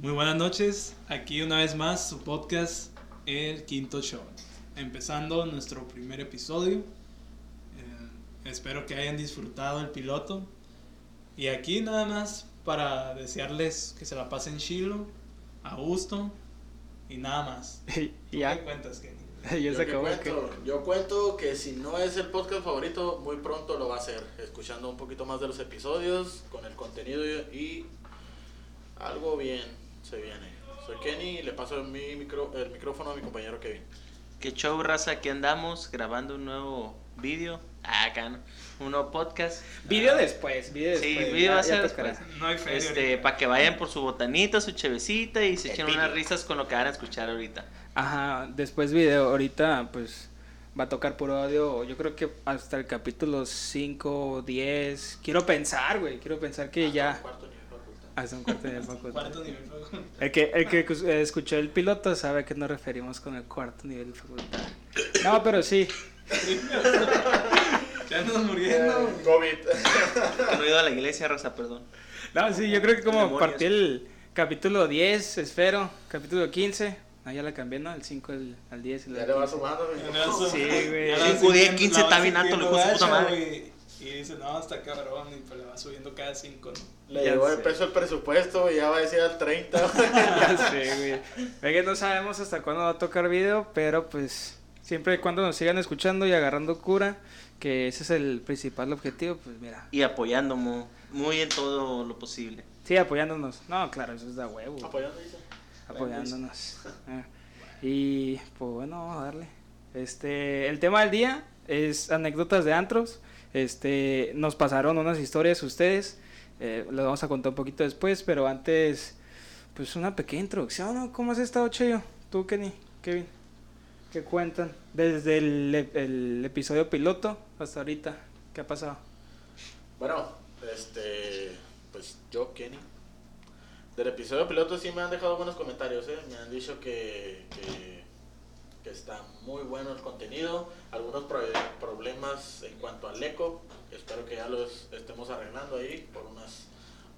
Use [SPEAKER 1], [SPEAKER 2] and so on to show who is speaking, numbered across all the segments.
[SPEAKER 1] Muy buenas noches, aquí una vez más su podcast El Quinto Show. Empezando nuestro primer episodio. Eh, espero que hayan disfrutado el piloto. Y aquí nada más para desearles que se la pasen chilo, a gusto y nada más.
[SPEAKER 2] Y
[SPEAKER 1] ¿Tú
[SPEAKER 2] ya,
[SPEAKER 1] ¿Qué cuentas, Kenny?
[SPEAKER 3] Yo,
[SPEAKER 2] se
[SPEAKER 3] que cuento, yo cuento que si no es el podcast favorito, muy pronto lo va a hacer, escuchando un poquito más de los episodios, con el contenido y algo bien se viene. Soy Kenny y le paso mi micro, el micrófono a mi compañero Kevin.
[SPEAKER 4] Qué show, raza, aquí andamos grabando un nuevo vídeo. Ah, acá, ¿no? Un nuevo podcast.
[SPEAKER 2] Video después, video
[SPEAKER 4] Sí,
[SPEAKER 2] después.
[SPEAKER 4] video va a ser después.
[SPEAKER 1] No hay feria
[SPEAKER 4] Este,
[SPEAKER 1] ahorita.
[SPEAKER 4] para que vayan por su botanita, su chevecita y se
[SPEAKER 3] El
[SPEAKER 4] echen
[SPEAKER 3] video.
[SPEAKER 4] unas risas con lo que van a escuchar ahorita.
[SPEAKER 2] Ajá, después video. Ahorita, pues, va a tocar puro audio. Yo creo que hasta el capítulo 5, 10. Quiero pensar, güey. Quiero pensar que
[SPEAKER 3] Hasta
[SPEAKER 2] ya.
[SPEAKER 3] Facultad.
[SPEAKER 2] Hasta un cuarto nivel facultad.
[SPEAKER 1] Cuarto nivel.
[SPEAKER 2] El que, el que eh, escuchó el piloto sabe a qué nos referimos con el cuarto nivel de facultad. No, pero sí.
[SPEAKER 1] Ya nos muriendo.
[SPEAKER 3] Eh, COVID.
[SPEAKER 4] No he ido a la iglesia, raza, perdón.
[SPEAKER 2] No, sí, yo creo que como
[SPEAKER 4] Demonios.
[SPEAKER 2] partí el capítulo 10, espero. Capítulo 15. Ah, ya la cambié, ¿no? El 5 al, al 10. y
[SPEAKER 3] ya le va
[SPEAKER 2] 15.
[SPEAKER 3] sumando.
[SPEAKER 2] Sí, güey.
[SPEAKER 4] Sí,
[SPEAKER 1] vas
[SPEAKER 4] judía,
[SPEAKER 1] sintiendo-
[SPEAKER 4] 15
[SPEAKER 1] la vas
[SPEAKER 4] está bien alto, de su puta madre.
[SPEAKER 1] Y dice, no, está cabrón, y pues le va subiendo cada cinco, ¿no?
[SPEAKER 3] Le llegó de
[SPEAKER 2] sé.
[SPEAKER 3] peso el presupuesto y ya va a decir al 30.
[SPEAKER 2] Ya sé, güey. Ve que no sabemos hasta cuándo va a tocar video, pero pues siempre y cuando nos sigan escuchando y agarrando cura, que ese es el principal objetivo, pues mira.
[SPEAKER 4] Y apoyando mu- muy en todo lo posible.
[SPEAKER 2] Sí, apoyándonos. No, claro, eso es de huevo.
[SPEAKER 3] dice.
[SPEAKER 2] apoyándonos. Ah, Y pues bueno, vamos a darle. Este, el tema del día es anécdotas de antros. Este, nos pasaron unas historias ustedes. Eh, las vamos a contar un poquito después, pero antes, pues una pequeña introducción, ¿no? ¿Cómo has estado, Cheyo? Tú, Kenny, Kevin. ¿Qué cuentan? Desde el, ep- el episodio piloto hasta ahorita. ¿Qué ha pasado?
[SPEAKER 3] Bueno, este, pues yo, Kenny. Del episodio piloto sí me han dejado buenos comentarios, ¿eh? Me han dicho que, que, que está muy bueno el contenido. Algunos pro- problemas en cuanto al eco. Espero que ya los estemos arreglando ahí por unas,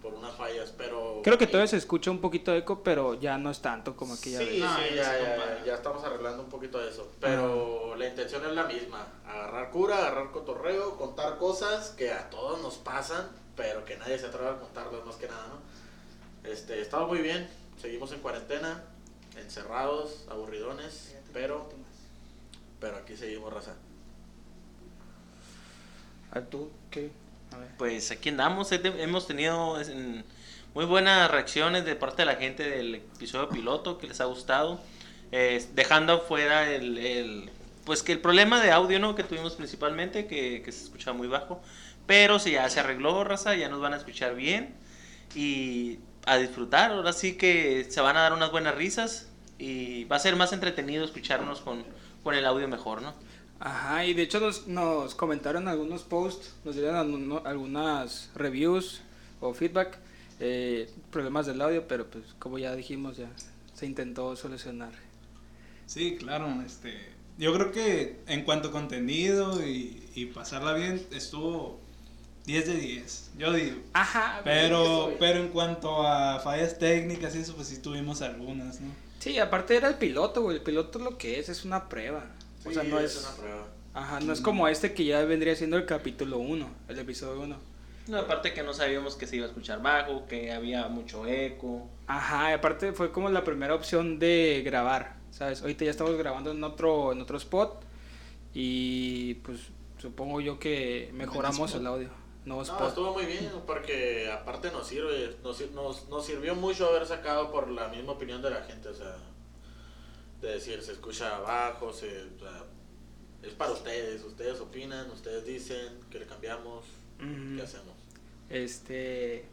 [SPEAKER 3] por unas fallas, pero...
[SPEAKER 2] Creo que todavía se escucha un poquito de eco, pero ya no es tanto como
[SPEAKER 3] Sí,
[SPEAKER 2] aquella
[SPEAKER 3] sí.
[SPEAKER 1] No,
[SPEAKER 3] ya,
[SPEAKER 1] ya
[SPEAKER 3] ya, ya estamos arreglando un poquito de eso. Pero la intención es la misma. Agarrar cura, agarrar cotorreo, contar cosas que a todos nos pasan, pero que nadie se atreve a contarlas más que nada, ¿no? Este, estamos muy bien. Seguimos en cuarentena, encerrados, aburridones, pero, pero aquí seguimos, raza.
[SPEAKER 2] ¿A tú, Kevin? A ver.
[SPEAKER 4] Pues aquí andamos, hemos tenido muy buenas reacciones de parte de la gente del episodio piloto que les ha gustado, Eh, dejando afuera el, el- pues que el problema de audio no que tuvimos principalmente, que, que se escuchaba muy bajo, pero si ya se arregló, raza, ya nos van a escuchar bien y a disfrutar, ahora sí que se van a dar unas buenas risas y va a ser más entretenido escucharnos con, con el audio mejor, ¿no?
[SPEAKER 2] Ajá, y de hecho nos, nos comentaron algunos posts, nos dieron alguno- algunas reviews o feedback, eh, problemas del audio, pero pues como ya dijimos, ya se intentó solucionar.
[SPEAKER 1] Sí, claro, este, yo creo que en cuanto a contenido y, y pasarla bien, estuvo 10 de 10, yo digo.
[SPEAKER 2] Ajá,
[SPEAKER 1] Pero, pero en cuanto a fallas técnicas y eso, pues sí tuvimos algunas, ¿no?
[SPEAKER 2] Sí, aparte era el piloto, güey, el piloto lo que es es una prueba. o sea, no
[SPEAKER 3] es
[SPEAKER 2] es...
[SPEAKER 3] una prueba.
[SPEAKER 2] Ajá, no es como este que ya vendría siendo el capítulo 1, el episodio 1.
[SPEAKER 4] No, aparte que no sabíamos que se iba a escuchar bajo, que había mucho eco.
[SPEAKER 2] Ajá, y aparte fue como la primera opción de grabar, ¿sabes? Ahorita ya estamos grabando en otro, en otro spot y pues supongo yo que mejoramos el audio.
[SPEAKER 3] No,
[SPEAKER 2] spot.
[SPEAKER 3] estuvo muy bien porque aparte nos sirve, nos, nos, nos sirvió mucho haber sacado por la misma opinión de la gente, o sea, de decir se escucha abajo, se, o sea, es para ustedes, ustedes opinan, ustedes dicen que le cambiamos,
[SPEAKER 2] Ujú.
[SPEAKER 3] ¿qué hacemos?
[SPEAKER 2] Este,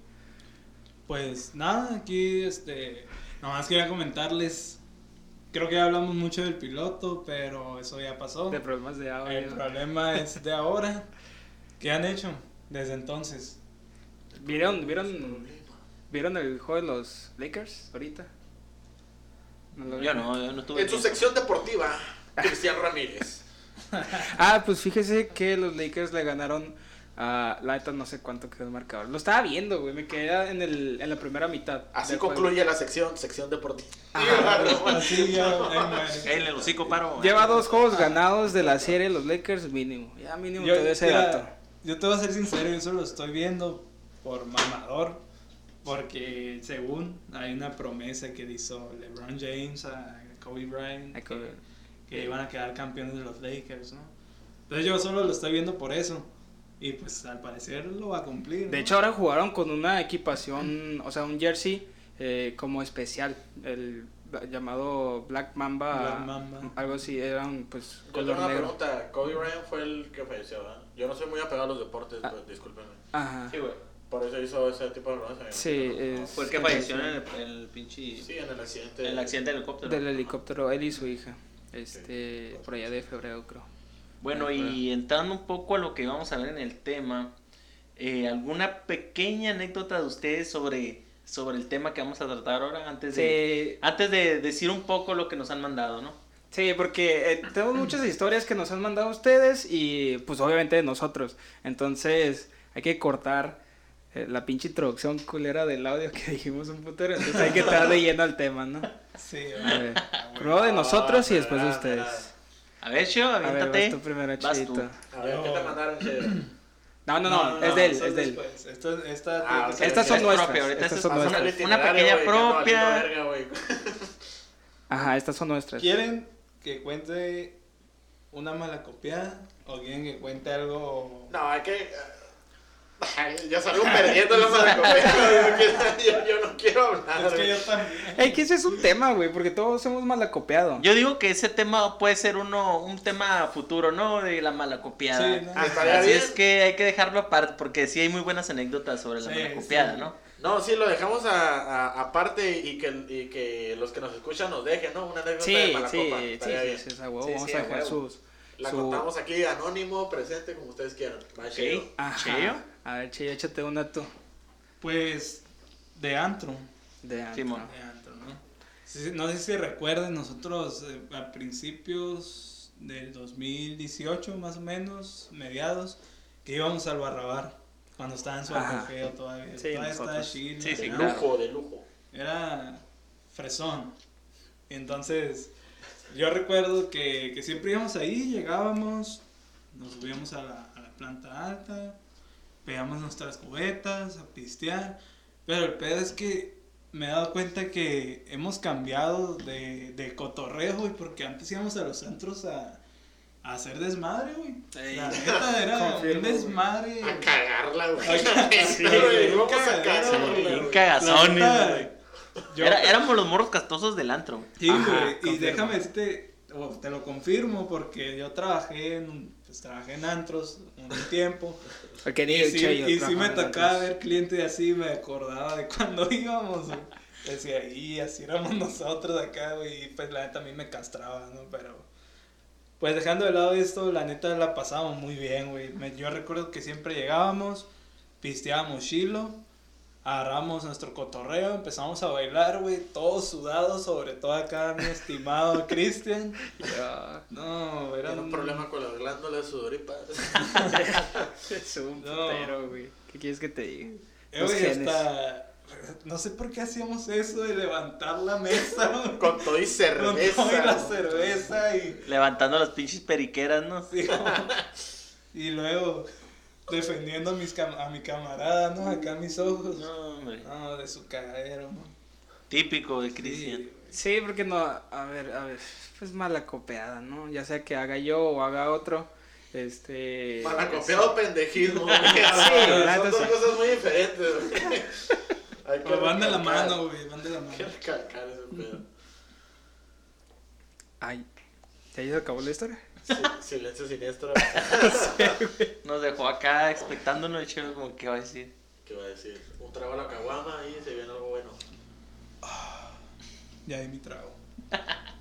[SPEAKER 1] Pues nada, aquí este, nomás quería comentarles, creo que ya hablamos mucho del piloto, pero eso ya pasó.
[SPEAKER 2] de problemas de audio.
[SPEAKER 1] El problema es de ahora. ¿Qué han hecho desde entonces?
[SPEAKER 2] ¿Vieron, vieron, ¿Vieron el juego de los Lakers ahorita? ¿No lo
[SPEAKER 4] Yo
[SPEAKER 2] vieron?
[SPEAKER 4] no, yo no estuve.
[SPEAKER 3] En su sección deportiva, Cristian Ramírez.
[SPEAKER 2] Ah, pues fíjese que los Lakers le ganaron Ah, la neta no sé cuánto quedó el marcador. Lo estaba viendo, güey. Me quedé en, el, en la primera mitad.
[SPEAKER 3] Así
[SPEAKER 2] juego.
[SPEAKER 3] concluye la sección, sección deportiva.
[SPEAKER 1] Así ya,
[SPEAKER 4] el hocico paro.
[SPEAKER 2] Lleva dos juegos ganados de la serie los Lakers mínimo. Ya mínimo
[SPEAKER 1] Yo,
[SPEAKER 2] te doy ese dato.
[SPEAKER 1] Yo te voy a ser sincero, yo solo estoy viendo por mamador. Porque según hay una promesa que hizo LeBron James a Kobe Bryant
[SPEAKER 2] Kobe.
[SPEAKER 1] que, que iban a quedar campeones de los Lakers, ¿no? Entonces yo solo lo estoy viendo por eso. Y pues al parecer lo va a cumplir. ¿no?
[SPEAKER 2] De hecho, ahora jugaron con una equipación, o sea, un jersey eh, como especial, el llamado Black Mamba,
[SPEAKER 1] Black Mamba.
[SPEAKER 2] algo así, eran pues
[SPEAKER 3] Yo tengo
[SPEAKER 2] color
[SPEAKER 3] una
[SPEAKER 2] negro.
[SPEAKER 3] pregunta. Kobe Bryant fue el que falleció, ¿verdad? Yo no soy muy apegado a los deportes,
[SPEAKER 2] Ah.
[SPEAKER 3] pues, discúlpenme.
[SPEAKER 2] Ajá.
[SPEAKER 4] Sí, güey.
[SPEAKER 3] Por eso hizo ese tipo de bromas.
[SPEAKER 2] Sí, es-
[SPEAKER 4] Fue el que falleció en el, el pinche.
[SPEAKER 3] Sí, en el accidente.
[SPEAKER 4] en el accidente del helicóptero.
[SPEAKER 2] Del helicóptero, él y su hija. Este, por allá de febrero, creo.
[SPEAKER 4] Bueno, y entrando un poco a lo que vamos a ver en el tema, eh, ¿alguna pequeña anécdota de ustedes sobre, sobre el tema que vamos a tratar ahora? Antes de,
[SPEAKER 2] Sí,
[SPEAKER 4] antes de decir un poco lo que nos han mandado, ¿no?
[SPEAKER 2] Sí, porque eh, tenemos muchas historias que nos han mandado ustedes y pues obviamente de nosotros. Entonces hay que cortar eh, la pinche introducción culera del audio que dijimos un putero. Entonces hay que estar leyendo el tema, ¿no?
[SPEAKER 1] Sí,
[SPEAKER 2] A ver, primero de nosotros y después de
[SPEAKER 3] Ah,
[SPEAKER 2] ustedes.
[SPEAKER 4] A ver, Chio,
[SPEAKER 2] A ver,
[SPEAKER 4] aviéntate.
[SPEAKER 2] vas tú primero,
[SPEAKER 4] Vas tú.
[SPEAKER 3] A ver, ¿qué te mandaron, che?
[SPEAKER 2] No, no, no, es de él, es de él.
[SPEAKER 1] Esto- esta
[SPEAKER 3] Ah,
[SPEAKER 2] Estas son
[SPEAKER 4] es
[SPEAKER 2] nuestras.
[SPEAKER 4] propia, ahorita
[SPEAKER 2] Estas
[SPEAKER 4] es-
[SPEAKER 2] son
[SPEAKER 4] pasa
[SPEAKER 2] nuestras.
[SPEAKER 3] Pásale
[SPEAKER 4] Una pequeña
[SPEAKER 3] güey,
[SPEAKER 4] propia.
[SPEAKER 3] verga, güey.
[SPEAKER 2] Ajá, estas son nuestras.
[SPEAKER 1] ¿Quieren que cuente una mala copiada? ¿O quieren que cuente algo?
[SPEAKER 3] No, hay que. Ya salgo perdiendo la mala comedia. Yo, no quiero hablar.
[SPEAKER 1] Es que yo también.
[SPEAKER 2] Que ese es un tema, güey, porque todos hemos malacopiado.
[SPEAKER 4] Yo digo que ese tema puede ser uno un tema futuro, ¿no? De la mala copiada.
[SPEAKER 1] Sí.
[SPEAKER 3] Ah,
[SPEAKER 4] Así
[SPEAKER 3] bien.
[SPEAKER 4] es que hay que dejarlo aparte, porque sí hay muy buenas anécdotas sobre la
[SPEAKER 1] Sí,
[SPEAKER 4] mala copiada,
[SPEAKER 1] sí.
[SPEAKER 4] ¿no?
[SPEAKER 3] No, sí, lo dejamos a, a- aparte y que, y que los que nos escuchan nos dejen, ¿no? Una anécdota de
[SPEAKER 2] Sí,
[SPEAKER 3] mala
[SPEAKER 2] sí, sí, sí,
[SPEAKER 3] bien.
[SPEAKER 2] sí, esa huevo. Vamos
[SPEAKER 4] sí,
[SPEAKER 2] a
[SPEAKER 4] a
[SPEAKER 2] dejar sus.
[SPEAKER 3] La
[SPEAKER 2] su-
[SPEAKER 3] contamos aquí anónimo, presente, como ustedes quieran. Va, chido.
[SPEAKER 4] Sí.
[SPEAKER 2] Ajá. A ver, Chillo, échate una tú.
[SPEAKER 1] Pues de antro.
[SPEAKER 2] De antro.
[SPEAKER 4] Simón.
[SPEAKER 1] De antro, ¿no? No sé si recuerden, nosotros eh, a principios del 2018, más o menos, mediados, que íbamos al Barrabar. Cuando estaba en su apogeo todavía.
[SPEAKER 2] Sí,
[SPEAKER 1] todavía estaba
[SPEAKER 2] nosotros.
[SPEAKER 1] chill,
[SPEAKER 4] Sí, sí,
[SPEAKER 3] lujo, de lujo.
[SPEAKER 1] era fresón. Entonces, yo recuerdo que, que siempre íbamos ahí, llegábamos, nos subíamos a la, a la planta alta, pegamos nuestras cubetas a pistear. Pero el pedo es que me he dado cuenta que hemos cambiado de, de cotorreo, güey, porque antes íbamos a los centros a, a hacer desmadre, güey.
[SPEAKER 2] Ey.
[SPEAKER 1] La neta era
[SPEAKER 2] Confirmo,
[SPEAKER 1] un desmadre.
[SPEAKER 3] A cagarla, güey.
[SPEAKER 1] Sí,
[SPEAKER 3] Vamos a cagarla,
[SPEAKER 1] güey.
[SPEAKER 4] Era- éramos los morros castosos del antro.
[SPEAKER 1] Sí, güey, y
[SPEAKER 2] confirmo.
[SPEAKER 1] déjame decirte, o te lo confirmo, porque yo trabajé en, un- pues, trabajé en antros un tiempo,
[SPEAKER 2] ni
[SPEAKER 1] y sí,
[SPEAKER 2] Chillo
[SPEAKER 1] y sí me tocaba ver clientes así, me acordaba de cuando íbamos, güey. Decía, y así éramos nosotros acá, güey, y pues la neta a mí me castraba, ¿no? Pero, pues dejando de lado esto, la neta la pasábamos muy bien, güey. Me- Yo recuerdo que siempre llegábamos, pisteábamos chilo, agarramos nuestro cotorreo, empezamos a bailar, güey, todos sudados, sobre todo acá mi estimado Cristian.
[SPEAKER 2] Ya,
[SPEAKER 1] No, era
[SPEAKER 3] un problema con las glándulas sudoríparas.
[SPEAKER 2] Es un
[SPEAKER 1] No.
[SPEAKER 2] putero, güey. ¿Qué quieres que te diga?
[SPEAKER 1] Eh, güey, hasta... No sé por qué hacíamos eso de levantar la mesa, güey,
[SPEAKER 3] Con todo y
[SPEAKER 1] con
[SPEAKER 3] cerveza.
[SPEAKER 1] todo y la cerveza y...
[SPEAKER 4] Levantando las pinches periqueras, ¿no?
[SPEAKER 1] sí, y luego defendiendo a, mis cam- a mi camarada, ¿no? Acá a mis ojos.
[SPEAKER 4] No, hombre.
[SPEAKER 1] No, de su cagadero, ¿no?
[SPEAKER 4] Típico de
[SPEAKER 1] Sí,
[SPEAKER 4] Cristian.
[SPEAKER 2] Sí, porque no, a ver, a ver, pues mala copiada, ¿no? Ya sea que haga yo o haga otro, este...
[SPEAKER 3] Malacopiado pendejismo, güey.
[SPEAKER 2] la
[SPEAKER 3] Son dos
[SPEAKER 2] sí.
[SPEAKER 3] cosas muy diferentes. Hay que
[SPEAKER 1] Pero van de la mano, güey, van de la mano.
[SPEAKER 3] Hay que recalcar ese pedo.
[SPEAKER 2] Ay, ¿ya se acabó la historia?
[SPEAKER 3] Sí, silencio siniestro.
[SPEAKER 4] Nos dejó acá expectándonos, y chido, como que va a decir.
[SPEAKER 3] ¿Qué va a decir? Un trago a la caguama y se viene algo bueno.
[SPEAKER 1] Ya di mi trago.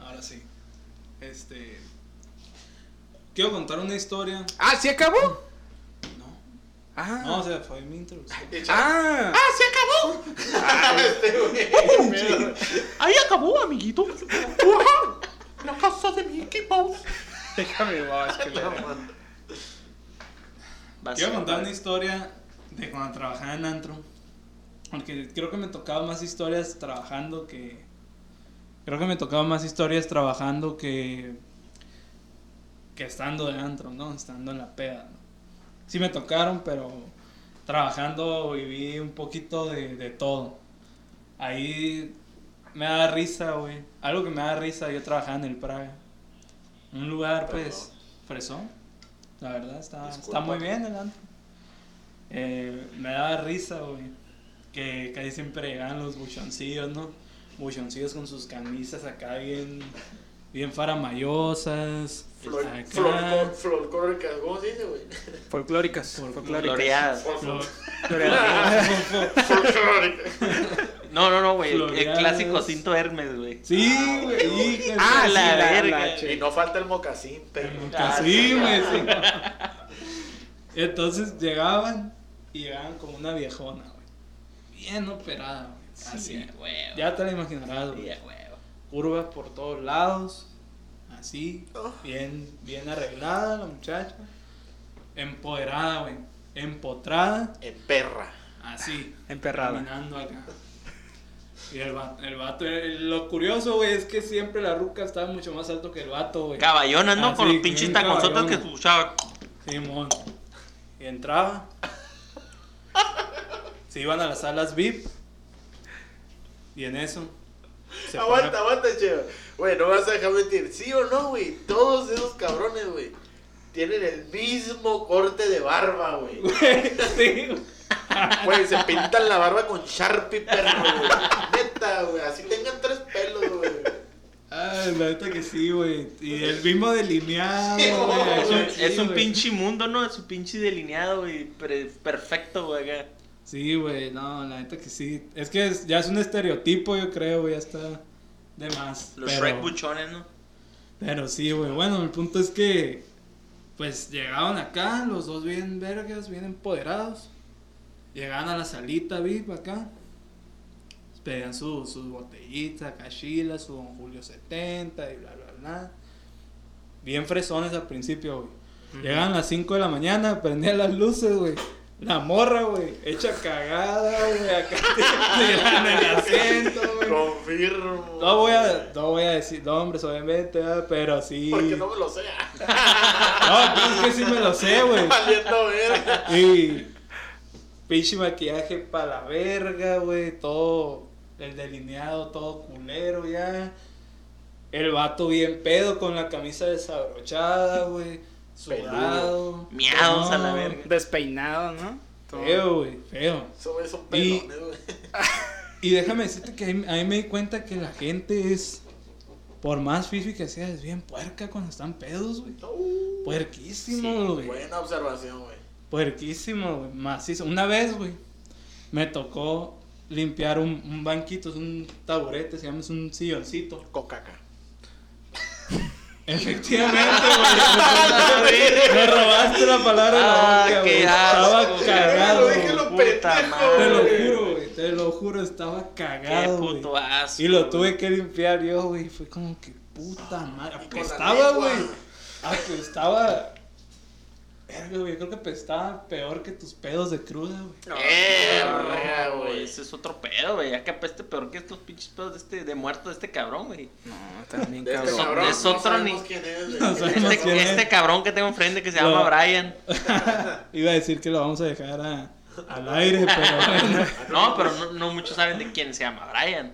[SPEAKER 1] Ahora sí. Este. Quiero contar una historia.
[SPEAKER 2] ¡Ah, sí acabó!
[SPEAKER 1] No.
[SPEAKER 2] Ah,
[SPEAKER 1] No, o sea, fue mi introducción.
[SPEAKER 2] ah,
[SPEAKER 3] Ah, este güey. Mira,
[SPEAKER 4] ¡Ahí acabó, amiguito! ¡La casa de Mickey Mouse!
[SPEAKER 2] déjame, va, es que
[SPEAKER 4] Vas
[SPEAKER 1] Quiero contar una historia de cuando trabajaba en antro. Porque creo que me tocaba más historias trabajando que. Creo que me tocaba más historias trabajando que. que estando de antro, ¿no? Estando en la peda, ¿no? Sí me tocaron, pero trabajando viví un poquito de, de todo. Ahí me da risa, güey. Algo que me da risa, yo trabajaba en el Praga. Un lugar, pues, fresón. La verdad, está, está muy bien el antro. Eh, me daba risa, güey. Que casi siempre llegaban los buchoncillos, ¿no? Buchoncillos con sus camisas acá bien, bien faramayosas.
[SPEAKER 3] Flor,
[SPEAKER 1] acá.
[SPEAKER 3] flor, flor, folclóricas, ¿cómo se dice, güey?
[SPEAKER 2] Folclóricas.
[SPEAKER 4] Floreadas.
[SPEAKER 1] Flor-.
[SPEAKER 4] No, no, no, güey. El, el clásico cinto Hermes, güey.
[SPEAKER 1] Sí, güey.
[SPEAKER 4] Ah, la
[SPEAKER 2] sí, la-
[SPEAKER 4] verga.
[SPEAKER 2] la-
[SPEAKER 3] Y no falta el mocasín, pero.
[SPEAKER 4] Ah,
[SPEAKER 1] Sí, güey, sí. Entonces llegaban y llegaban como una viejona, güey. Bien operada, güey. Así.
[SPEAKER 4] Sí, huevo.
[SPEAKER 1] Ya te la imaginarás, güey.
[SPEAKER 4] Sí.
[SPEAKER 1] Curvas por todos lados. Así.
[SPEAKER 3] Oh.
[SPEAKER 1] Bien, bien arreglada la muchacha. Empoderada, güey. Empotrada.
[SPEAKER 3] En perra.
[SPEAKER 1] Así.
[SPEAKER 2] Emperrada.
[SPEAKER 1] Caminando acá. Y el vato, el vato, el- lo curioso, güey, es que siempre la ruca estaba mucho más alto que el vato, güey.
[SPEAKER 4] Caballonas, ¿no?
[SPEAKER 1] Ah,
[SPEAKER 4] Con
[SPEAKER 1] sí,
[SPEAKER 4] los pinches
[SPEAKER 1] bien
[SPEAKER 4] taconzotes que escuchaba.
[SPEAKER 1] Simón. Y entraba. Se iban a las salas VIP. Y en eso. se
[SPEAKER 3] aguanta,
[SPEAKER 1] pone-
[SPEAKER 3] aguanta, cheo. Güey, no vas a dejar mentir. ¿Sí o no, güey? Todos esos cabrones, güey. Tienen el mismo corte de barba, güey.
[SPEAKER 1] Sí, güey.
[SPEAKER 3] Se pintan la barba con Sharpie, perro, güey. Neta, güey. Así tengan tres pelos, güey.
[SPEAKER 1] Ay, la neta que sí, güey. Y el mismo delineado,
[SPEAKER 3] Sí,
[SPEAKER 1] güey.
[SPEAKER 3] güey.
[SPEAKER 4] Es un, es pinche mundo, ¿no? Es un pinche delineado, güey. Perfecto, güey. acá.
[SPEAKER 1] Sí, güey, no, la neta que sí. Es que es- ya es un estereotipo, yo creo, güey, ya está de más.
[SPEAKER 4] Los
[SPEAKER 1] pero,
[SPEAKER 4] Shrek buchones, ¿no?
[SPEAKER 1] pero sí, güey, bueno, el punto es que, pues, llegaban acá, los dos bien vergas, bien empoderados. Llegaban a la salita VIP acá. Pedían su- sus botellitas, cachilas, su Don Julio 70 y bla, bla, bla. Bien fresones al principio, güey. Llegaban a las 5 de la mañana, prendían las luces, güey. La morra, güey, hecha cagada, güey, acá tirando el acento, güey.
[SPEAKER 3] Confirmo.
[SPEAKER 1] No voy a, no voy a decir nombres, obviamente, ¿verdad? pero sí.
[SPEAKER 3] Porque no me lo sé.
[SPEAKER 1] No, pues es que sí me lo sé, güey.
[SPEAKER 3] Valiendo verga.
[SPEAKER 1] Y pinche maquillaje para la verga, güey, todo el delineado, todo culero ya. El vato bien pedo con la camisa desabrochada, güey. Sudado.
[SPEAKER 4] Miados a la
[SPEAKER 1] No,
[SPEAKER 4] verga.
[SPEAKER 2] Despeinado, ¿no? Todo.
[SPEAKER 1] Feo, güey, feo.
[SPEAKER 3] Esos son
[SPEAKER 1] Y-
[SPEAKER 3] pelones, güey.
[SPEAKER 1] Y déjame decirte que ahí, ahí me di cuenta que la gente es, por más fifi que sea, es bien puerca cuando están pedos, güey.
[SPEAKER 3] Uh,
[SPEAKER 1] Puerquísimo, güey.
[SPEAKER 3] buena observación, güey.
[SPEAKER 1] Puerquísimo, güey. Macizo. Una vez, güey, me tocó limpiar un, un banquito, es un taburete, se llama, es un silloncito.
[SPEAKER 3] Con caca.
[SPEAKER 1] Efectivamente, güey. Me robaste la palabra de la
[SPEAKER 4] Ah,
[SPEAKER 1] boca, güey.
[SPEAKER 4] qué
[SPEAKER 1] Estaba
[SPEAKER 4] asco.
[SPEAKER 1] cagado. Güey.
[SPEAKER 4] Puta
[SPEAKER 3] pendejo,
[SPEAKER 1] Te lo juro, güey. Te lo juro, estaba
[SPEAKER 4] Qué
[SPEAKER 1] cagado, güey.
[SPEAKER 4] puto asco.
[SPEAKER 1] Y lo tuve que limpiar yo, güey. Fue como que puta madre. Apestaba, güey. Apestaba. Verga, güey. Creo que peor que tus pedos de cruda, güey.
[SPEAKER 3] Verga,
[SPEAKER 4] No,
[SPEAKER 3] güey.
[SPEAKER 4] Ese es otro pedo, güey. Ya que apeste peor que estos pinches pedos de este, de muerto de este cabrón, güey.
[SPEAKER 2] No, también
[SPEAKER 3] De este
[SPEAKER 2] cabrón.
[SPEAKER 4] es
[SPEAKER 3] no
[SPEAKER 4] otro ni-
[SPEAKER 3] quién es.
[SPEAKER 1] No sabemos
[SPEAKER 4] Este,
[SPEAKER 1] quién es.
[SPEAKER 4] este cabrón que tengo enfrente que se
[SPEAKER 1] Lo-
[SPEAKER 4] llama Brian.
[SPEAKER 1] Iba a decir que lo vamos a dejar a- al aire, pero.
[SPEAKER 4] No, pero no, no muchos saben de quién se llama Brian.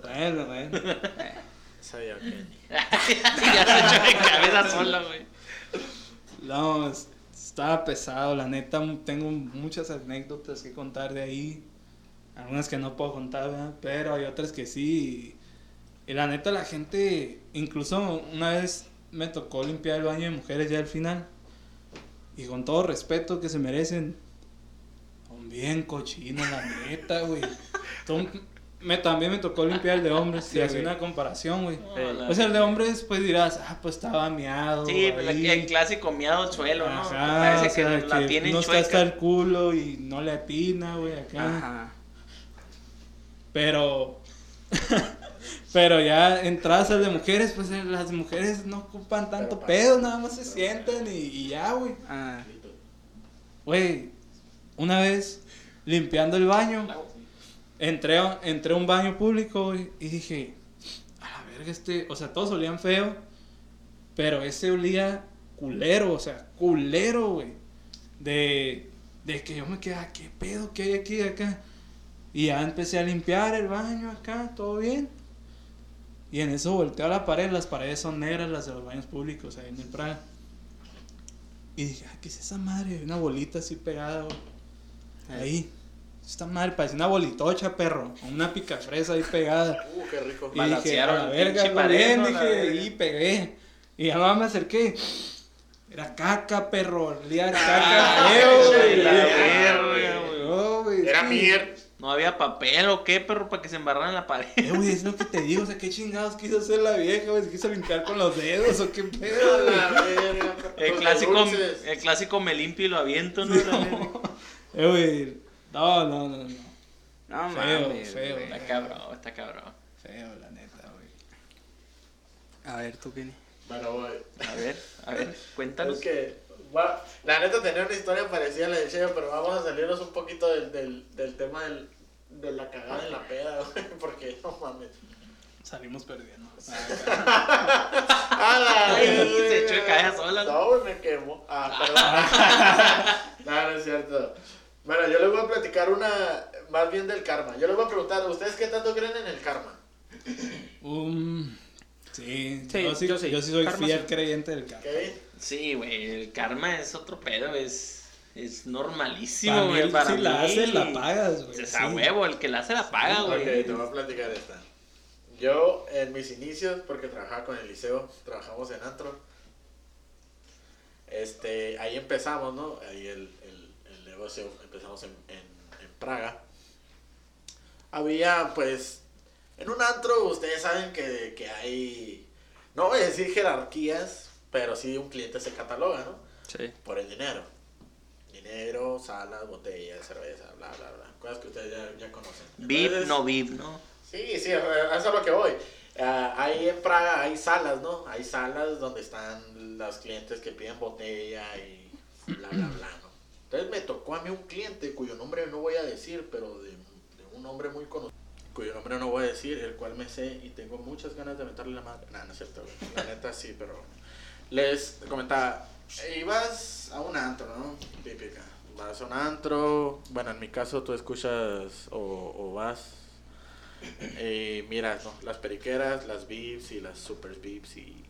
[SPEAKER 1] Bueno, bueno.
[SPEAKER 3] Sabía que.
[SPEAKER 4] ya se echó de cabeza solo, güey.
[SPEAKER 1] No, es- estaba pesado, la neta. Tengo muchas anécdotas que contar de ahí. Algunas que no puedo contar, ¿verdad? pero hay otras que sí. Y la neta, la gente, incluso una vez me tocó limpiar el baño de mujeres ya al final. Y con todo respeto que se merecen, son bien cochinos, la neta, güey. Me, también me tocó limpiar el de hombres,
[SPEAKER 2] Sí,
[SPEAKER 1] y hacer una comparación, güey.
[SPEAKER 2] Eh,
[SPEAKER 1] Pues el de hombres, pues dirás, ah, pues estaba miado.
[SPEAKER 4] Sí, pues, el clásico miado suelo, ¿no?
[SPEAKER 1] Ajá,
[SPEAKER 4] Parece
[SPEAKER 1] o sea,
[SPEAKER 4] que la
[SPEAKER 1] que
[SPEAKER 4] tienen
[SPEAKER 1] no está hasta el culo y no le atina, güey, acá.
[SPEAKER 2] Ajá.
[SPEAKER 1] Pero, pero ya entradas al de mujeres, pues eh, las mujeres no ocupan tanto pedo, nada más se sientan y, y ya, güey.
[SPEAKER 2] Ah,
[SPEAKER 1] Güey, una vez limpiando el baño, entré, a- entré a un baño público y dije, a la verga este, o sea, todos olían feo, pero ese olía culero, o sea, culero, güey. De, de que yo me quedaba, ¿qué pedo que hay aquí acá? Y ya empecé a limpiar el baño acá, todo bien. Y en eso volteo a la pared, las paredes son negras, las de los baños públicos, ahí en el Praga. Y dije, "Ah, ¿qué es esa madre? Una bolita así pegada, güey. Ahí. Esta madre parece una bolitocha, perro. Una picafresa ahí pegada.
[SPEAKER 3] Uh, qué rico.
[SPEAKER 1] Y dije, a
[SPEAKER 4] Balancearon
[SPEAKER 1] la verga,
[SPEAKER 4] pared,
[SPEAKER 1] bien,
[SPEAKER 4] ¿no? La
[SPEAKER 1] dije,
[SPEAKER 4] verga.
[SPEAKER 1] y pegué. Y ya no me acerqué. Era caca, perro. Olía caca feo, güey.
[SPEAKER 3] la
[SPEAKER 1] Dije,
[SPEAKER 3] verga,
[SPEAKER 1] güey, güey,
[SPEAKER 3] Era
[SPEAKER 1] sí.
[SPEAKER 3] mier.
[SPEAKER 4] No había papel o qué, perro, para que se embarraran en la pared.
[SPEAKER 1] Eh, güey, es lo que te digo, o sea, qué chingados quiso hacer la vieja, güey, se quiso limpiar con los dedos o qué pedo, güey.
[SPEAKER 3] la verga.
[SPEAKER 4] El clásico, el clásico me limpio y lo aviento, ¿no?
[SPEAKER 1] Eh, güey, no, no, no, no,
[SPEAKER 2] No
[SPEAKER 1] Feo,
[SPEAKER 2] mames,
[SPEAKER 1] feo.
[SPEAKER 2] güey.
[SPEAKER 4] Está cabrón, está cabrón.
[SPEAKER 1] feo, la neta, güey.
[SPEAKER 2] A ver, tú, Kenny.
[SPEAKER 3] Bueno, voy.
[SPEAKER 4] A ver, a ver, cuéntanos.
[SPEAKER 3] Es que, la neta tenía una historia parecida a la del Cheo, pero vamos a salirnos un poquito del, del, del tema del, de la cagada en la peda, güey, porque no mames.
[SPEAKER 1] Salimos perdiendo.
[SPEAKER 3] ¡A la!
[SPEAKER 4] Se echó de cabeza sola.
[SPEAKER 3] No, güey, me quemó. Ah, perdón. no, no es cierto. Bueno, yo les voy a platicar una, más bien del karma. Yo les voy a preguntar, ¿ustedes qué tanto creen en el karma?
[SPEAKER 1] Um, sí,
[SPEAKER 2] Sí,
[SPEAKER 1] yo, sí,
[SPEAKER 2] yo sí.
[SPEAKER 1] yo sí soy
[SPEAKER 2] Karma
[SPEAKER 1] fiel
[SPEAKER 2] sí.
[SPEAKER 1] creyente del karma.
[SPEAKER 4] Sí, güey, el karma es otro pedo, es, es normalísimo,
[SPEAKER 1] Para mí,
[SPEAKER 4] güey.
[SPEAKER 1] el-
[SPEAKER 4] Para
[SPEAKER 1] si la haces, la pagas, güey.
[SPEAKER 4] Es a
[SPEAKER 1] sí.
[SPEAKER 4] huevo, el que la hace la paga,
[SPEAKER 3] Ok,
[SPEAKER 4] güey.
[SPEAKER 3] te voy a platicar esta. Yo, en mis inicios, porque trabajaba con el liceo, trabajamos en antro. Este, ahí empezamos, ¿no? Ahí el negocio, empezamos en, en, en Praga. Había, pues, en un antro, ustedes saben que, que hay, no voy a decir jerarquías, pero sí un cliente se cataloga, ¿no?
[SPEAKER 2] Sí.
[SPEAKER 3] Por el dinero. Dinero, salas, botellas, cerveza, bla, bla, bla. Cosas que ustedes ya, ya conocen.
[SPEAKER 4] VIP, no VIP, ¿no?
[SPEAKER 3] Sí, sí, eso es lo que voy. Ah, ahí en Praga hay salas, ¿no? Hay salas donde están los clientes que piden botella y bla, bla, bla. Entonces me tocó a mí un cliente cuyo nombre no voy a decir, pero de, un hombre muy conocido, cuyo nombre no voy a decir, el cual me sé y tengo muchas ganas de meterle la madre. No, no es cierto. La neta sí, pero les comentaba, ibas a un antro, ¿no? Típica. Vas a un antro, bueno, en mi caso tú escuchas o, vas eh, miras, ¿no? Las periqueras, las VIPs y las super VIPs y, y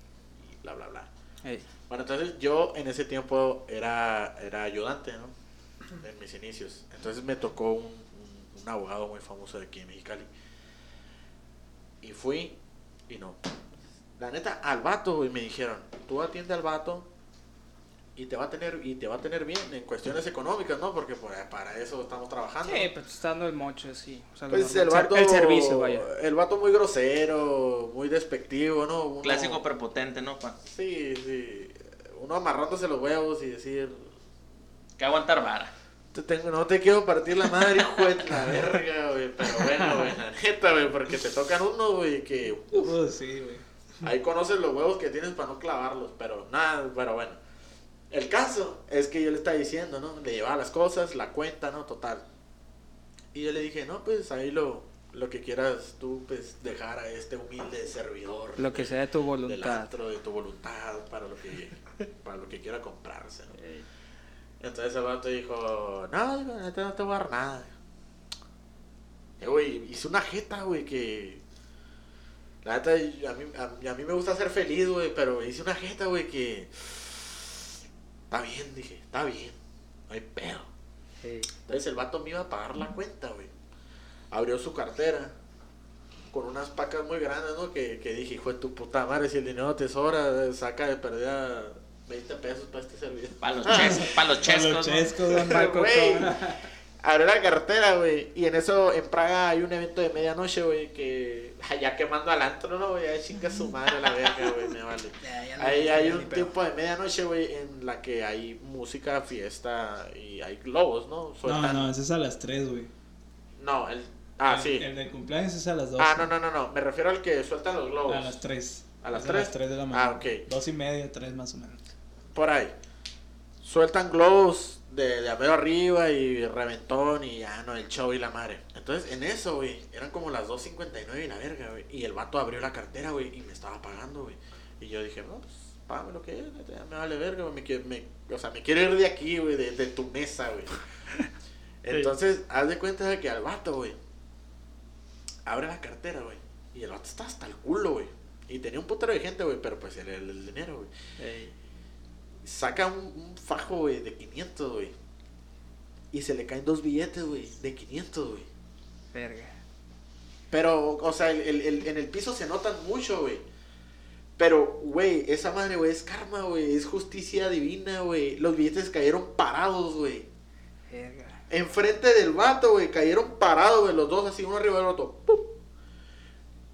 [SPEAKER 3] bla, bla, bla. Bueno, entonces yo en ese tiempo era, era ayudante, ¿no? En mis inicios. Entonces me tocó un, un- abogado muy famoso de aquí en Mexicali. Y fui y no. La neta, al vato, güey, me dijeron, tú atiende al vato y te va a tener y te va a tener bien en cuestiones económicas, ¿no? Porque por- para eso estamos trabajando.
[SPEAKER 2] Sí, pues está dando el mocho así. O sea, lo
[SPEAKER 3] Pues el vato,
[SPEAKER 2] el servicio, vaya.
[SPEAKER 3] El vato muy grosero, muy despectivo, ¿no? Uno-
[SPEAKER 4] Clásico prepotente, ¿no, pa?
[SPEAKER 3] Sí, sí. Uno amarrándose los huevos y decir,
[SPEAKER 4] Que aguantar vara.
[SPEAKER 3] te tengo, no te quiero partir la madre, hijo de la verga, güey. Pero bueno, güey, la neta, güey, porque te tocan uno, güey, que uf,
[SPEAKER 1] Uh, sí, güey.
[SPEAKER 3] ahí conoces los huevos que tienes para no clavarlos. Pero nada, pero bueno. El caso es que yo le estaba diciendo, ¿no? Le llevaba las cosas, la cuenta, ¿no? Total. Y yo le dije, no, pues ahí lo, lo que quieras tú, pues dejar a este humilde servidor.
[SPEAKER 2] Lo que sea de tu
[SPEAKER 3] del
[SPEAKER 2] voluntad.
[SPEAKER 3] antro, de tu voluntad, para lo que, para lo que quiera comprarse, ¿no? Entonces el vato dijo, no, digo, neta, no te voy a dar nada. Eh, güey, hice una jeta, güey, que... La neta, a mí, a, a mí me gusta ser feliz, güey, pero hice una jeta, güey, que... Está bien, dije, está bien, no hay pedo. Entonces el vato me iba a pagar la cuenta, güey. Abrió su cartera con unas pacas muy grandes, ¿no? Que, que dije, hijo de tu puta madre, si el dinero te sobra, saca de perdida 20 pesos para este servicio.
[SPEAKER 4] Para los, ches, pa' los chescos.
[SPEAKER 1] los
[SPEAKER 4] ¿no?
[SPEAKER 1] chescos, don Marco.
[SPEAKER 3] Güey, abrió la cartera, güey. Y en eso, en Praga hay un evento de medianoche, güey, que ya quemando al antro, ¿no? güey? Ya chinga su madre la verga, güey, me vale. Ahí hay un tiempo de medianoche, güey, en la que hay música, fiesta y hay globos, ¿no?
[SPEAKER 1] No,
[SPEAKER 3] Sueltan-
[SPEAKER 1] no, ese es a las 3, güey.
[SPEAKER 3] No, el... Ah,
[SPEAKER 1] El-
[SPEAKER 3] sí.
[SPEAKER 1] El del cumpleaños es a las 2.
[SPEAKER 3] Ah, no, no, no, no. Me refiero al que sueltan los globos.
[SPEAKER 1] A las 3.
[SPEAKER 3] ¿A las
[SPEAKER 1] A
[SPEAKER 3] tres?
[SPEAKER 1] las 3 de la mañana.
[SPEAKER 3] Ah, ok.
[SPEAKER 1] 2 y media, 3 más o menos.
[SPEAKER 3] Por ahí. Sueltan globos de, de arriba y reventón y ya, no, el show y la madre. Entonces, en eso, güey, eran como las 2.59 y la verga, güey. Y el vato abrió la cartera, güey, y me estaba pagando, güey. Y yo dije, no, pues, págame lo que es, ya me vale verga, güey. Me, me- o sea, me quiero ir de aquí, güey, de, de tu mesa, güey. Entonces, haz de cuenta de que al vato, güey, abre la cartera, güey. Y el vato está hasta el culo, güey. Y tenía un putero de gente, güey, pero pues el, el, el dinero, güey.
[SPEAKER 2] Ey.
[SPEAKER 3] Saca un, un fajo, güey, de 500, güey. Y se le caen dos billetes, güey, de 500, güey.
[SPEAKER 2] Verga.
[SPEAKER 3] Pero, o sea, el, el- el- en el piso se notan mucho, güey. Pero, güey, esa madre, güey, es karma, güey. Es justicia divina, güey. Los billetes cayeron parados, güey.
[SPEAKER 2] Verga.
[SPEAKER 3] Enfrente del vato, güey. Cayeron parados, güey. Los dos así, uno arriba del otro. ¡Pum!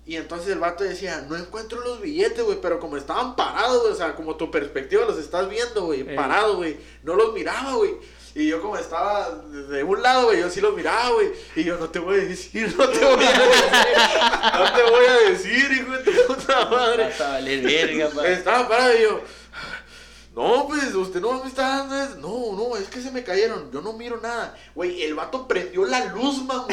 [SPEAKER 3] Y entonces el vato decía, no encuentro los billetes, güey. Pero como estaban parados, güey. O sea, como tu perspectiva los estás viendo, güey.
[SPEAKER 2] Ey.
[SPEAKER 3] Parados, güey. No los miraba, güey. Y yo como estaba de un lado, güey, yo sí los miraba, güey. Y yo no te voy a decir, no te voy a decir. No te voy a decir, hijo de tu puta madre.
[SPEAKER 4] Vas a valer verga.
[SPEAKER 3] Estaba parado y yo. No, pues usted no me está dando. es- No, no, es que se me cayeron. Yo no miro nada. Güey, el vato prendió la luz, mamón.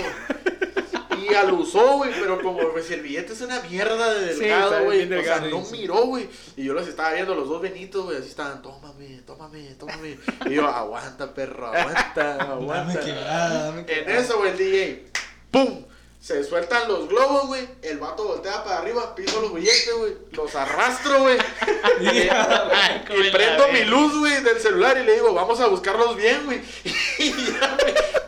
[SPEAKER 3] Y alusó, güey, pero como pues, el billete es una mierda de delgado, güey. o sea, no miró, güey. Y yo los estaba viendo, los dos benitos, güey, así estaban, tómame, tómame, tómame. Y yo, aguanta, perro, aguanta,
[SPEAKER 1] Dame
[SPEAKER 3] aguanta.
[SPEAKER 1] quebrada, dame
[SPEAKER 3] En
[SPEAKER 1] quebrada.
[SPEAKER 3] eso, güey, el DJ, ¡pum! Se sueltan los globos, güey. El vato voltea para arriba, piso los billetes, güey. Los arrastro, güey. Y
[SPEAKER 4] la
[SPEAKER 3] prendo mi luz, güey, del celular y le digo, vamos a buscarlos bien, güey. Y ya,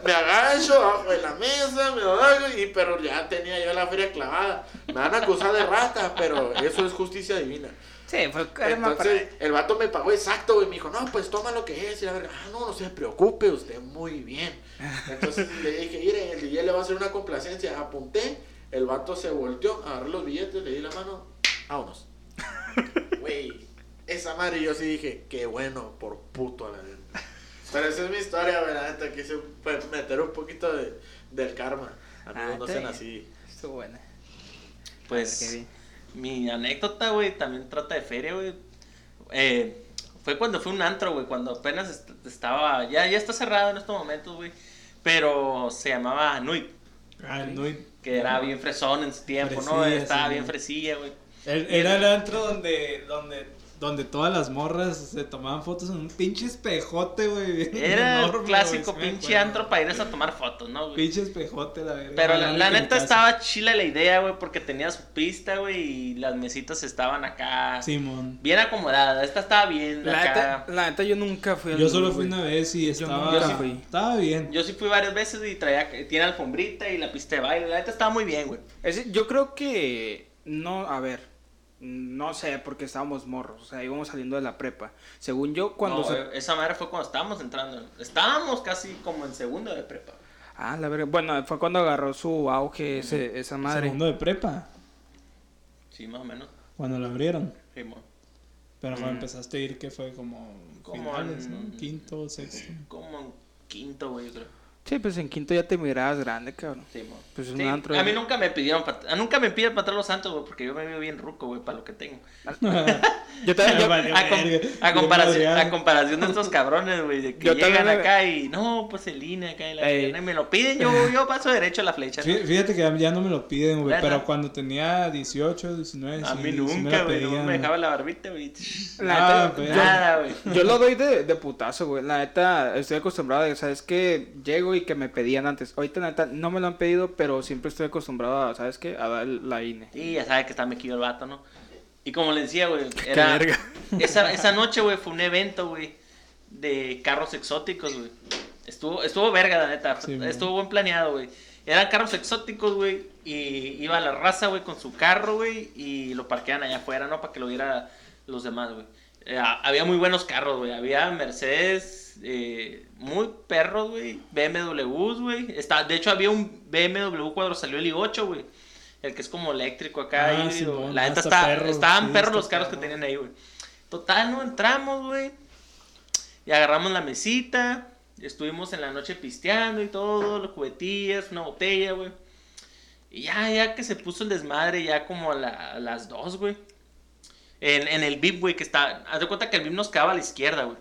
[SPEAKER 3] me agacho abajo de la mesa, me hago, y pero ya tenía yo la feria clavada. Me van a acusar de rata, pero eso es justicia divina.
[SPEAKER 2] Sí, fue
[SPEAKER 3] Entonces, el vato me pagó exacto, güey. Me dijo, no, pues toma lo que es. Y la verga, ah, no, no se preocupe, usted muy bien. Entonces le dije, mire, el DJ le va a hacer una complacencia. Apunté, el vato se volteó, agarré los billetes, le di la mano, vámonos. Güey, esa madre yo sí dije, qué bueno, por puto a la verga. Pero esa es mi historia, la neta, quise pues, meter un poquito de, del karma. Amigos,
[SPEAKER 2] Ah,
[SPEAKER 3] no sean así.
[SPEAKER 2] Estuvo buena. A
[SPEAKER 4] Pues mi anécdota, güey, también trata de feria, güey. Eh, fue cuando fue un antro, güey, cuando apenas est- estaba, ya, ya está cerrado en estos momentos, güey. Pero se llamaba Nuit,
[SPEAKER 1] Ah, el Nuit.
[SPEAKER 4] que era bien fresón en su tiempo, ¿no? Estaba
[SPEAKER 1] sí,
[SPEAKER 4] bien fresilla, güey.
[SPEAKER 1] Era el antro donde, donde, donde todas las morras se tomaban fotos en un pinche espejote, güey.
[SPEAKER 4] Era
[SPEAKER 1] enorme,
[SPEAKER 4] el clásico pinche antro para irse a tomar fotos, ¿no, güey?
[SPEAKER 1] Pinche espejote, la verga.
[SPEAKER 4] Pero la, neta estaba chila la idea, güey, porque tenía su pista, güey, y las mesitas estaban acá
[SPEAKER 1] Simón.
[SPEAKER 4] bien acomodadas. Esta estaba bien
[SPEAKER 2] La
[SPEAKER 4] acá.
[SPEAKER 2] neta, la neta, yo nunca fui al
[SPEAKER 1] Yo solo fui una vez y estaba,
[SPEAKER 2] nunca fui.
[SPEAKER 1] estaba bien.
[SPEAKER 4] Yo sí fui varias veces y traía, tiene alfombrita y la pista de baile. La neta estaba muy bien, güey.
[SPEAKER 2] Yo creo que no, a ver, no sé, porque estábamos morros, o sea, íbamos saliendo de la prepa. Según yo, cuando
[SPEAKER 4] No,
[SPEAKER 2] se...
[SPEAKER 4] eh, esa madre fue cuando estábamos entrando. Estábamos casi como en segundo de prepa.
[SPEAKER 2] Ah, la verga. Bueno, fue cuando agarró su auge ese, esa madre.
[SPEAKER 1] Segundo de prepa,
[SPEAKER 4] Sí, más o menos.
[SPEAKER 1] cuando la abrieron.
[SPEAKER 4] Simón.
[SPEAKER 1] Pero cuando
[SPEAKER 2] Mm.
[SPEAKER 1] empezaste a ir, que fue como,
[SPEAKER 4] Como
[SPEAKER 1] finales,
[SPEAKER 4] en-
[SPEAKER 1] ¿no? Quinto, sexto.
[SPEAKER 4] Como en quinto, güey, yo creo.
[SPEAKER 2] Sí, pues en quinto ya te mirabas grande, cabrón.
[SPEAKER 4] Simón.
[SPEAKER 2] Pues es un
[SPEAKER 4] Sí,
[SPEAKER 2] antro.
[SPEAKER 4] A mí nunca me pidieron, pa- a- nunca me piden para atrás los santos, güey, porque yo me veo bien ruco, güey, para lo que tengo.
[SPEAKER 2] Yo también, yo-
[SPEAKER 4] A, com- a comparación,
[SPEAKER 1] madreado.
[SPEAKER 4] a comparación de estos cabrones, güey, de que
[SPEAKER 2] Yo
[SPEAKER 4] llegan
[SPEAKER 2] también
[SPEAKER 4] acá y no, pues el INE acá y la y me lo piden, yo, yo paso derecho a la flecha. ¿no?
[SPEAKER 1] Fí- Fíjate que ya no me lo piden, güey. Pero cuando tenía 18, 19,
[SPEAKER 4] A
[SPEAKER 1] sí,
[SPEAKER 4] mí
[SPEAKER 1] sí
[SPEAKER 4] nunca, güey, no me dejaba la barbita, güey.
[SPEAKER 2] La
[SPEAKER 1] Ah,
[SPEAKER 2] neta,
[SPEAKER 1] pues.
[SPEAKER 2] yo-
[SPEAKER 4] Nada, güey.
[SPEAKER 2] Yo lo doy de, de putazo, güey. La neta, estoy acostumbrado a, ¿sabes que Llego y que me pedían antes. Ahorita, neta, no me lo han pedido, pero siempre estoy acostumbrado a, ¿sabes qué? A dar la INE.
[SPEAKER 4] Y ya sabes que está mequillo el vato, ¿no? Y como le decía, güey, era... Esa, esa noche, güey, fue un evento, güey, de carros exóticos, güey. Estuvo, estuvo verga, la neta.
[SPEAKER 1] Sí,
[SPEAKER 4] estuvo buen planeado, güey. Eran carros exóticos, güey, y iba la raza, güey, con su carro, güey, y lo parquean allá afuera, ¿no? Para que lo viera los demás, güey. Eh, había muy buenos carros, güey. Había Mercedes, eh, muy perros, güey. BMWs, güey. Está, de hecho, había un BMW cuando salió el i8, güey. El que es como eléctrico acá.
[SPEAKER 1] Ah,
[SPEAKER 4] híbrido.
[SPEAKER 1] Simón,
[SPEAKER 4] la neta
[SPEAKER 1] está perro,
[SPEAKER 4] estaban
[SPEAKER 1] sí,
[SPEAKER 4] perros los carros que tenían ahí, güey. Total, no entramos, güey. Y agarramos la mesita. Estuvimos en la noche pisteando y todo, los cubetillas, una botella, güey. Y ya, ya que se puso el desmadre, ya como a, la- a las dos, güey. En, en el VIP, güey, que está. Haz de cuenta que el VIP nos quedaba a la izquierda, güey.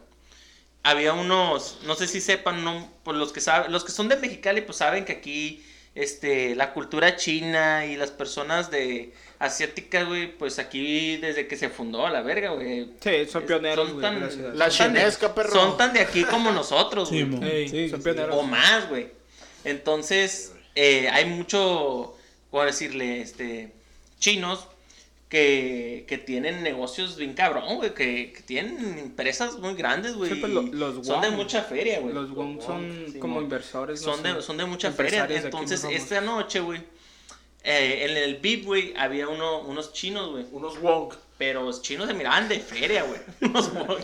[SPEAKER 4] Había unos, no sé si sepan, no, pues los que saben, los que son de Mexicali, pues saben que aquí, este, la cultura china y las personas de asiáticas, güey, pues aquí desde que se fundó a la verga, güey.
[SPEAKER 2] Sí, son pioneros,
[SPEAKER 4] Son tan,
[SPEAKER 2] de la
[SPEAKER 4] son tan de-
[SPEAKER 3] chinesca, perro.
[SPEAKER 4] Son tan de aquí como nosotros, güey.
[SPEAKER 1] Sí,
[SPEAKER 2] son
[SPEAKER 1] sí.
[SPEAKER 2] pioneros.
[SPEAKER 4] o más, güey. Entonces, eh, hay mucho, ¿cómo decirle? Este, chinos que, que tienen negocios bien cabrón, güey, que, que tienen empresas muy grandes, güey.
[SPEAKER 2] Sí, pues, lo- los
[SPEAKER 4] son de
[SPEAKER 2] Wong.
[SPEAKER 4] mucha feria, güey.
[SPEAKER 2] Los Wong son
[SPEAKER 4] Sí,
[SPEAKER 2] como
[SPEAKER 4] mo.
[SPEAKER 2] inversores. no
[SPEAKER 4] Son de, son de mucha feria. Entonces, esta noche, güey, eh, en el VIP, güey, había uno, unos chinos, güey.
[SPEAKER 3] Unos wong.
[SPEAKER 4] Pero los chinos se miraban de feria, güey. Unos Wong.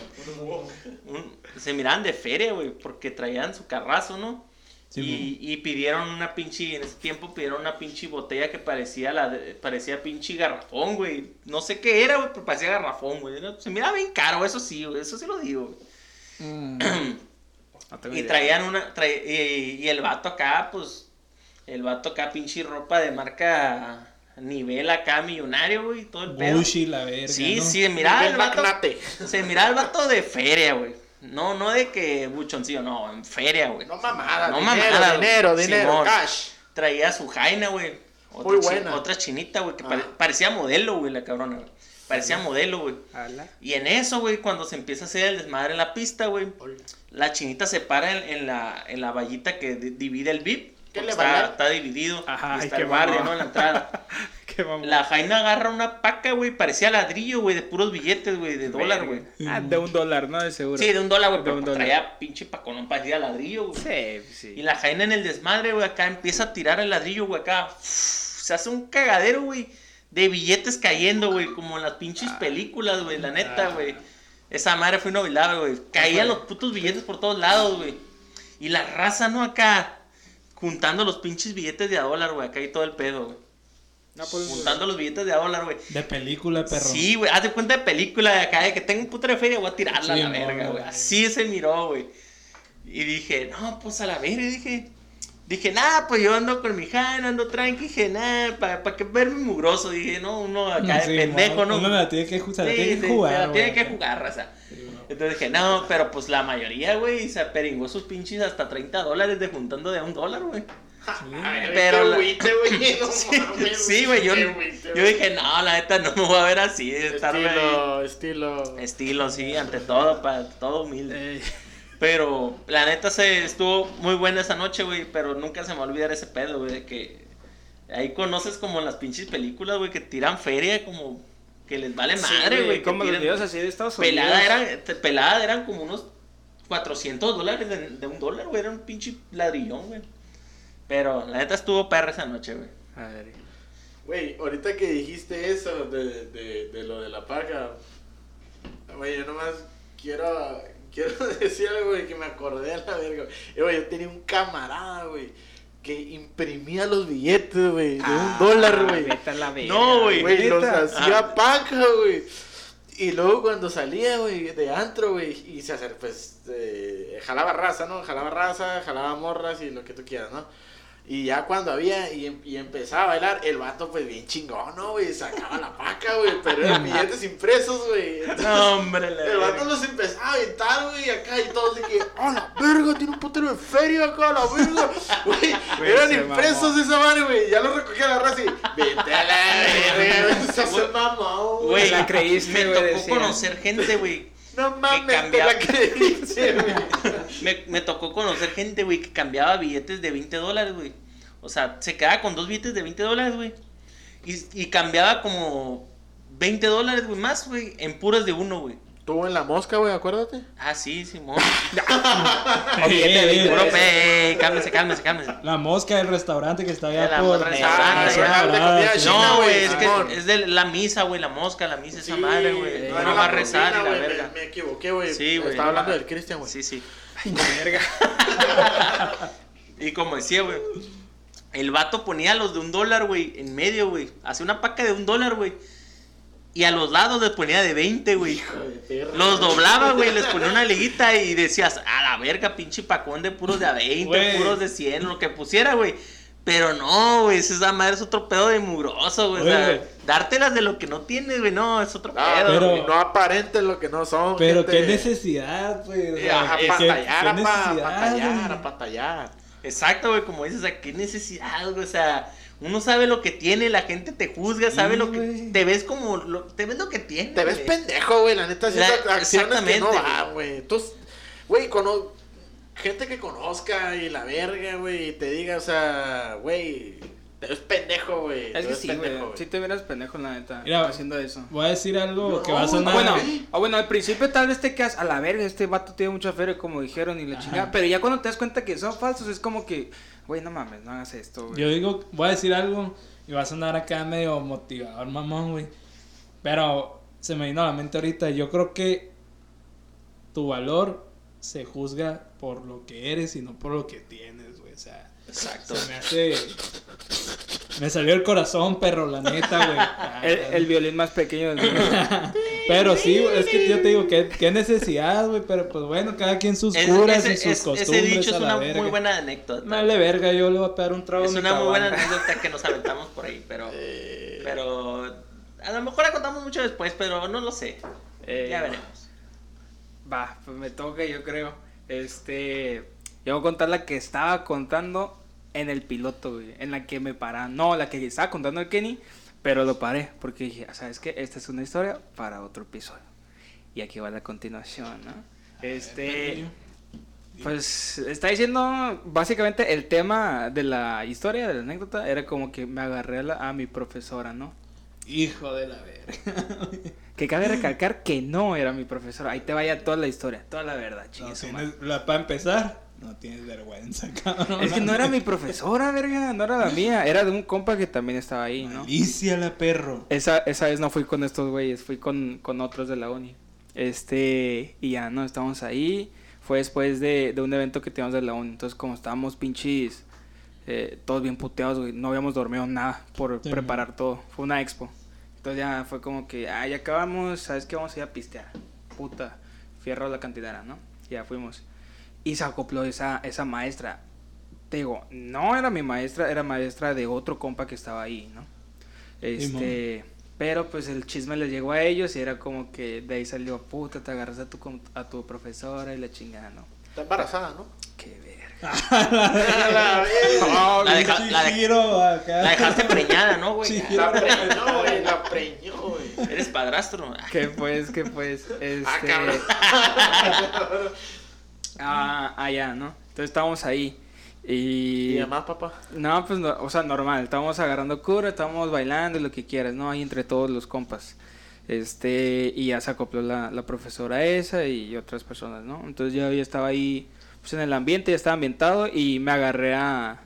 [SPEAKER 4] Un- se miraban de feria, güey, porque traían su carrazo, ¿no?
[SPEAKER 1] Sí,
[SPEAKER 4] y, y pidieron una pinche, en ese tiempo pidieron una pinche botella que parecía la de- parecía pinche garrafón, güey. No sé qué era, güey, pero parecía garrafón, güey. Se miraba bien caro, eso sí, güey, eso sí lo digo, güey.
[SPEAKER 2] Mm. No
[SPEAKER 4] Y
[SPEAKER 2] idea.
[SPEAKER 4] traían una, y, y el vato acá, pues, el vato acá pinche ropa de marca nivel acá millonario, güey, todo el pedo.
[SPEAKER 1] Gucci, la verga.
[SPEAKER 4] Sí,
[SPEAKER 1] ¿no?
[SPEAKER 4] sí, se miraba el vato, se miraba el vato de feria, güey. No, no de que buchoncillo, no, en feria, güey.
[SPEAKER 3] No mamada,
[SPEAKER 4] No
[SPEAKER 3] dinero,
[SPEAKER 4] mamada, güey.
[SPEAKER 3] dinero, dinero,
[SPEAKER 4] Simón.
[SPEAKER 3] cash.
[SPEAKER 4] Traía su jaina, güey. Otra
[SPEAKER 3] Muy
[SPEAKER 4] chi-
[SPEAKER 3] buena.
[SPEAKER 4] Otra chinita, güey, que
[SPEAKER 3] Ah.
[SPEAKER 4] pare- parecía modelo, güey, la cabrona, güey. Parecía modelo, güey. Y en eso, güey, cuando se empieza a hacer el desmadre en la pista, güey, la chinita se para en, en la, en la vallita que di- divide el VIP.
[SPEAKER 3] ¿Qué le
[SPEAKER 4] está,
[SPEAKER 3] vale?
[SPEAKER 4] está dividido.
[SPEAKER 2] Ajá,
[SPEAKER 4] y está el guardia. ¿no? En la entrada.
[SPEAKER 2] Qué.
[SPEAKER 4] La Jaina agarra una paca, güey, parecía ladrillo, güey, de puros billetes, güey, de dólar, güey.
[SPEAKER 2] Ah, de un dólar, ¿no? De seguro.
[SPEAKER 4] Sí, de un dólar, güey, pero
[SPEAKER 2] un
[SPEAKER 4] pues
[SPEAKER 2] dólar.
[SPEAKER 4] traía pinche paconón, parecía ladrillo, güey.
[SPEAKER 2] Sí, sí.
[SPEAKER 4] Y la Jaina en el desmadre, güey, acá empieza a tirar el ladrillo, güey, acá. Se hace un cagadero, güey, de billetes cayendo, güey, como en las pinches películas, güey, la neta, güey. Esa madre fue inolvidable, güey. Caían los putos billetes por todos lados, güey. Y la raza, ¿no? Acá, juntando los pinches billetes de a dólar, güey, acá y todo el pedo, güey.
[SPEAKER 2] No, pues,
[SPEAKER 4] Juntando los billetes de a dólar, güey.
[SPEAKER 1] De película, perro.
[SPEAKER 4] Sí, güey, haz de cuenta de película de acá, de que tengo un puto de feria, voy a tirarla a la verga, güey. Así se miró, güey. Y dije, no, pues a la verga, dije. Dije, nada, pues yo ando con mi Jana, ando tranqui, dije, nada, para pa que verme mugroso. Dije, no, uno acá de
[SPEAKER 1] Sí,
[SPEAKER 4] pendejo,
[SPEAKER 1] mo,
[SPEAKER 4] ¿no?
[SPEAKER 1] Uno la tiene que, ju- se la
[SPEAKER 4] Sí,
[SPEAKER 1] tiene que jugar.
[SPEAKER 4] se la tiene que jugar, raza. Entonces dije, no, pero pues la mayoría, güey, se aperingó sus pinches hasta 30 dólares de juntando de a un dólar, güey.
[SPEAKER 3] Ay,
[SPEAKER 4] Pero
[SPEAKER 3] qué
[SPEAKER 4] la-
[SPEAKER 3] agüite, güey. No
[SPEAKER 4] Sí,
[SPEAKER 3] mames,
[SPEAKER 4] sí, güey, yo,
[SPEAKER 3] qué agüite,
[SPEAKER 4] yo dije, no, la neta no me voy a ver así, estarme.
[SPEAKER 3] Estilo, estilo.
[SPEAKER 4] Estilo, sí, ante todo, para todo humilde.
[SPEAKER 2] eh,
[SPEAKER 4] Pero la neta se estuvo muy buena esa noche, güey, pero nunca se me va a olvidar ese pedo, güey, de que ahí conoces como las pinches películas, güey, que tiran feria como que les vale madre,
[SPEAKER 2] sí,
[SPEAKER 4] güey. que
[SPEAKER 2] Como los videos así de Estados Unidos.
[SPEAKER 4] pelada eran, pelada eran como unos 400 dólares de, de un dólar, güey, era un pinche ladrillón, güey. Pero la neta estuvo perra esa noche, güey.
[SPEAKER 2] A ver.
[SPEAKER 3] Güey, ahorita que dijiste eso de, de, de lo de la paca, güey, yo nomás quiero, quiero decir algo, güey, que me acordé a la verga. Güey, yo tenía un camarada, güey, que imprimía los billetes, güey, de un dólar, güey.
[SPEAKER 2] Ah, la verga.
[SPEAKER 4] No, güey.
[SPEAKER 3] Güey, los hacía
[SPEAKER 4] Ah.
[SPEAKER 3] paca, güey. Y luego cuando salía, güey, de antro, güey, y se hacer, pues, eh, jalaba raza, ¿no? Jalaba raza, jalaba morras y lo que tú quieras, ¿no? Y ya cuando había y, em- y empezaba a bailar, el vato, pues, bien chingón, ¿no, güey? Sacaba la paca, güey, pero eran billetes impresos, güey. Entonces,
[SPEAKER 4] No, hombre, la
[SPEAKER 3] el vato los empezaba a aventar, güey, acá y todos de que, ¡ah, la verga! Tiene un putero de feria acá, la verga. Güey,
[SPEAKER 2] Güey,
[SPEAKER 3] eran impresos
[SPEAKER 2] mamó.
[SPEAKER 3] esa madre, güey. Ya los recogía la raza y, vete a la verga, se mamón, güey.
[SPEAKER 4] Güey,
[SPEAKER 2] la creíste,
[SPEAKER 4] me
[SPEAKER 2] güey,
[SPEAKER 4] tocó
[SPEAKER 2] decían.
[SPEAKER 4] conocer gente, güey.
[SPEAKER 3] No mames, te
[SPEAKER 4] cambiaba.
[SPEAKER 3] la creíste, güey.
[SPEAKER 4] Me, me tocó conocer gente, güey, que cambiaba billetes de 20 dólares, güey. O sea, se quedaba con dos billetes de 20 dólares, güey. Y, y cambiaba como 20 dólares, güey, más, güey, en puras de uno, güey.
[SPEAKER 3] Estuvo en la mosca, güey, acuérdate.
[SPEAKER 4] Ah, sí, Simón.
[SPEAKER 2] Billete,
[SPEAKER 4] Puro pe, eh, cálmese, cálmese, cálmese.
[SPEAKER 1] La mosca del restaurante que está allá
[SPEAKER 4] La
[SPEAKER 1] por.
[SPEAKER 4] restaurante,
[SPEAKER 1] Ah,
[SPEAKER 4] No,
[SPEAKER 3] güey,
[SPEAKER 4] es que es de la misa, güey, la mosca, la misa, esa madre, güey.
[SPEAKER 3] no
[SPEAKER 4] va a rezar la
[SPEAKER 3] güey,
[SPEAKER 4] verga.
[SPEAKER 3] Me, me equivoqué, güey.
[SPEAKER 4] Sí, güey.
[SPEAKER 3] Estaba hablando del Cristian, güey.
[SPEAKER 4] Sí, sí.
[SPEAKER 2] verga.
[SPEAKER 4] Y como decía, güey, el vato ponía los de un dólar, güey, en medio, güey. Hacía una paca de un dólar, güey. Y a los lados les ponía de 20, güey.
[SPEAKER 3] Hijo de perra.
[SPEAKER 4] Los doblaba, güey, les ponía una liguita y decías, a la verga, pinche pacón de puros de a 20,
[SPEAKER 1] Güey.
[SPEAKER 4] puros de 100, lo que pusiera, güey. Pero no, güey, esa madre es otro pedo de mugroso, güey. O sea,
[SPEAKER 1] güey.
[SPEAKER 4] dártelas de lo que no tienes, güey, no, es otro
[SPEAKER 3] Ah,
[SPEAKER 4] pedo.
[SPEAKER 1] pero-
[SPEAKER 4] güey.
[SPEAKER 3] no aparenten lo que no son.
[SPEAKER 1] Pero
[SPEAKER 3] gente.
[SPEAKER 1] qué necesidad, pues. o sea,
[SPEAKER 3] Ajá,
[SPEAKER 1] ¿qué-
[SPEAKER 3] pantallar, pantallar,
[SPEAKER 1] güey?
[SPEAKER 3] pantallar.
[SPEAKER 4] Exacto, güey, como dices, o sea, qué necesidad, güey, o sea, uno sabe lo que tiene, la gente te juzga, sabe
[SPEAKER 1] Sí,
[SPEAKER 4] lo que, te ves como, lo- te ves lo que tienes.
[SPEAKER 3] Te ves pendejo, güey, la neta, haciendo
[SPEAKER 4] La-
[SPEAKER 3] acciones que no
[SPEAKER 4] exactamente,
[SPEAKER 3] van, güey. Entonces, güey, gente que conozca y la verga, güey, y te diga, o sea, güey, te ves pendejo, güey.
[SPEAKER 2] Es que sí, güey. Sí te miras pendejo, la neta,
[SPEAKER 1] Mira,
[SPEAKER 2] haciendo eso.
[SPEAKER 1] Voy a decir algo
[SPEAKER 3] No,
[SPEAKER 1] que va a
[SPEAKER 2] Ah,
[SPEAKER 1] sonar.
[SPEAKER 2] bueno,
[SPEAKER 3] Sí.
[SPEAKER 2] ah, bueno, al principio tal vez te quedas a la verga, este vato tiene mucha feria, como dijeron, y la chingada. Pero ya cuando te das cuenta que son falsos, es como que, güey, no mames, no hagas esto, güey.
[SPEAKER 1] Yo digo, voy a decir algo y va a sonar acá medio motivador, mamón, güey. Pero se me vino a la mente ahorita. Yo creo que tu valor se juzga por lo que eres y no por lo que tienes, güey. O sea,
[SPEAKER 4] Exacto.
[SPEAKER 1] se me hace. Me salió el corazón, perro, la neta, güey.
[SPEAKER 2] El, el violín más pequeño del mundo.
[SPEAKER 1] Pero sí, es que yo te digo, qué, qué necesidad, güey. Pero pues bueno, cada quien sus
[SPEAKER 4] Es-
[SPEAKER 1] curas
[SPEAKER 4] ese,
[SPEAKER 1] y sus
[SPEAKER 4] es-
[SPEAKER 1] costumbres.
[SPEAKER 4] ese dicho es
[SPEAKER 1] a la
[SPEAKER 4] una
[SPEAKER 1] verga.
[SPEAKER 4] muy buena anécdota.
[SPEAKER 1] Vale, verga, yo le voy a pegar un trago.
[SPEAKER 4] es una muy buena anécdota que nos aventamos por ahí, pero,
[SPEAKER 3] Eh,
[SPEAKER 4] pero a lo mejor la contamos mucho después, pero no lo sé.
[SPEAKER 2] Eh,
[SPEAKER 4] Ya veremos.
[SPEAKER 2] Va, pues me toca, yo creo. Este. Yo voy a contar la que estaba contando en el piloto, güey. En la que me paraba. No, la que estaba contando el Kenny. Pero lo paré. Porque dije, ¿sabes qué? Esta es una historia para otro episodio. Y aquí va la continuación, ¿no? Este. Pues está diciendo básicamente el tema de la historia, de la anécdota, era como que me agarré a, la- a mi profesora, ¿no?
[SPEAKER 1] Hijo de la verga.
[SPEAKER 2] Que cabe recalcar que no era mi profesora. Ahí te vaya toda la historia, toda la verdad,
[SPEAKER 1] No
[SPEAKER 2] chingue su madre.
[SPEAKER 1] tienes- la- para empezar, no tienes vergüenza, cabrón.
[SPEAKER 2] Es que no era mi profesora, verga, no era la mía, era de un compa que también estaba ahí, ¿no?
[SPEAKER 1] Malicia la perro.
[SPEAKER 2] Esa, esa vez no fui con estos güeyes, fui con, con otros de la uni. Este, y ya, ¿no? Estábamos ahí. Fue después de, de un evento que teníamos de la uni. Entonces, como estábamos pinches, eh, todos bien puteados, güey, no habíamos dormido nada por
[SPEAKER 1] Sí,
[SPEAKER 2] preparar todo. Fue una expo. Entonces ya fue como que, ah, ya acabamos, ¿sabes qué? Vamos a ir a pistear. Puta, fierro la cantinera, ¿no? Ya fuimos. Y se acopló esa, esa maestra. Te digo, no era mi maestra, era maestra de otro compa que estaba ahí, ¿no? Este, pero pues el chisme les llegó a ellos y era como que de ahí salió, puta, te agarras a tu, com- a tu profesora y la chingada, ¿no?
[SPEAKER 3] Está embarazada, ¿no?
[SPEAKER 2] Qué verga.
[SPEAKER 3] la.
[SPEAKER 4] La, deja- la dejaste preñada, ¿no, güey?
[SPEAKER 1] Sí.
[SPEAKER 3] La preñó, güey, la preñó, güey.
[SPEAKER 4] Eres padrastro.
[SPEAKER 2] ¿Qué pues, qué pues? Este...
[SPEAKER 3] Ah, cabrón.
[SPEAKER 2] Ah, ah, ya, ¿no? Entonces estábamos ahí. Y...
[SPEAKER 3] ¿Y además, papá?
[SPEAKER 2] No, pues, no, o sea, normal. Estábamos agarrando cura, estábamos bailando y lo que quieras, ¿no? Ahí entre todos los compas. Este, y ya se acopló la, la profesora esa y otras personas, ¿no? Entonces yo ya estaba ahí, pues en el ambiente, ya estaba ambientado y me agarré a.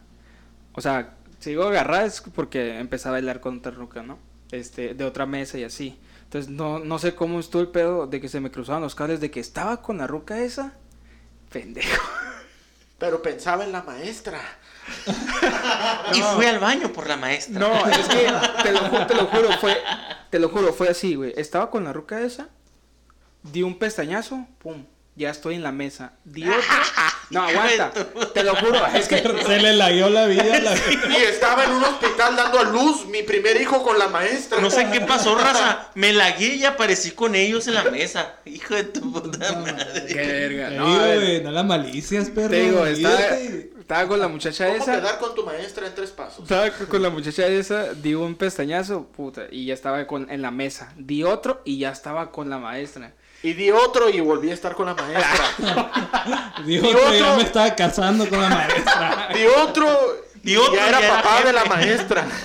[SPEAKER 2] O sea, si digo agarrar es porque empecé a bailar con otra ruca, ¿no? Este, de otra mesa y así. Entonces no, no sé cómo estuvo el pedo de que se me cruzaban los cables de que estaba con la ruca esa. Pendejo.
[SPEAKER 3] Pero pensaba en la maestra.
[SPEAKER 4] Y fui al baño por la maestra.
[SPEAKER 2] No, es que te lo, ju- te lo juro, fue, te lo juro, fue así, güey. Estaba con la ruca esa, di un pestañazo, pum, ya estoy en la mesa. Di otro, no, aguanta, te lo juro, es que
[SPEAKER 1] Se le lagueó la vida la
[SPEAKER 3] Y estaba en un hospital dando a luz mi primer hijo con la maestra.
[SPEAKER 4] No sé qué pasó, raza. Me lagué y aparecí con ellos en la mesa. Hijo de tu puta madre.
[SPEAKER 2] Qué verga, no,
[SPEAKER 1] digo,
[SPEAKER 2] a ver,
[SPEAKER 1] güey, no la malicias, perro.
[SPEAKER 2] te digo, estaba con la muchacha
[SPEAKER 3] ¿Cómo
[SPEAKER 2] esa,
[SPEAKER 3] quedar con tu maestra en tres pasos?
[SPEAKER 2] estaba con la muchacha esa, di un pestañazo, puta, y ya estaba con, en la mesa. Di otro y ya estaba con la maestra.
[SPEAKER 3] Y di otro y volví a estar con la maestra.
[SPEAKER 1] Dijo
[SPEAKER 3] Y
[SPEAKER 1] que
[SPEAKER 3] otro-
[SPEAKER 1] ya me estaba casando con la maestra.
[SPEAKER 3] Di otro.
[SPEAKER 4] Di otro,
[SPEAKER 3] ya era
[SPEAKER 4] ya era
[SPEAKER 3] papá
[SPEAKER 4] jefe.
[SPEAKER 3] de la maestra.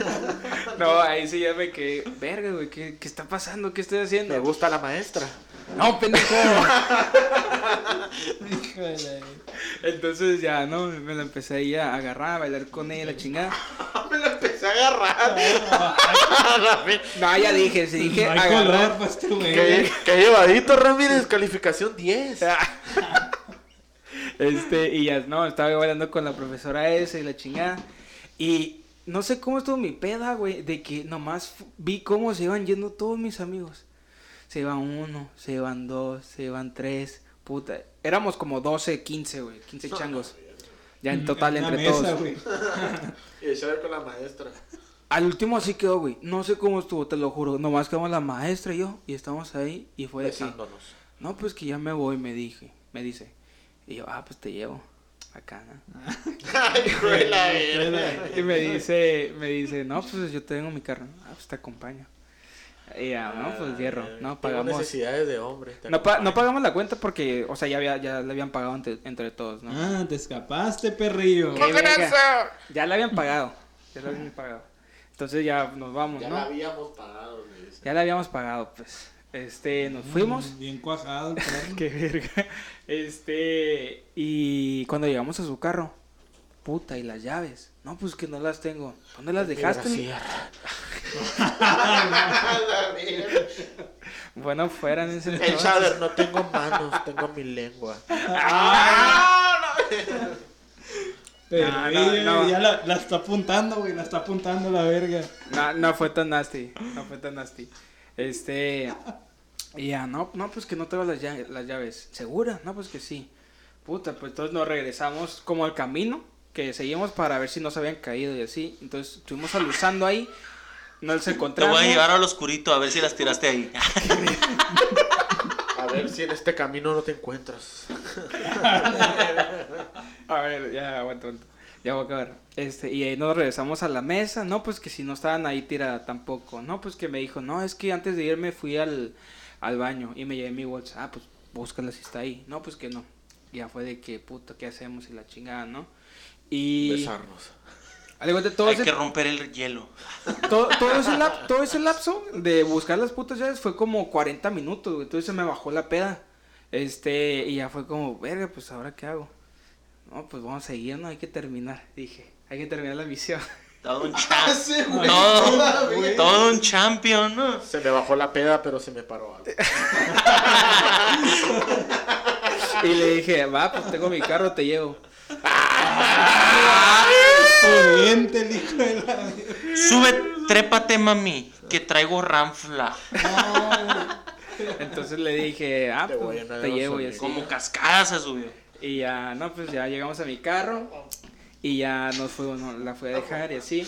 [SPEAKER 2] No, ahí sí ya me quedé, verga, güey, ¿qué, ¿qué está pasando? ¿Qué estoy haciendo?
[SPEAKER 3] Me gusta la maestra.
[SPEAKER 2] No, pendejo.
[SPEAKER 1] Híjole.
[SPEAKER 2] Entonces ya, ¿no? Me la empecé ahí a agarrar, a bailar con ella, la chingada.
[SPEAKER 3] Me la empecé a agarrar.
[SPEAKER 2] No, ya dije, si dije
[SPEAKER 1] no hay color
[SPEAKER 2] agarrar.
[SPEAKER 1] para este güey.
[SPEAKER 3] Qué, qué llevadito, Ramírez. Calificación 10.
[SPEAKER 2] Este, y ya, no, estaba bailando con la profesora esa y la chingada. Y no sé cómo estuvo mi peda, güey, de que nomás vi cómo se iban yendo todos mis amigos. Se iban uno, se iban dos, se iban tres, puta. Éramos como 12, 15, güey, 15 changos. Ya en total, entre
[SPEAKER 1] mesa,
[SPEAKER 2] todos.
[SPEAKER 3] Y el Shader con la maestra.
[SPEAKER 2] Al último así quedó, güey. No sé cómo estuvo, te lo juro. Nomás quedamos la maestra y yo y estamos ahí y fue
[SPEAKER 3] Besándonos.
[SPEAKER 2] no, pues que ya me voy, me dije, me dice. Y yo, ah, pues te llevo acá, ¿no?
[SPEAKER 3] Ay.
[SPEAKER 2] Y me dice, me dice, no, pues yo tengo mi carro. Ah, pues te acompaño. Ya, no, pues hierro,
[SPEAKER 3] Ay,
[SPEAKER 2] no pagamos.
[SPEAKER 3] necesidades de hombre.
[SPEAKER 2] No, pa- no pagamos la cuenta porque, o sea, ya, había, ya le habían pagado entre, entre todos, ¿no?
[SPEAKER 1] Ah, te escapaste, perrillo.
[SPEAKER 2] ¿Qué? Ya le habían pagado, ya le habían pagado. Entonces ya nos vamos,
[SPEAKER 3] Ya
[SPEAKER 2] ¿no?
[SPEAKER 3] la habíamos pagado, me dice.
[SPEAKER 2] Ya le habíamos pagado, pues. Este, nos fuimos.
[SPEAKER 1] Mm, Bien cuajado.
[SPEAKER 2] Qué verga. Este, y cuando llegamos a su carro, puta, ¿y las llaves? No, pues que no las tengo. ¿Dónde las dejaste?
[SPEAKER 3] Mi
[SPEAKER 2] Bueno, fueran en ese
[SPEAKER 3] El
[SPEAKER 2] entonces.
[SPEAKER 3] No tengo manos, tengo mi lengua.
[SPEAKER 1] Perrillo,
[SPEAKER 2] no, no.
[SPEAKER 1] ya la, la está apuntando, güey. La está apuntando la verga.
[SPEAKER 2] No, no fue tan nasty. No fue tan nasty. Este. Y ya, no, no, pues que no tengo las llaves, las llaves. ¿Segura? No, pues que sí. Puta, pues entonces nos regresamos como al camino. Que seguimos para ver si no se habían caído y así. Entonces estuvimos aluzando ahí. No los
[SPEAKER 4] Te
[SPEAKER 2] encontramos.
[SPEAKER 4] voy a llevar al oscurito a ver si las tiraste ahí.
[SPEAKER 3] A ver si en este camino no te encuentras.
[SPEAKER 2] A ver, ya aguanta, aguanta. Ya voy a acabar. Este, y ahí nos regresamos a la mesa. No, pues que si no estaban ahí tirada tampoco. No, pues que me dijo, no, es que antes de irme fui al, al baño y me llevé mi bolsa. Ah, pues búscala si está ahí. No, pues que no. Ya fue de que, puta, ¿qué hacemos? Y la chingada, ¿no? Y.
[SPEAKER 3] Besarnos.
[SPEAKER 2] Al igual de todo
[SPEAKER 4] Hay
[SPEAKER 2] ese,
[SPEAKER 4] que romper el hielo.
[SPEAKER 2] todo, todo ese lap- todo ese lapso de buscar las putas llaves fue como 40 minutos, güey. Entonces se me bajó la peda. Este, y ya fue como, verga, pues ahora qué hago. No, pues vamos a seguir, no hay que terminar. Dije, hay que terminar la misión.
[SPEAKER 4] Todo un
[SPEAKER 3] Ah,
[SPEAKER 4] champion. todo, todo un champion, ¿no?
[SPEAKER 3] Se me bajó la peda, pero se me paró algo.
[SPEAKER 2] Y le dije, va, pues tengo mi carro, te llevo.
[SPEAKER 1] Pudiente el hijo de la.
[SPEAKER 4] Sube, trépate, mami, que traigo ranfla.
[SPEAKER 2] Entonces le dije, ah,
[SPEAKER 3] Te
[SPEAKER 2] pues te llevo y así.
[SPEAKER 4] Como cascada se subió.
[SPEAKER 2] Y ya, no, pues ya llegamos a mi carro y ya nos fuimos, no, la fui a dejar y así.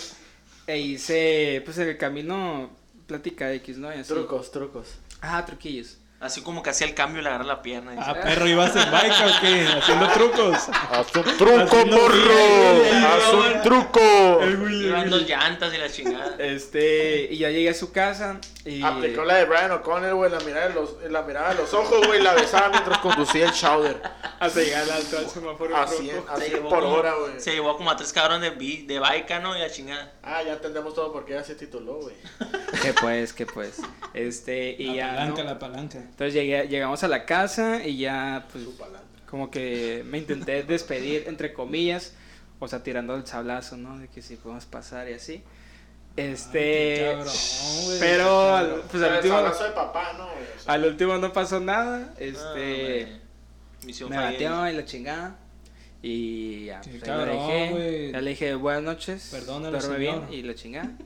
[SPEAKER 2] E hice, pues en el camino, plática X, ¿no? Y así.
[SPEAKER 3] Trucos, trucos.
[SPEAKER 2] Ah, truquillos.
[SPEAKER 4] Así como que hacía el cambio y le agarra la pierna. y
[SPEAKER 1] Ah,
[SPEAKER 4] dice,
[SPEAKER 1] perro, ¿ibas en bike o qué? Haciendo trucos.
[SPEAKER 3] Haz un truco,
[SPEAKER 1] Haciendo
[SPEAKER 3] morro. Haz un truco.
[SPEAKER 4] Dos llantas y la chingada.
[SPEAKER 2] Este, y ya llegué a su casa y...
[SPEAKER 3] Aplicó la de Brian O'Connell, güey, la mirada de los, la mirada de los ojos, güey, la besaba mientras conducía el Chowder.
[SPEAKER 2] Hasta llegar al alto al semáforo
[SPEAKER 3] A 100,
[SPEAKER 2] rojo.
[SPEAKER 3] a
[SPEAKER 4] Se
[SPEAKER 3] 100
[SPEAKER 4] llevó
[SPEAKER 3] por
[SPEAKER 4] como-
[SPEAKER 3] hora, güey.
[SPEAKER 4] Se llevó como a tres cabrones de, de baica, ¿no? Y la chingada.
[SPEAKER 3] Ah, ya entendemos todo porque ya se tituló, güey.
[SPEAKER 2] Que pues, que pues. Este, y
[SPEAKER 1] la
[SPEAKER 2] ya,
[SPEAKER 1] palanca,
[SPEAKER 2] ¿no?
[SPEAKER 1] la palanca.
[SPEAKER 2] Entonces llegué, llegamos a la casa y ya, pues, como que me intenté despedir, entre comillas, o sea, tirando el sablazo, ¿no? De que si podemos pasar y así. Este,
[SPEAKER 1] Qué cabrón, güey,
[SPEAKER 2] pero, al- pues al último,
[SPEAKER 3] de papá, ¿no, güey? O sea,
[SPEAKER 2] al último no pasó nada,
[SPEAKER 4] Ah,
[SPEAKER 2] este.
[SPEAKER 4] Misión
[SPEAKER 2] me bateó y la chingada. Y ya, pues,
[SPEAKER 1] cabrón,
[SPEAKER 2] dejé.
[SPEAKER 1] güey.
[SPEAKER 2] Ya le dije buenas noches.
[SPEAKER 1] Perdónalo,
[SPEAKER 2] duerme bien y la chingada.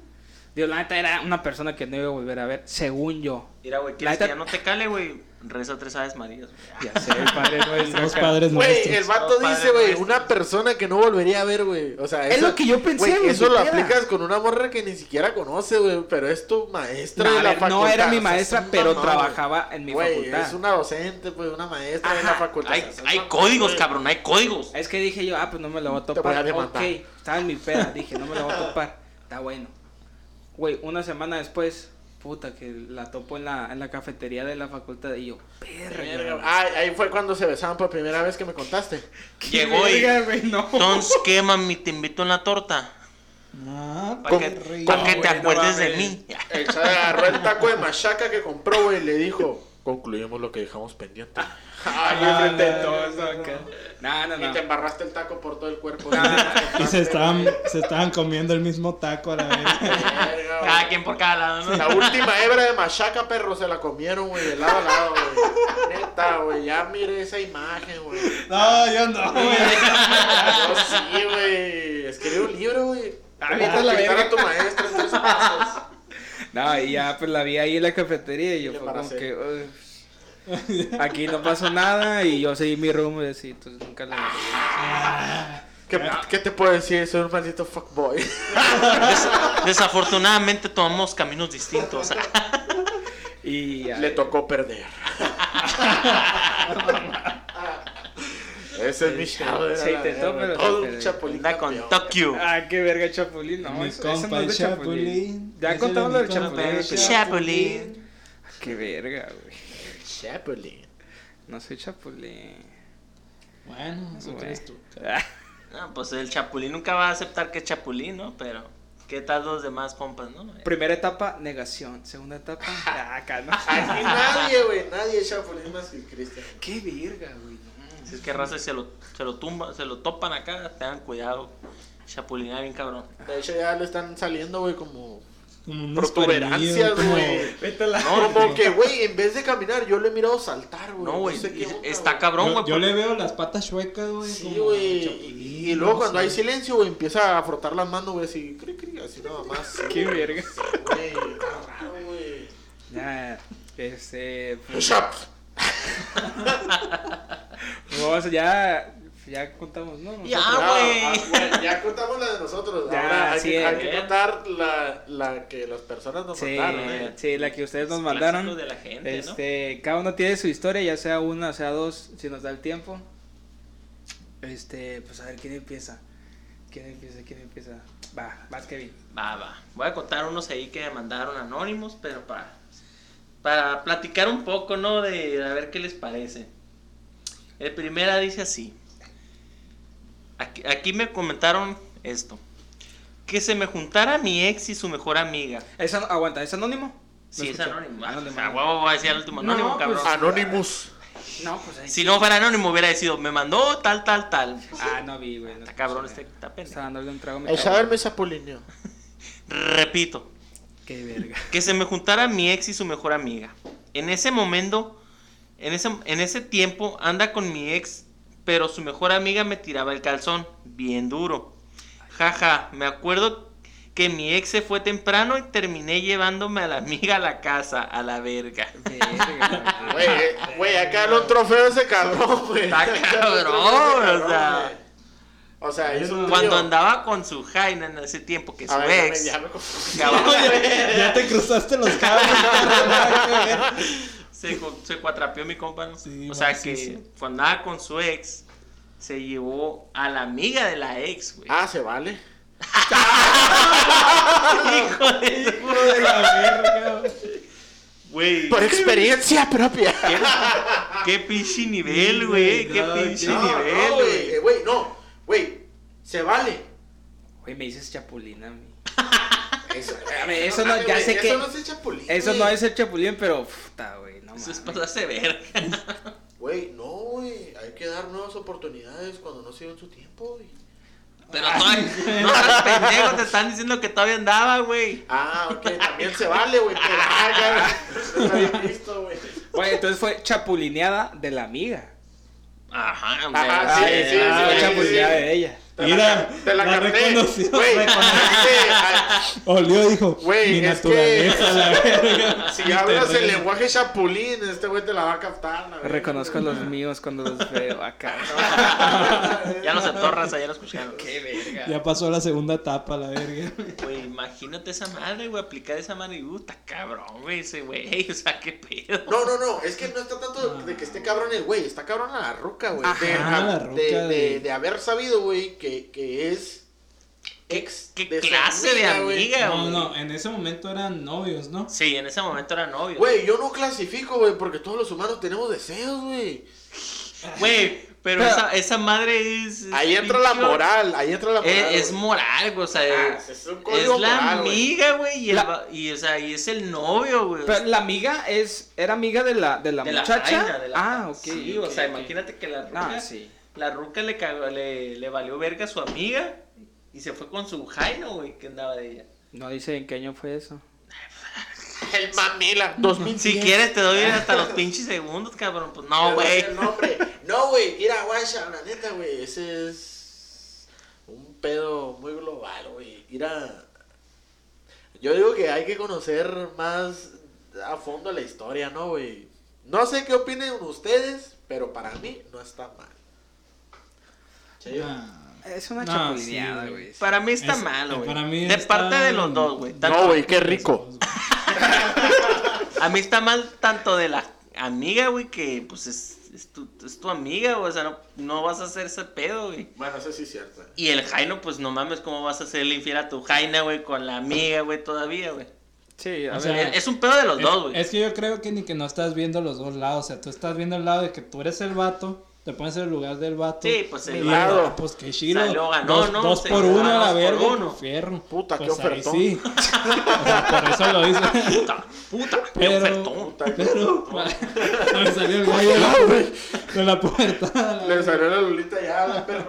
[SPEAKER 2] Dios, la neta era una persona que no iba a volver a ver, según yo.
[SPEAKER 4] Mira, güey,
[SPEAKER 2] La
[SPEAKER 4] ¿quieres que
[SPEAKER 2] neta-
[SPEAKER 4] ya no te cale, güey? Reza tres aves marías, güey.
[SPEAKER 2] Ya sé, el padre nuestro.
[SPEAKER 1] Dos
[SPEAKER 2] acá.
[SPEAKER 1] padres
[SPEAKER 3] Güey,
[SPEAKER 1] nuestros.
[SPEAKER 3] el vato
[SPEAKER 4] Dos
[SPEAKER 3] dice, güey, una persona que no volvería a ver, güey. O sea,
[SPEAKER 2] Es
[SPEAKER 3] eso-
[SPEAKER 2] lo que yo pensé,
[SPEAKER 3] güey, eso lo aplicas con una morra que ni siquiera conoce, güey, pero es tu maestra
[SPEAKER 2] No,
[SPEAKER 3] de la
[SPEAKER 2] ver,
[SPEAKER 3] facultad.
[SPEAKER 2] no era mi
[SPEAKER 3] o sea,
[SPEAKER 2] maestra, pero trabajaba en mi facultad.
[SPEAKER 3] es una docente, pues, una maestra de la facultad.
[SPEAKER 4] Hay,
[SPEAKER 3] O sea,
[SPEAKER 4] hay códigos, cabrón, hay códigos.
[SPEAKER 2] Es que dije yo, ah, pues no me lo voy a
[SPEAKER 3] Te
[SPEAKER 2] topar.
[SPEAKER 3] voy a
[SPEAKER 2] ok, estaba en mi peda, dije, no me lo voy a topar. Está bueno. Güey, una semana después, puta, que la topo en la, en la cafetería de la facultad y yo, perra.
[SPEAKER 3] Ah, ahí fue cuando se besaban por primera vez que me contaste.
[SPEAKER 4] Llegó y...
[SPEAKER 2] No.
[SPEAKER 4] Entonces, ¿qué, mami? Te invito en la torta.
[SPEAKER 1] Ah,
[SPEAKER 4] Para que, pa' que te
[SPEAKER 2] no
[SPEAKER 4] acuerdes de mí.
[SPEAKER 3] Agarró el taco de machaca que compró, güey, y le dijo, concluimos lo que dejamos pendiente.
[SPEAKER 2] Ay,
[SPEAKER 1] Ah,
[SPEAKER 2] enfrente de
[SPEAKER 1] no,
[SPEAKER 2] todos,
[SPEAKER 1] no,
[SPEAKER 2] acá. No, no,
[SPEAKER 3] Y te embarraste el taco por todo el cuerpo.
[SPEAKER 1] Y se estaban, se estaban comiendo el mismo taco a la vez.
[SPEAKER 4] Cada quien por cada lado, ¿no?
[SPEAKER 3] La última hebra de machaca, perro, se la comieron, güey, de lado a lado, güey. Neta, güey, ya mire esa imagen, güey.
[SPEAKER 1] No, yo no, güey.
[SPEAKER 3] Yo sí, güey. Escribí un libro, güey.
[SPEAKER 2] Ah,
[SPEAKER 3] Cómo
[SPEAKER 2] vete a la
[SPEAKER 3] a tu maestro en tres pasos.
[SPEAKER 2] No, y ya pues la vi ahí en la cafetería y yo fue como que "Ugh, aquí no pasó nada y yo seguí mi rumbo y así, entonces nunca la
[SPEAKER 1] Ah,
[SPEAKER 3] ¿Qué, qué te puedo decir? Soy un maldito fuckboy.
[SPEAKER 4] Des- desafortunadamente tomamos caminos distintos.
[SPEAKER 2] Y
[SPEAKER 3] Le tocó perder. Ese es mi chavo. era
[SPEAKER 2] Se intentó, pero
[SPEAKER 3] Todo un chapulín
[SPEAKER 4] Anda con. Tokyo.
[SPEAKER 2] Ah, qué verga Chapulín, no,
[SPEAKER 1] Mi
[SPEAKER 2] eso,
[SPEAKER 1] compa
[SPEAKER 2] no es
[SPEAKER 1] el
[SPEAKER 2] de Chapulín.
[SPEAKER 1] Chapulín.
[SPEAKER 2] Ya contamos lo del Chapulín.
[SPEAKER 4] Chapulín.
[SPEAKER 2] Qué verga, güey.
[SPEAKER 3] Chapulín.
[SPEAKER 2] No soy Chapulín.
[SPEAKER 1] Bueno, eso crees tú.
[SPEAKER 4] No, pues el Chapulín nunca va a aceptar que es Chapulín, ¿no? Pero, ¿qué tal los demás compas, no?
[SPEAKER 2] Primera etapa, negación. Segunda etapa, acá, ¿no?
[SPEAKER 3] Aquí nadie, güey. Nadie es chapulín más que Cristian.
[SPEAKER 2] Qué verga, güey.
[SPEAKER 4] Si es que raza se lo, se lo tumba, se lo topan acá, tengan cuidado. Chapulinar bien cabrón.
[SPEAKER 3] De hecho, ya le están saliendo, güey, como
[SPEAKER 1] Como unos
[SPEAKER 3] protuberancias, güey.
[SPEAKER 2] Vete a la...
[SPEAKER 4] No,
[SPEAKER 3] Como que, güey, en vez de caminar, yo lo he mirado saltar, güey.
[SPEAKER 4] No, güey,
[SPEAKER 3] sé
[SPEAKER 4] está cabrón, güey.
[SPEAKER 1] yo
[SPEAKER 4] porque-
[SPEAKER 1] le veo las patas chuecas, güey.
[SPEAKER 3] Sí, güey. Y, luego cuando hay silencio, güey, empieza a frotar las manos, güey, así, cri, cri, así nada más.
[SPEAKER 2] Qué verga.
[SPEAKER 3] Güey, está raro, güey.
[SPEAKER 2] Ya, este... Pues, vamos, ya, ya contamos, ¿no?
[SPEAKER 4] Ya,
[SPEAKER 2] Nosotros.
[SPEAKER 3] Ah,
[SPEAKER 4] güey.
[SPEAKER 3] ah, güey, ya contamos la de nosotros.
[SPEAKER 2] Ya,
[SPEAKER 3] Ahora hay,
[SPEAKER 2] sí,
[SPEAKER 3] que, hay que contar la, la que las personas nos
[SPEAKER 2] Sí,
[SPEAKER 3] mandaron, eh.
[SPEAKER 2] sí, la que ustedes nos mandaron.
[SPEAKER 4] clásicos de la gente, ¿no?
[SPEAKER 2] Este, cada uno tiene su historia, ya sea una, sea dos, si nos da el tiempo. Este, pues a ver quién empieza. ¿Quién empieza? ¿Quién empieza? Va, vas Kevin.
[SPEAKER 4] Va, va. Voy a contar unos ahí que me mandaron anónimos, pero para, para platicar un poco, ¿no? De a ver qué les parece. El primera dice así. Aquí, aquí me comentaron esto. Que se me juntara mi ex y su mejor amiga.
[SPEAKER 2] ¿Es an- aguanta, ¿es anónimo? No
[SPEAKER 4] Sí, es anónimo. Ah,
[SPEAKER 2] Anónimo.
[SPEAKER 4] Sea, huevo, voy a decir el último
[SPEAKER 2] No,
[SPEAKER 4] anónimo,
[SPEAKER 2] pues,
[SPEAKER 4] cabrón.
[SPEAKER 3] Anonymous.
[SPEAKER 2] No, pues ahí.
[SPEAKER 4] Si no fuera anónimo, hubiera decidido, me mandó tal, tal, tal.
[SPEAKER 2] Ah, no vi, güey. no
[SPEAKER 4] Está cabrón, este, está
[SPEAKER 2] Está
[SPEAKER 4] pendejo.
[SPEAKER 2] dándole un trago. me
[SPEAKER 3] El saber me.
[SPEAKER 4] Repito,
[SPEAKER 2] Qué verga.
[SPEAKER 4] que se me juntara mi ex y su mejor amiga. En ese momento, en ese, en ese tiempo, anda con mi ex, pero su mejor amiga me tiraba el calzón, bien duro. Jaja, me acuerdo que mi ex se fue temprano y terminé llevándome a la amiga a la casa, a la verga.
[SPEAKER 2] Verga,
[SPEAKER 3] Güey, acá lo trofeo ese cabrón, güey.
[SPEAKER 4] Está cabrón, o sea.
[SPEAKER 3] güey. O sea, es un
[SPEAKER 4] Cuando andaba con su Jaina en ese tiempo, que su
[SPEAKER 3] ver,
[SPEAKER 4] ex...
[SPEAKER 3] ya me
[SPEAKER 4] cabrón,
[SPEAKER 1] ya te cruzaste los cables.
[SPEAKER 4] se, se cuatrapeó mi compa, ¿no?
[SPEAKER 1] Sí,
[SPEAKER 4] o sea
[SPEAKER 1] macizo.
[SPEAKER 4] que cuando andaba con su ex, se llevó a la amiga de la ex, güey.
[SPEAKER 3] Ah, se vale.
[SPEAKER 4] Hijo de
[SPEAKER 1] Hijo de la verga.
[SPEAKER 4] Güey.
[SPEAKER 3] Por experiencia propia.
[SPEAKER 4] Qué pinche nivel, güey. Qué
[SPEAKER 1] No,
[SPEAKER 4] pinche
[SPEAKER 1] no,
[SPEAKER 3] No,
[SPEAKER 4] nivel,
[SPEAKER 3] no,
[SPEAKER 4] güey.
[SPEAKER 3] güey, eh, güey, no. Güey, se vale.
[SPEAKER 2] Güey, me dices chapulín a mí.
[SPEAKER 3] Eso,
[SPEAKER 2] no- ya sé que-
[SPEAKER 3] Eso no es el chapulín.
[SPEAKER 2] Eso no es el chapulín, pero puta, güey, no
[SPEAKER 4] Eso es pasarse verga.
[SPEAKER 3] Güey, no, güey. Hay que dar nuevas oportunidades cuando no se dio en su tiempo, güey.
[SPEAKER 4] Pero todavía, no seas pendejo, te están diciendo que todavía andaba, güey.
[SPEAKER 3] Ah, ok, también se vale, güey. Pero, ah, ya, no lo había visto, güey.
[SPEAKER 2] Güey, entonces fue chapulineada de la amiga.
[SPEAKER 4] Ajá, güey.
[SPEAKER 3] Ajá, sí,
[SPEAKER 2] Ah,
[SPEAKER 3] sí,
[SPEAKER 2] ah,
[SPEAKER 3] sí,
[SPEAKER 2] fue
[SPEAKER 3] sí,
[SPEAKER 2] chapulineada
[SPEAKER 3] sí.
[SPEAKER 2] de ella.
[SPEAKER 3] Te
[SPEAKER 1] Mira,
[SPEAKER 3] la, te la
[SPEAKER 1] la
[SPEAKER 3] carné.
[SPEAKER 1] reconoció,
[SPEAKER 3] Güey,
[SPEAKER 1] reconoció.
[SPEAKER 3] que, ah,
[SPEAKER 1] Olió dijo,
[SPEAKER 3] Güey,
[SPEAKER 1] mi
[SPEAKER 3] es
[SPEAKER 1] naturaleza, la verga.
[SPEAKER 3] si hablas el lenguaje chapulín, este güey te la va a captar. la verga,
[SPEAKER 2] Reconozco
[SPEAKER 3] güey.
[SPEAKER 2] los míos cuando los veo acá.
[SPEAKER 4] Ya los atorras, ya lo escucharon.
[SPEAKER 2] Qué verga.
[SPEAKER 1] Ya pasó la segunda etapa, la verga.
[SPEAKER 4] Güey, imagínate esa madre, güey, aplicar esa madre y está cabrón, güey, ese güey, o sea, qué pedo.
[SPEAKER 3] No, no, no, es que no está tanto de que esté cabrón el güey, está cabrón a la ruca, güey.
[SPEAKER 2] Ajá,
[SPEAKER 3] De, de, de,
[SPEAKER 1] de-
[SPEAKER 3] de haber sabido, güey, que, que es ex
[SPEAKER 4] ¿Qué
[SPEAKER 3] de
[SPEAKER 4] clase de
[SPEAKER 3] güey.
[SPEAKER 4] amiga,
[SPEAKER 1] No,
[SPEAKER 4] güey?
[SPEAKER 1] no, en ese momento eran novios, ¿no?
[SPEAKER 4] Sí, en ese momento era novio.
[SPEAKER 3] Güey, yo no clasifico, güey, porque todos los humanos tenemos deseos, güey.
[SPEAKER 4] Güey, pero,
[SPEAKER 2] Pero-
[SPEAKER 4] esa, esa madre es.
[SPEAKER 3] Ahí entra la moral, ahí entra la moral.
[SPEAKER 4] Es, es
[SPEAKER 3] güey.
[SPEAKER 4] moral, güey, o sea,
[SPEAKER 3] Ah,
[SPEAKER 4] es,
[SPEAKER 3] es un
[SPEAKER 4] es la
[SPEAKER 3] moral,
[SPEAKER 4] amiga, güey, y,
[SPEAKER 2] La-
[SPEAKER 4] y, o sea, y es el novio, güey.
[SPEAKER 2] Pero la amiga es, era amiga de la, de la
[SPEAKER 4] de
[SPEAKER 2] muchacha.
[SPEAKER 4] La de la-
[SPEAKER 2] ah, ok.
[SPEAKER 4] Sí,
[SPEAKER 2] ok,
[SPEAKER 4] o sea,
[SPEAKER 2] ok.
[SPEAKER 4] imagínate que la
[SPEAKER 2] Ah, sí.
[SPEAKER 4] La ruca le, cagó, le, le valió verga a su amiga y se fue con su Jaino, güey, que andaba de ella.
[SPEAKER 2] No dice en qué año fue eso.
[SPEAKER 3] El mamila, 2010.
[SPEAKER 4] Si quieres te doy hasta los pinches segundos, cabrón. Pues no, güey.
[SPEAKER 3] No, güey, mira, guacha, la neta, güey, ese es un pedo muy global, güey. Mira, yo digo que hay que conocer más a fondo la historia, ¿no, güey? No sé qué opinen ustedes, pero para mí no está mal. Chayo.
[SPEAKER 1] Ah,
[SPEAKER 2] Es una
[SPEAKER 1] No,
[SPEAKER 2] chapulineada,
[SPEAKER 1] sí,
[SPEAKER 2] güey.
[SPEAKER 4] Para mí está
[SPEAKER 1] Es-
[SPEAKER 4] malo, güey.
[SPEAKER 1] para mí
[SPEAKER 4] De
[SPEAKER 1] está-
[SPEAKER 4] parte de los dos, güey.
[SPEAKER 3] No, güey, qué rico.
[SPEAKER 4] A mí está mal tanto de la amiga, güey, que pues es, es, tu, es tu amiga, güey. O sea, no, no vas a hacer ese pedo, güey.
[SPEAKER 3] Bueno, eso sí es cierto.
[SPEAKER 4] Y el Jaino, pues no mames, ¿cómo vas a hacerle infiel a tu Jaina, güey, con la amiga, güey, todavía, güey?
[SPEAKER 2] Sí, a
[SPEAKER 1] O
[SPEAKER 2] ver.
[SPEAKER 1] sea,
[SPEAKER 4] Es, es un pedo de los
[SPEAKER 1] Es,
[SPEAKER 4] dos, güey.
[SPEAKER 1] es que yo creo que ni que no estás viendo los dos lados. O sea, tú estás viendo el lado de que tú eres el vato. Te pones en el lugar del vato.
[SPEAKER 4] Sí, pues, el
[SPEAKER 1] y,
[SPEAKER 3] lado.
[SPEAKER 1] ah, Pues qué chido.
[SPEAKER 4] Salió, ganó,
[SPEAKER 1] dos,
[SPEAKER 4] ¿no?
[SPEAKER 1] dos por uno a la verga.
[SPEAKER 4] uno.
[SPEAKER 1] Fierro.
[SPEAKER 3] Puta, qué
[SPEAKER 1] Pues ahí
[SPEAKER 3] ofertón.
[SPEAKER 1] sí. O sea, por eso lo hice.
[SPEAKER 4] Puta, puta, qué
[SPEAKER 1] Pero-
[SPEAKER 4] ofertón.
[SPEAKER 3] Puta, qué
[SPEAKER 1] Pero
[SPEAKER 3] ofertón.
[SPEAKER 1] me salió el gallo de la, de la puerta.
[SPEAKER 3] Le salió la lulita ya a la perra.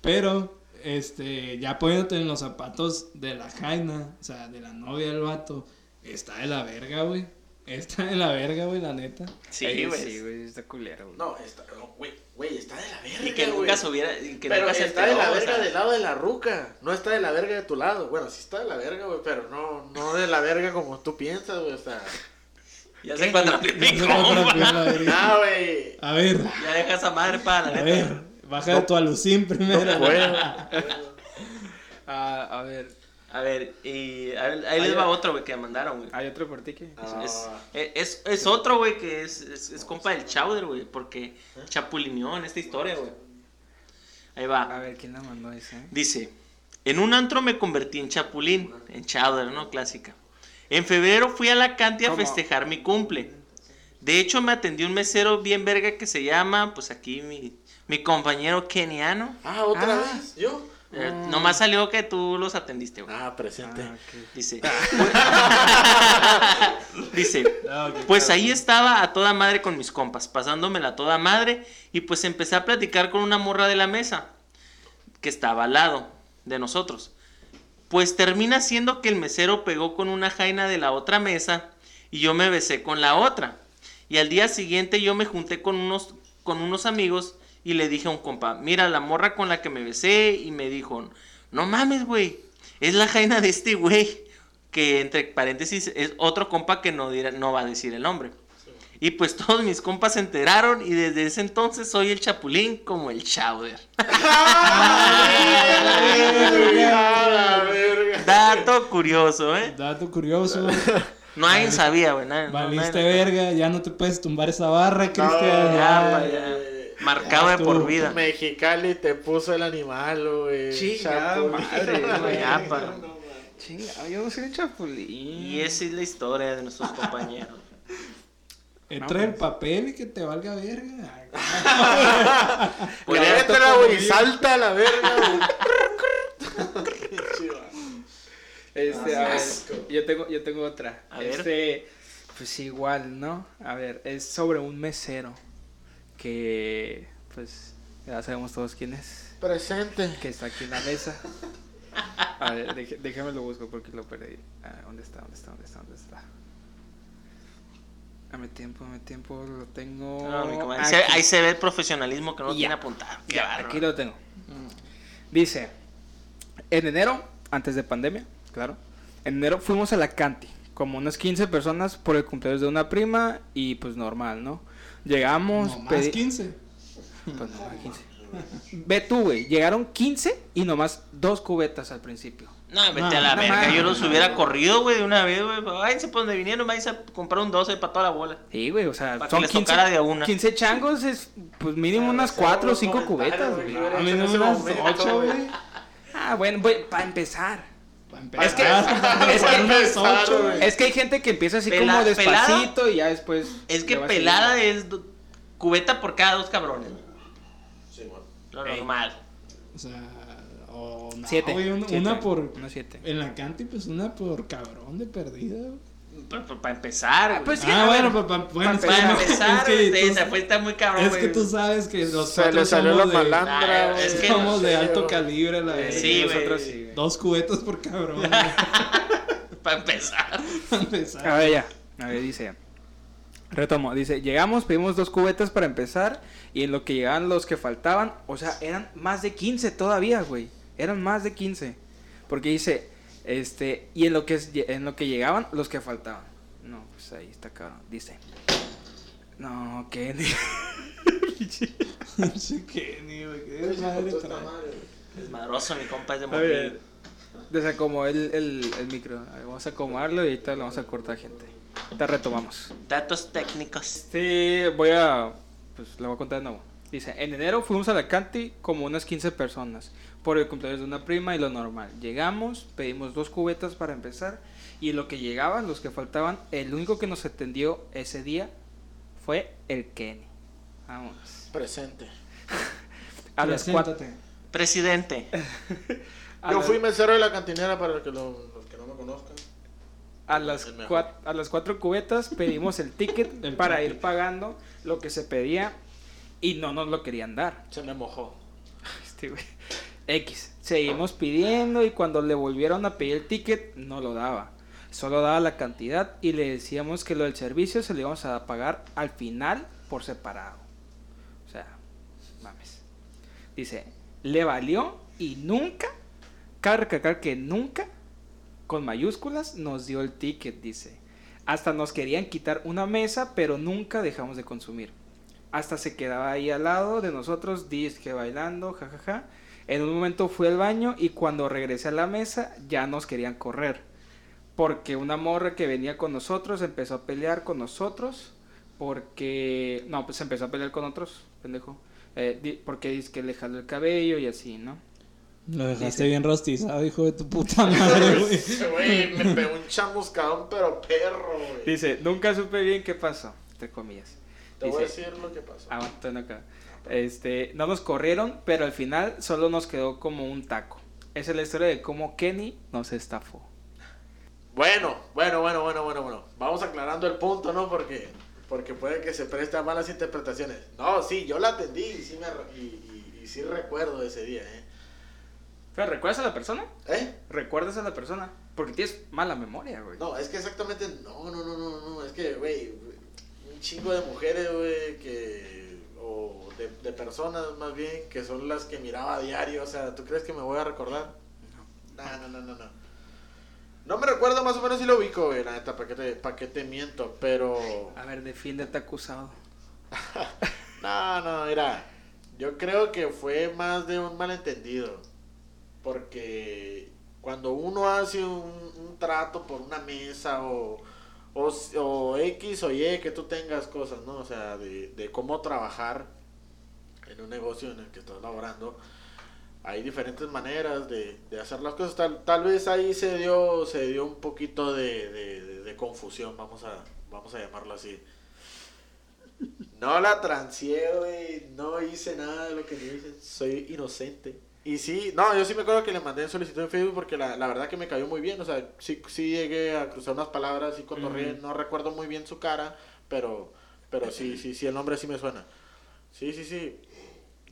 [SPEAKER 1] Pero, este, ya poniéndote en los zapatos de la Jaina, o sea, de la novia del vato, está de la verga, güey. Está de la verga, güey, la neta.
[SPEAKER 4] Sí, güey.
[SPEAKER 2] Sí, güey, está culero, güey.
[SPEAKER 3] No, está, no, güey, güey, está de la verga.
[SPEAKER 4] Y que
[SPEAKER 3] güey.
[SPEAKER 4] nunca subiera, y que
[SPEAKER 3] pero
[SPEAKER 4] nunca se
[SPEAKER 3] está de la
[SPEAKER 4] o
[SPEAKER 3] verga
[SPEAKER 4] sea.
[SPEAKER 3] del lado de la ruca. No está de la verga de tu lado. Bueno, sí está de la verga, güey, pero no, no de la verga como tú piensas, güey. O sea,
[SPEAKER 4] Ya se encuentra
[SPEAKER 1] No
[SPEAKER 3] ah, güey.
[SPEAKER 1] A ver,
[SPEAKER 4] Ya deja esa madre para la
[SPEAKER 1] a
[SPEAKER 4] neta.
[SPEAKER 1] ver, baja de tu alucín primero.
[SPEAKER 3] No puedo.
[SPEAKER 2] Ah, a ver,
[SPEAKER 4] A ver, y a ver, ahí les va otro, güey, que me mandaron, güey.
[SPEAKER 2] ¿hay otro por ti que?
[SPEAKER 3] Ah,
[SPEAKER 4] Es, es, es otro, güey, que es, es, es compa del Chowder, güey, porque chapulineó en esta historia, güey. Ahí va.
[SPEAKER 2] A ver, ¿quién la mandó esa? eh?
[SPEAKER 4] Dice, en un antro me convertí en chapulín, en chowder, ¿no? Clásica. En febrero fui a la canti a
[SPEAKER 2] ¿Cómo?
[SPEAKER 4] festejar mi cumple. De hecho, me atendió un mesero bien verga que se llama, pues aquí mi, mi compañero keniano.
[SPEAKER 3] Ah, otra
[SPEAKER 2] Ah.
[SPEAKER 3] vez. ¿Yo?
[SPEAKER 4] Eh,
[SPEAKER 2] Ah.
[SPEAKER 4] Nomás salió que tú los atendiste, güey.
[SPEAKER 3] Ah, presente.
[SPEAKER 2] Ah.
[SPEAKER 4] Dice, dice, pues ahí estaba a toda madre con mis compas, pasándomela a toda madre y pues empecé a platicar con una morra de la mesa que estaba al lado de nosotros. Pues termina siendo que el mesero pegó con una jaina de la otra mesa y yo me besé con la otra. Y al día siguiente yo me junté con unos, con unos amigos y le dije a un compa, mira la morra con la que me besé y me dijo, no mames, güey, es la jaina de este güey. Que entre paréntesis es otro compa que no, dirá, no va a decir el nombre. Y pues todos mis compas se enteraron y desde ese entonces soy el chapulín como el chowder.
[SPEAKER 3] Ah, la verga.
[SPEAKER 4] Dato curioso, ¿eh?
[SPEAKER 1] Dato curioso.
[SPEAKER 4] Nadie sabía, güey. no,
[SPEAKER 1] Valiste verga, ya no te puedes tumbar esa barra,
[SPEAKER 3] No,
[SPEAKER 1] Cristian.
[SPEAKER 4] ya,
[SPEAKER 1] ya.
[SPEAKER 4] Marcado de
[SPEAKER 1] Tú.
[SPEAKER 4] por vida.
[SPEAKER 3] Mexicali te puso el animal, güey.
[SPEAKER 2] Chingada madre, güey.
[SPEAKER 4] Ya, pa.
[SPEAKER 2] Chinga, yo no soy un chapulín.
[SPEAKER 4] Y esa es la historia de nuestros compañeros.
[SPEAKER 1] Entra el papel y que te valga verga.
[SPEAKER 4] Pues
[SPEAKER 3] métela, güey, salta a la verga, güey.
[SPEAKER 2] Este, a ver, yo tengo, yo tengo otra.
[SPEAKER 4] A ver.
[SPEAKER 2] Este, pues igual, ¿no? A ver, es sobre un mesero que, pues, ya sabemos todos quién es,
[SPEAKER 3] Presente.
[SPEAKER 2] que está aquí en la mesa. A ver, déjame lo busco porque lo perdí. Ah, ¿Dónde está? ¿Dónde está? ¿Dónde está? ¿Dónde está? Dame tiempo, dame tiempo, lo tengo.
[SPEAKER 4] No, mi comadre,
[SPEAKER 2] aquí.
[SPEAKER 4] se- ahí se ve el profesionalismo que no
[SPEAKER 2] Ya.
[SPEAKER 4] tiene apuntado.
[SPEAKER 2] Ya, aquí lo tengo. Dice, en enero, antes de pandemia, claro, en enero fuimos a la Canti, como unas 15 personas por el cumpleaños de una prima y pues normal, ¿no? Llegamos,
[SPEAKER 1] No más
[SPEAKER 2] pedi-
[SPEAKER 1] 15.
[SPEAKER 2] pues normal, 15. Ve tú, güey, llegaron 15 y nomás dos cubetas al principio.
[SPEAKER 4] No, vete
[SPEAKER 1] No,
[SPEAKER 4] a la
[SPEAKER 2] no
[SPEAKER 4] verga. Yo los hubiera corrido, güey, de una vez, güey. Váyanse por donde vinieron, váyanse a comprar un 12 para toda la bola.
[SPEAKER 2] Sí, güey, o sea,
[SPEAKER 4] Pa' que
[SPEAKER 2] son
[SPEAKER 4] les
[SPEAKER 2] 15,
[SPEAKER 4] tocara de a una.
[SPEAKER 2] 15 changos es pues mínimo unas 4 o 5 cubetas, güey.
[SPEAKER 1] A mí no unas 8, güey.
[SPEAKER 2] Ah, bueno, para empezar.
[SPEAKER 1] Para empezar.
[SPEAKER 2] Es que-
[SPEAKER 1] para
[SPEAKER 2] es que-
[SPEAKER 1] empezar unas
[SPEAKER 3] empezar,
[SPEAKER 1] 8,
[SPEAKER 3] güey.
[SPEAKER 1] güey.
[SPEAKER 2] Es que hay gente que empieza así
[SPEAKER 4] Pela-
[SPEAKER 2] como
[SPEAKER 4] pelada.
[SPEAKER 2] despacito y ya después.
[SPEAKER 4] Es que pelada es do- cubeta por cada dos cabrones.
[SPEAKER 3] Sí, bueno.
[SPEAKER 4] Lo
[SPEAKER 2] Ey.
[SPEAKER 4] normal.
[SPEAKER 1] O sea, o no,
[SPEAKER 2] Siete.
[SPEAKER 1] güey, una,
[SPEAKER 2] siete,
[SPEAKER 1] una por.
[SPEAKER 2] Una siete.
[SPEAKER 1] En la canti, pues una por cabrón de perdida, güey.
[SPEAKER 4] Para empezar, güey.
[SPEAKER 2] pues sí,
[SPEAKER 1] ah, bueno,
[SPEAKER 2] ver,
[SPEAKER 1] pa- pa- bueno,
[SPEAKER 2] pa-
[SPEAKER 4] Para empezar,
[SPEAKER 1] es que tú-
[SPEAKER 4] esa fue está muy cabrón,
[SPEAKER 1] Es que tú sabes que los
[SPEAKER 3] Se le salió la
[SPEAKER 1] somos de,
[SPEAKER 3] malandra,
[SPEAKER 4] Ah,
[SPEAKER 3] güey.
[SPEAKER 4] es que-
[SPEAKER 1] somos de alto calibre, la.
[SPEAKER 4] Sí,
[SPEAKER 2] nosotros sí.
[SPEAKER 1] Dos cubetos por cabrón.
[SPEAKER 4] Para empezar.
[SPEAKER 1] para empezar.
[SPEAKER 2] A ver, ya. A ver, dice. Retomo. Dice: Llegamos, pedimos dos cubetas para empezar. Y en lo que llegaban los que faltaban, o sea, eran más de 15 todavía, güey. Eran más de 15. Porque dice: Este. Y en lo que, es- en lo que llegaban, los que faltaban. No, pues ahí está cabrón. Dice: No, Kenny.
[SPEAKER 1] Pinche Kenny, güey, qué madre.
[SPEAKER 4] Desmadroso, mi compa es de morir.
[SPEAKER 2] Desacomodé el, el, el micro. A ver, vamos a acomodarlo y ahorita lo vamos a cortar, gente. Te retomamos.
[SPEAKER 4] Datos técnicos.
[SPEAKER 2] Sí, voy a. Pues lo voy a contar de nuevo. Dice: En enero fuimos a la Canti como unas 15 personas por el cumpleaños de una prima y lo normal. Llegamos, pedimos dos cubetas para empezar y lo que llegaban, los que faltaban, el único que nos atendió ese día fue el Kenny. Vamos.
[SPEAKER 3] Presente.
[SPEAKER 2] A las cuatro.
[SPEAKER 4] Presidente.
[SPEAKER 3] Yo fui mesero de la cantinera para que lo- los que no me conozcan.
[SPEAKER 2] A las,
[SPEAKER 3] El mejor.
[SPEAKER 2] cua- a las cuatro cubetas pedimos el ticket
[SPEAKER 1] El
[SPEAKER 2] para
[SPEAKER 1] ticket.
[SPEAKER 2] ir pagando lo que se pedía y no nos lo querían dar.
[SPEAKER 3] Se me mojó.
[SPEAKER 2] Este güey. X. Seguimos pidiendo y cuando le volvieron a pedir el ticket no lo daba. Solo daba la cantidad y le decíamos que lo del servicio se lo íbamos a pagar al final por separado. O sea, mames. Dice, le valió y nunca, cabe recalcar que nunca, con mayúsculas, nos dio el ticket, dice. Hasta nos querían quitar una mesa, pero nunca dejamos de consumir. Hasta se quedaba ahí al lado de nosotros, disque bailando, jajaja. En un momento fui al baño y cuando regresé a la mesa ya nos querían correr. Porque una morra que venía con nosotros empezó a pelear con nosotros. Porque... No, pues empezó a pelear con otros, pendejo. Eh, porque dice que le jaló el cabello y así, ¿no?
[SPEAKER 1] Lo dejaste
[SPEAKER 2] Dice-
[SPEAKER 1] bien rostizado, hijo de tu puta madre, güey.
[SPEAKER 3] Me pegó un chamuscadón, pero perro, güey.
[SPEAKER 2] Dice, nunca supe bien qué pasó, entre comillas.
[SPEAKER 3] Te voy a decir lo que pasó.
[SPEAKER 2] Ah, bueno, acá. Este, no nos corrieron, pero al final solo nos quedó como un taco. Esa es la historia de cómo Kenny nos estafó.
[SPEAKER 3] Bueno, bueno, bueno, bueno, bueno, bueno. Vamos aclarando el punto, ¿no? Porque, porque puede que se preste a malas interpretaciones. No, sí, yo la atendí y sí, me, y- y sí recuerdo ese día, ¿eh?
[SPEAKER 2] Pero ¿recuerdas a la persona?
[SPEAKER 3] ¿Eh?
[SPEAKER 2] ¿Recuerdas a la persona? Porque tienes mala memoria, güey.
[SPEAKER 3] No, es que exactamente, no, no, no, no, no, es que, güey, un chingo de mujeres, güey, que, o de, de personas más bien, que son las que miraba a diario, o sea, ¿tú crees que me voy a recordar? No, no, no, no, no. No me recuerdo más o menos si lo ubico, güey, la neta, ¿para qué te, pa' qué te miento? Pero,
[SPEAKER 2] A ver, defiéndete acusado.
[SPEAKER 3] no, no, mira, yo creo que fue más de un malentendido, porque cuando uno hace un, un trato por una mesa o, o, o X o Y que tú tengas cosas, ¿no? O sea, de, de cómo trabajar en un negocio en el que estás laborando, hay diferentes maneras de, de hacer las cosas. Tal, tal vez ahí se dio, se dio un poquito de, de- confusión, vamos a, vamos a llamarlo así. No la transié, güey. No hice nada de lo que me dicen. Soy inocente. Y sí, no, yo sí me acuerdo que le mandé en solicitud en Facebook porque la, la verdad que me cayó muy bien. O sea, sí, sí llegué a cruzar unas palabras, sí cotorreé.
[SPEAKER 2] Ujú.
[SPEAKER 3] No recuerdo muy bien su cara, pero, pero sí, sí, sí, el nombre sí me suena. Sí, sí, sí.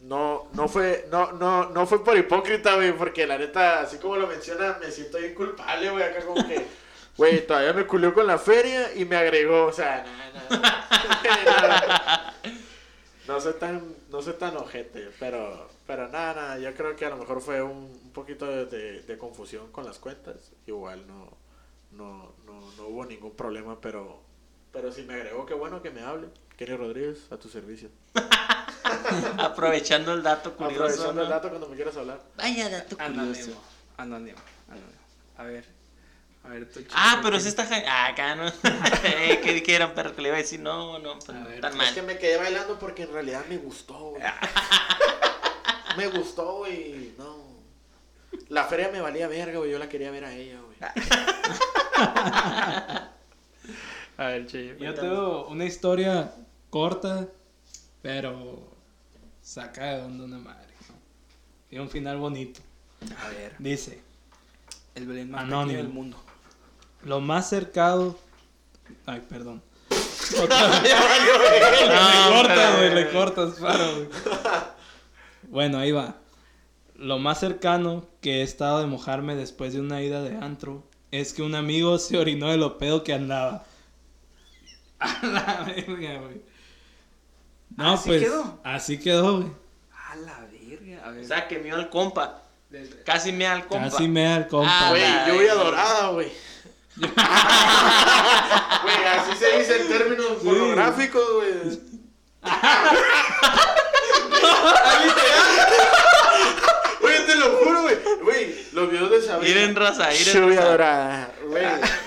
[SPEAKER 3] No, no fue, no, no, no fue por hipócrita, güey, porque la neta, así como lo menciona, me siento bien culpable, güey, acá como que, güey, todavía me culió con la feria y me agregó, o sea, nada, nada. No soy tan, no soy tan ojete, pero, pero nada, nada, yo creo que a lo mejor fue un, un poquito de, de- de confusión con las cuentas, igual no, no, no, no hubo ningún problema, pero, pero si me agregó, qué bueno que me hable. Kenny Rodríguez, a tu servicio.
[SPEAKER 4] Aprovechando el dato curioso.
[SPEAKER 3] Aprovechando el dato cuando me quieras hablar.
[SPEAKER 4] Vaya dato curioso.
[SPEAKER 2] Anónimo. Anónimo. Anónimo. A ver. A ver, tú
[SPEAKER 4] Ah, pero
[SPEAKER 2] ¿qué-
[SPEAKER 4] sí está... Ah, acá no. Eh, que que eran perro que le iba a decir, no, no, pues,
[SPEAKER 2] ver,
[SPEAKER 4] tan
[SPEAKER 3] Es
[SPEAKER 4] mal.
[SPEAKER 3] que me quedé bailando porque en realidad me gustó, güey. me gustó, güey. No. La feria me valía verga, güey. Yo la quería ver a ella, güey.
[SPEAKER 2] A ver, che.
[SPEAKER 1] Yo tengo una historia corta, pero saca de onda una madre. ¿no? Tiene un final bonito.
[SPEAKER 2] A ver.
[SPEAKER 1] Dice,
[SPEAKER 2] El Belén más
[SPEAKER 1] Anónimo.
[SPEAKER 2] pequeño del mundo.
[SPEAKER 1] Lo más cercado... Ay, perdón.
[SPEAKER 3] Ya valió, güey.
[SPEAKER 1] le
[SPEAKER 4] No,
[SPEAKER 1] cortas, güey, le cortas, paro, güey. Bueno, ahí va. Lo más cercano que he estado de mojarme después de una ida de antro es que un amigo se orinó de lo pedo que andaba. A la verga, güey. No,
[SPEAKER 2] ¿Así
[SPEAKER 1] pues.
[SPEAKER 2] quedó?
[SPEAKER 1] Así quedó, güey.
[SPEAKER 2] A la verga. A ver.
[SPEAKER 4] O sea, que mió al compa. Casi me al compa.
[SPEAKER 1] Casi me da el compa.
[SPEAKER 4] Ah,
[SPEAKER 3] Güey, yo voy adorada, güey. Güey, así se dice en términos pornográficos, güey. Güey, te lo
[SPEAKER 4] Miren, raza, miren,
[SPEAKER 3] Lluvia
[SPEAKER 4] raza.
[SPEAKER 3] dorada. Güey.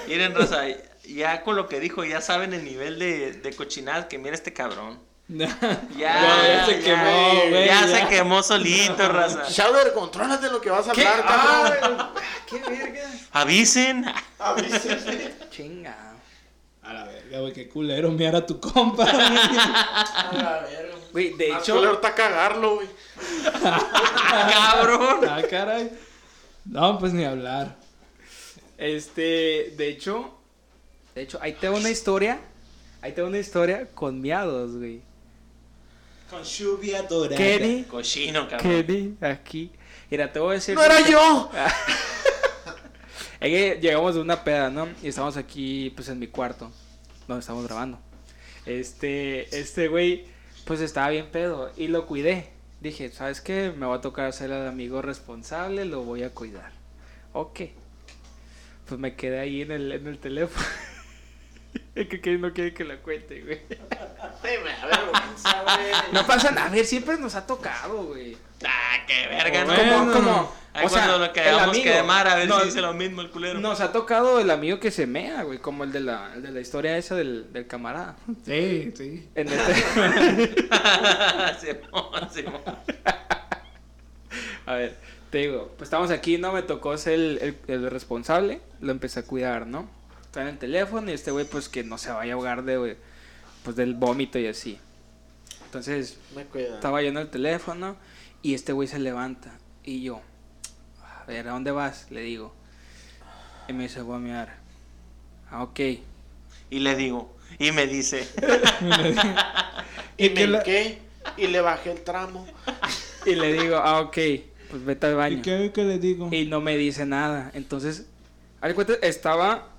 [SPEAKER 4] Miren, raza, ya con lo que dijo, ya saben el nivel de, de cochinada que mira este cabrón. Ya,
[SPEAKER 1] ya se quemó, güey,
[SPEAKER 4] Ya,
[SPEAKER 1] ya.
[SPEAKER 4] se quemó solito, raza.
[SPEAKER 3] Shauder, contrólate lo que vas a
[SPEAKER 2] ¿Qué?
[SPEAKER 3] hablar,
[SPEAKER 2] Ah,
[SPEAKER 3] cabrón.
[SPEAKER 2] ¡Qué verga!
[SPEAKER 4] Avisen.
[SPEAKER 3] Avísame.
[SPEAKER 2] Chinga.
[SPEAKER 1] A la verga, güey, qué culero miar a tu compa. güey.
[SPEAKER 3] A la verga.
[SPEAKER 2] Güey, de hecho,
[SPEAKER 3] culero está cagarlo, güey.
[SPEAKER 4] Cabrón.
[SPEAKER 1] ah, caray. No, pues ni hablar.
[SPEAKER 2] este, de hecho, de hecho, ahí tengo una historia, ahí tengo una historia con miados, güey.
[SPEAKER 1] Con lluvia dorada.
[SPEAKER 2] Kenny,
[SPEAKER 4] Cochino, cabrón.
[SPEAKER 2] Kenny, aquí. Mira, te voy a decir.
[SPEAKER 3] ¡No era yo!
[SPEAKER 2] Es que llegamos de una peda, ¿no? Y estamos aquí, pues, en mi cuarto, donde estamos grabando. Este, este güey, pues, estaba bien pedo y lo cuidé. Dije, ¿sabes qué? Me va a tocar ser el amigo responsable, lo voy a cuidar. Ok. Pues me quedé ahí en el, en el teléfono. Es que no quiere que la cuente, güey.
[SPEAKER 3] Da vergüenza, güey.
[SPEAKER 2] No pasa nada, a ver, siempre nos ha tocado, güey.
[SPEAKER 4] Ah, qué verga, ¿no?
[SPEAKER 1] Bueno.
[SPEAKER 2] Como, o sea,
[SPEAKER 4] cuando lo
[SPEAKER 2] el
[SPEAKER 4] quedamos
[SPEAKER 2] amigo.
[SPEAKER 4] quemar, a ver
[SPEAKER 2] No,
[SPEAKER 4] si dice lo mismo el culero.
[SPEAKER 2] Nos ha tocado el amigo que se mea, güey, como el de la, el de la historia esa del, del camarada.
[SPEAKER 1] Sí, sí.
[SPEAKER 2] En este-
[SPEAKER 4] Simón, Simón.
[SPEAKER 2] A ver, te digo, pues estamos aquí, ¿no? Me tocó ser el, el- el responsable, lo empecé a cuidar, ¿no? Está en el teléfono y este güey, pues que no se vaya a ahogar de, pues del vómito y así. Entonces, estaba yo en el teléfono y este güey se levanta y yo, a ver, ¿a dónde vas? Le digo. Y me dice, voy a mirar. Ah, ok.
[SPEAKER 4] Y le digo, y me dice,
[SPEAKER 3] Y
[SPEAKER 1] ¿Y
[SPEAKER 3] me
[SPEAKER 1] qué la-
[SPEAKER 3] y le bajé el tramo.
[SPEAKER 2] Y le digo, ah, ok, pues vete al baño.
[SPEAKER 1] ¿Y qué, qué le digo?
[SPEAKER 2] Y no me dice nada. Entonces, al cuenta, estaba,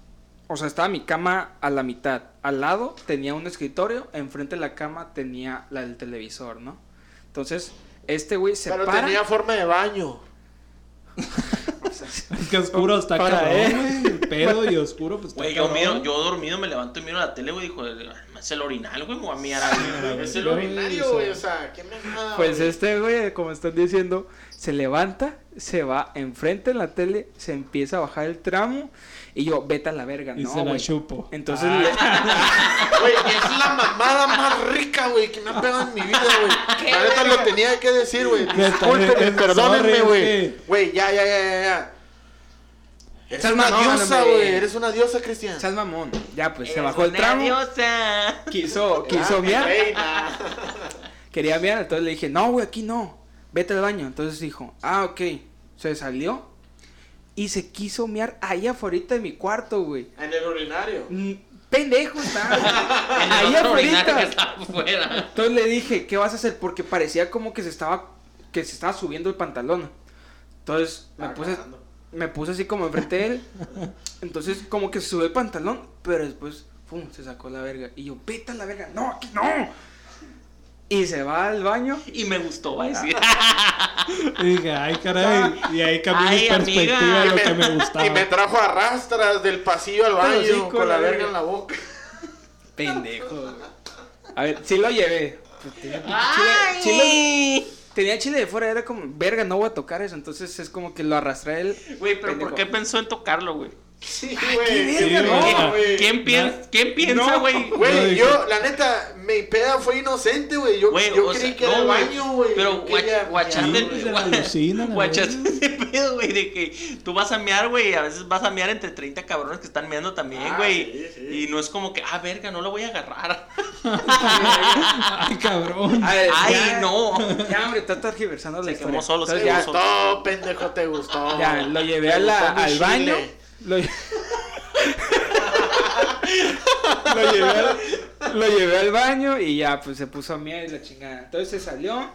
[SPEAKER 2] o sea, estaba mi cama a la mitad. Al lado tenía un escritorio, enfrente de la cama tenía la del televisor, ¿no? Entonces, este güey se
[SPEAKER 3] Pero
[SPEAKER 2] para.
[SPEAKER 3] tenía forma de baño.
[SPEAKER 1] Es que oscuro está
[SPEAKER 2] Para
[SPEAKER 1] cabrón,
[SPEAKER 2] él.
[SPEAKER 1] güey. El pedo y oscuro, pues está
[SPEAKER 4] güey, yo, miro, yo dormido me levanto y miro la tele, güey, dijo, es el orinal, güey, me voy a mirar ahí.
[SPEAKER 3] Es el
[SPEAKER 1] Yo,
[SPEAKER 3] urinario,
[SPEAKER 1] o sea-
[SPEAKER 3] güey. O sea, qué me
[SPEAKER 2] Pues este güey, como están diciendo, se levanta, se va enfrente de la tele, se empieza a bajar el tramo y yo, vete a la verga,
[SPEAKER 1] Y
[SPEAKER 2] no,
[SPEAKER 1] se la chupo.
[SPEAKER 2] Entonces,
[SPEAKER 1] Ah.
[SPEAKER 3] Güey, es la mamada más rica, güey, que me ha pegado en mi vida, güey. La neta lo tenía que decir, güey. Discúlpenme, perdónenme, güey. Güey, ya, ya, ya, ya, ya. Eres
[SPEAKER 2] Seas
[SPEAKER 3] una
[SPEAKER 2] mamón,
[SPEAKER 3] diosa, güey. Eres una diosa, Cristian.
[SPEAKER 2] seas mamón. Ya, pues se bajó el
[SPEAKER 4] una
[SPEAKER 2] tramo,
[SPEAKER 4] diosa.
[SPEAKER 2] quiso, quiso
[SPEAKER 3] mi
[SPEAKER 2] miar.
[SPEAKER 3] reina.
[SPEAKER 2] Quería mirar, entonces le dije, no, güey, aquí no. Vete al baño. Entonces dijo, ah, ok. Se salió y se quiso miar ahí afuera de mi cuarto, güey.
[SPEAKER 3] En el urinario.
[SPEAKER 2] Mm, Pendejo está.
[SPEAKER 4] En
[SPEAKER 2] ahí afuera. Entonces le dije, ¿qué vas a hacer? Porque parecía como que se estaba, que se estaba subiendo el pantalón. Entonces me puse, me puse así como enfrente de él. Entonces como que se subió el pantalón, pero después, pum, se sacó la verga. Y yo, vete a la verga, no, aquí no. Y se va al baño.
[SPEAKER 4] Y me gustó, va a decir.
[SPEAKER 1] Y dije, ay, caray. Y ahí cambié
[SPEAKER 4] Ay,
[SPEAKER 1] mi perspectiva
[SPEAKER 4] amiga.
[SPEAKER 1] de
[SPEAKER 3] Y
[SPEAKER 1] lo que me gustaba.
[SPEAKER 3] y me trajo a rastras del pasillo al baño
[SPEAKER 2] sí, con
[SPEAKER 3] con la verga en la boca.
[SPEAKER 2] Pendejo. güey. A ver, sí lo llevé. Pues tenía chile, tenía chile de fuera, era como, verga, no voy a tocar eso. Entonces es como que lo arrastré él.
[SPEAKER 4] Güey, pero
[SPEAKER 2] Pendejo.
[SPEAKER 4] ¿por qué pensó en tocarlo, güey?
[SPEAKER 3] Sí,
[SPEAKER 2] qué
[SPEAKER 3] güey. Sí,
[SPEAKER 1] no.
[SPEAKER 3] güey.
[SPEAKER 4] ¿Quién, piensa, ¿Quién piensa, güey?
[SPEAKER 1] No,
[SPEAKER 3] Güey, yo, la neta, mi peda fue inocente, güey. Yo, yo creí
[SPEAKER 4] sea,
[SPEAKER 3] que era
[SPEAKER 4] no,
[SPEAKER 3] el baño, güey.
[SPEAKER 4] Pero guachate, Guachate ese pedo, güey, de que tú vas a mear, güey, y a veces vas a mear entre 30 cabrones que están meando también,
[SPEAKER 3] Ah,
[SPEAKER 4] güey.
[SPEAKER 3] sí, sí.
[SPEAKER 4] Y no es como que, ah, verga, no lo voy a agarrar.
[SPEAKER 1] Ay, cabrón.
[SPEAKER 2] Ver,
[SPEAKER 4] Ay,
[SPEAKER 2] ya-
[SPEAKER 4] no.
[SPEAKER 2] Ya, hombre, está tergiversando la
[SPEAKER 4] Se
[SPEAKER 2] historia.
[SPEAKER 4] quemó solo, se quemó
[SPEAKER 2] ya,
[SPEAKER 4] solo.
[SPEAKER 3] gustó, pendejo, te gustó.
[SPEAKER 2] ya, lo llevé al baño. Lo, lo llevé al, lo llevé al baño y ya, pues se puso a miar y la chingada. Entonces se salió,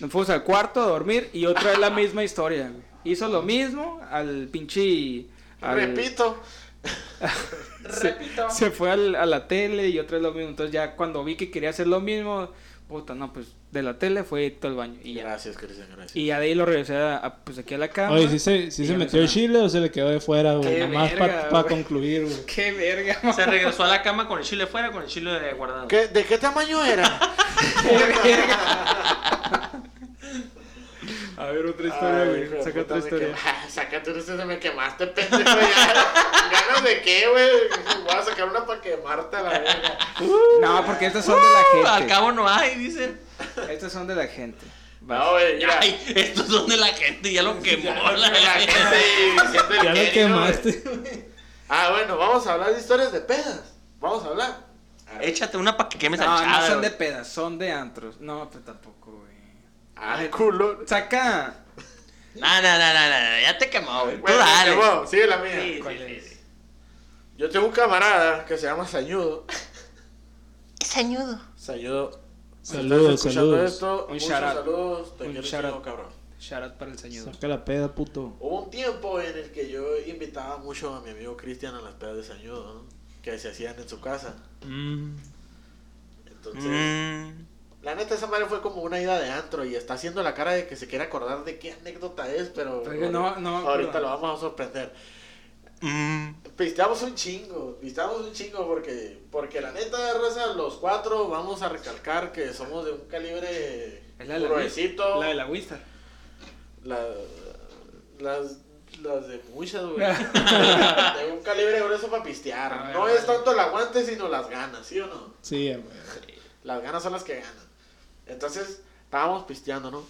[SPEAKER 2] nos fuimos al cuarto a dormir y otra vez la misma historia, güey. Hizo lo mismo al pinche... al-
[SPEAKER 3] Repito.
[SPEAKER 2] se, se fue al- a la tele y otra vez lo mismo. Entonces ya cuando vi que quería hacer lo mismo, puta, no, pues de la tele fue todo el baño y ya.
[SPEAKER 3] Gracias, Cristian, gracias.
[SPEAKER 2] Y ya de ahí lo regresé a, a, pues aquí a la cama.
[SPEAKER 1] Oye, ¿sí se, sí se metió el chile o se le quedó de fuera, güey?
[SPEAKER 2] Qué
[SPEAKER 1] Nada más
[SPEAKER 2] verga,
[SPEAKER 1] para concluir, güey.
[SPEAKER 2] Qué verga,
[SPEAKER 4] Se regresó a la cama con el chile fuera, con el chile de guardado.
[SPEAKER 3] ¿Qué- ¿De qué tamaño era?
[SPEAKER 2] qué verga. A ver, otra historia,
[SPEAKER 3] Ay,
[SPEAKER 2] güey. Saca otra
[SPEAKER 3] me
[SPEAKER 2] historia.
[SPEAKER 3] quema- Sácate una historia, me quemaste, pendejo. Ya. ¿Ganas de qué, güey? Voy a sacar una para quemarte a la verga.
[SPEAKER 2] No, porque estas son de la
[SPEAKER 4] Uh, Al
[SPEAKER 2] gente.
[SPEAKER 4] cabo no hay, dicen.
[SPEAKER 2] Estas son de la gente. Vas.
[SPEAKER 3] No, güey.
[SPEAKER 4] Ay, estos son de la gente, ya lo quemó.
[SPEAKER 3] Ya,
[SPEAKER 4] la-
[SPEAKER 3] la gente
[SPEAKER 1] Ya lo
[SPEAKER 3] ¿no,
[SPEAKER 1] quemaste.
[SPEAKER 3] güey? Ah, bueno, vamos a hablar de historias de pedas. Vamos a hablar.
[SPEAKER 4] Échate una para que quemes
[SPEAKER 2] No,
[SPEAKER 4] al
[SPEAKER 2] no
[SPEAKER 4] chada,
[SPEAKER 2] son de pedas, son de antros. No, pues tampoco, güey.
[SPEAKER 3] Ay, culo.
[SPEAKER 2] Saca.
[SPEAKER 4] No, no, no, no, no, ya te quemó, güey. Tú
[SPEAKER 3] Bueno,
[SPEAKER 4] dale.
[SPEAKER 3] quemó, sigue la mía.
[SPEAKER 4] Sí,
[SPEAKER 2] ¿Cuál
[SPEAKER 4] sí,
[SPEAKER 2] es?
[SPEAKER 4] sí.
[SPEAKER 3] Yo tengo un camarada que se llama Sañudo.
[SPEAKER 4] Sañudo.
[SPEAKER 3] Sañudo.
[SPEAKER 1] Saludos, saludos.
[SPEAKER 3] esto,
[SPEAKER 2] Un
[SPEAKER 3] muchos
[SPEAKER 2] shout out.
[SPEAKER 3] saludos. Te
[SPEAKER 2] Un
[SPEAKER 3] quiero
[SPEAKER 2] shout
[SPEAKER 3] chingo,
[SPEAKER 2] out.
[SPEAKER 3] cabrón.
[SPEAKER 2] Shout out para el señor.
[SPEAKER 1] Saca la peda, puto.
[SPEAKER 3] Hubo un tiempo en el que yo invitaba mucho a mi amigo Cristian a las pedas de Sañudo, ¿no? Que se hacían en su casa.
[SPEAKER 1] Mm.
[SPEAKER 3] Entonces,
[SPEAKER 4] Mm.
[SPEAKER 3] La neta, esa madre fue como una ida de antro y está haciendo la cara de que se quiere acordar de qué anécdota es, pero.
[SPEAKER 2] Pero no, no,
[SPEAKER 3] ahorita
[SPEAKER 2] pero-
[SPEAKER 3] lo vamos a sorprender.
[SPEAKER 4] Mm.
[SPEAKER 3] Pisteamos un chingo, pisteamos un chingo porque, porque la neta, raza, los cuatro vamos a recalcar que somos de un calibre
[SPEAKER 2] la de la
[SPEAKER 3] gruesito.
[SPEAKER 2] La de la Winstar.
[SPEAKER 3] La- las, las de muchas, güey. de un calibre grueso para pistear.
[SPEAKER 2] Ver,
[SPEAKER 3] no
[SPEAKER 2] vale.
[SPEAKER 3] es tanto el aguante, sino las ganas, ¿sí o no?
[SPEAKER 1] Sí, güey.
[SPEAKER 3] Las ganas son las que ganan. Entonces, estábamos pisteando, ¿no?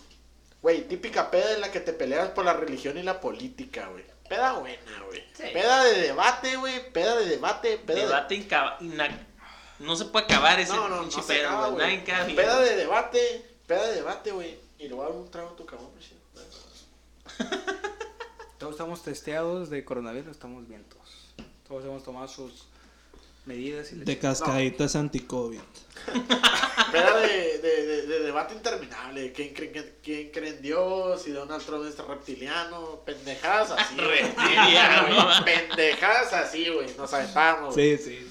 [SPEAKER 3] Güey, típica peda en la que te peleas por la religión y la política, güey. Peda buena, güey.
[SPEAKER 4] Sí.
[SPEAKER 3] Peda de debate, güey. Peda de debate. Peda de-
[SPEAKER 4] Debate incaba- ina- No se puede acabar ese
[SPEAKER 3] No, no, no se
[SPEAKER 4] güey.
[SPEAKER 3] Peda de debate. Peda de debate, güey. Y le voy a dar un trago a tu cabrón.
[SPEAKER 2] Todos estamos testeados de coronavirus, estamos bien todos. Todos hemos tomado sus medidas y
[SPEAKER 1] De cascaditas anti-COVID.
[SPEAKER 3] Peda de, de, de, de debate interminable. ¿Quién cree, quién, quién cree en Dios? Si Donald Trump es reptiliano. Pendejadas así. güey.
[SPEAKER 4] Reptiliano.
[SPEAKER 3] Pendejadas así, güey. Nos aventamos.
[SPEAKER 1] Sí, sí.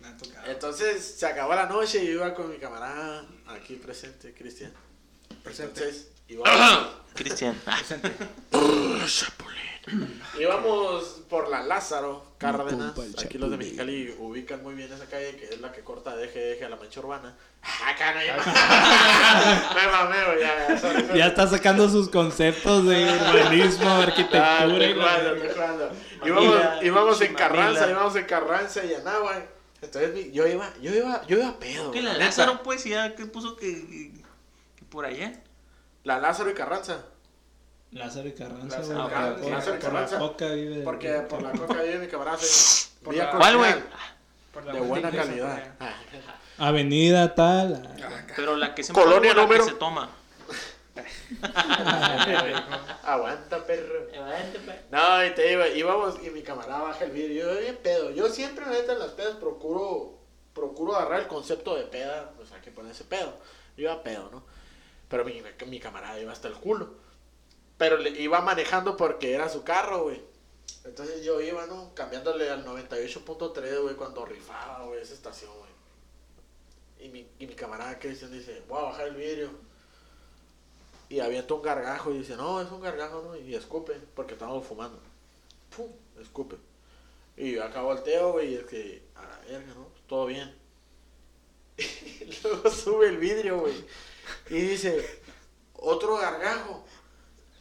[SPEAKER 1] Me ha tocado.
[SPEAKER 3] Entonces se acabó la noche y yo iba con mi camarada aquí presente, Cristian.
[SPEAKER 2] Presente.
[SPEAKER 3] Entonces
[SPEAKER 4] Cristian.
[SPEAKER 2] Presente.
[SPEAKER 3] íbamos por la Lázaro Cárdenas. Aquí los de. Mexicali ubican muy bien esa calle que es la que corta de eje de eje a la mancha urbana. Acá no, ya. Me mamé, güey, ya, ya, sorry, sorry.
[SPEAKER 1] Ya está sacando sus conceptos de urbanismo,
[SPEAKER 3] Ah,
[SPEAKER 1] arquitectura. y
[SPEAKER 3] Íbamos, íbamos en. Carranza, íbamos en Carranza y Anáhuac. Entonces yo iba, yo iba, yo iba pedo.
[SPEAKER 4] Que la. Lázaro, pues, ya que puso que, que, que por allá.
[SPEAKER 3] La Lázaro y Carranza.
[SPEAKER 1] Lázaro y Carranza,
[SPEAKER 2] Lázaro Carranza,
[SPEAKER 1] Por-
[SPEAKER 3] Lázaro y
[SPEAKER 1] por la coca vive.
[SPEAKER 3] Porque por la coca vive mi camarada.
[SPEAKER 2] Por la-
[SPEAKER 4] ¿Cuál, güey?
[SPEAKER 3] De
[SPEAKER 2] buena
[SPEAKER 3] calidad.
[SPEAKER 2] allá.
[SPEAKER 1] Avenida tal.
[SPEAKER 4] Pero la que se
[SPEAKER 3] Colonia
[SPEAKER 4] la
[SPEAKER 3] número-
[SPEAKER 4] que se toma.
[SPEAKER 3] Aguanta, perro. No, y te digo, íbamos y mi camarada baja el vidrio. Yo bien pedo. Yo siempre, neta, en las pedas procuro, procuro agarrar el concepto de peda. O sea, que ponerse pedo. Yo iba pedo, ¿no? Pero mi, mi camarada iba hasta el culo. Pero le iba manejando porque era su carro, güey. Entonces yo iba, ¿no? Cambiándole al 98.3, güey, cuando rifaba, güey, esa estación, güey. Y mi, y mi camarada Cristian dice, voy a bajar el vidrio. Y avienta un gargajo y dice, no, es un gargajo, ¿no? Y escupe, porque estábamos fumando. Pum, escupe. Y yo acá volteo, güey, y es que, a la verga, ¿no? Todo bien. Y luego sube el vidrio, güey. Y dice, otro gargajo.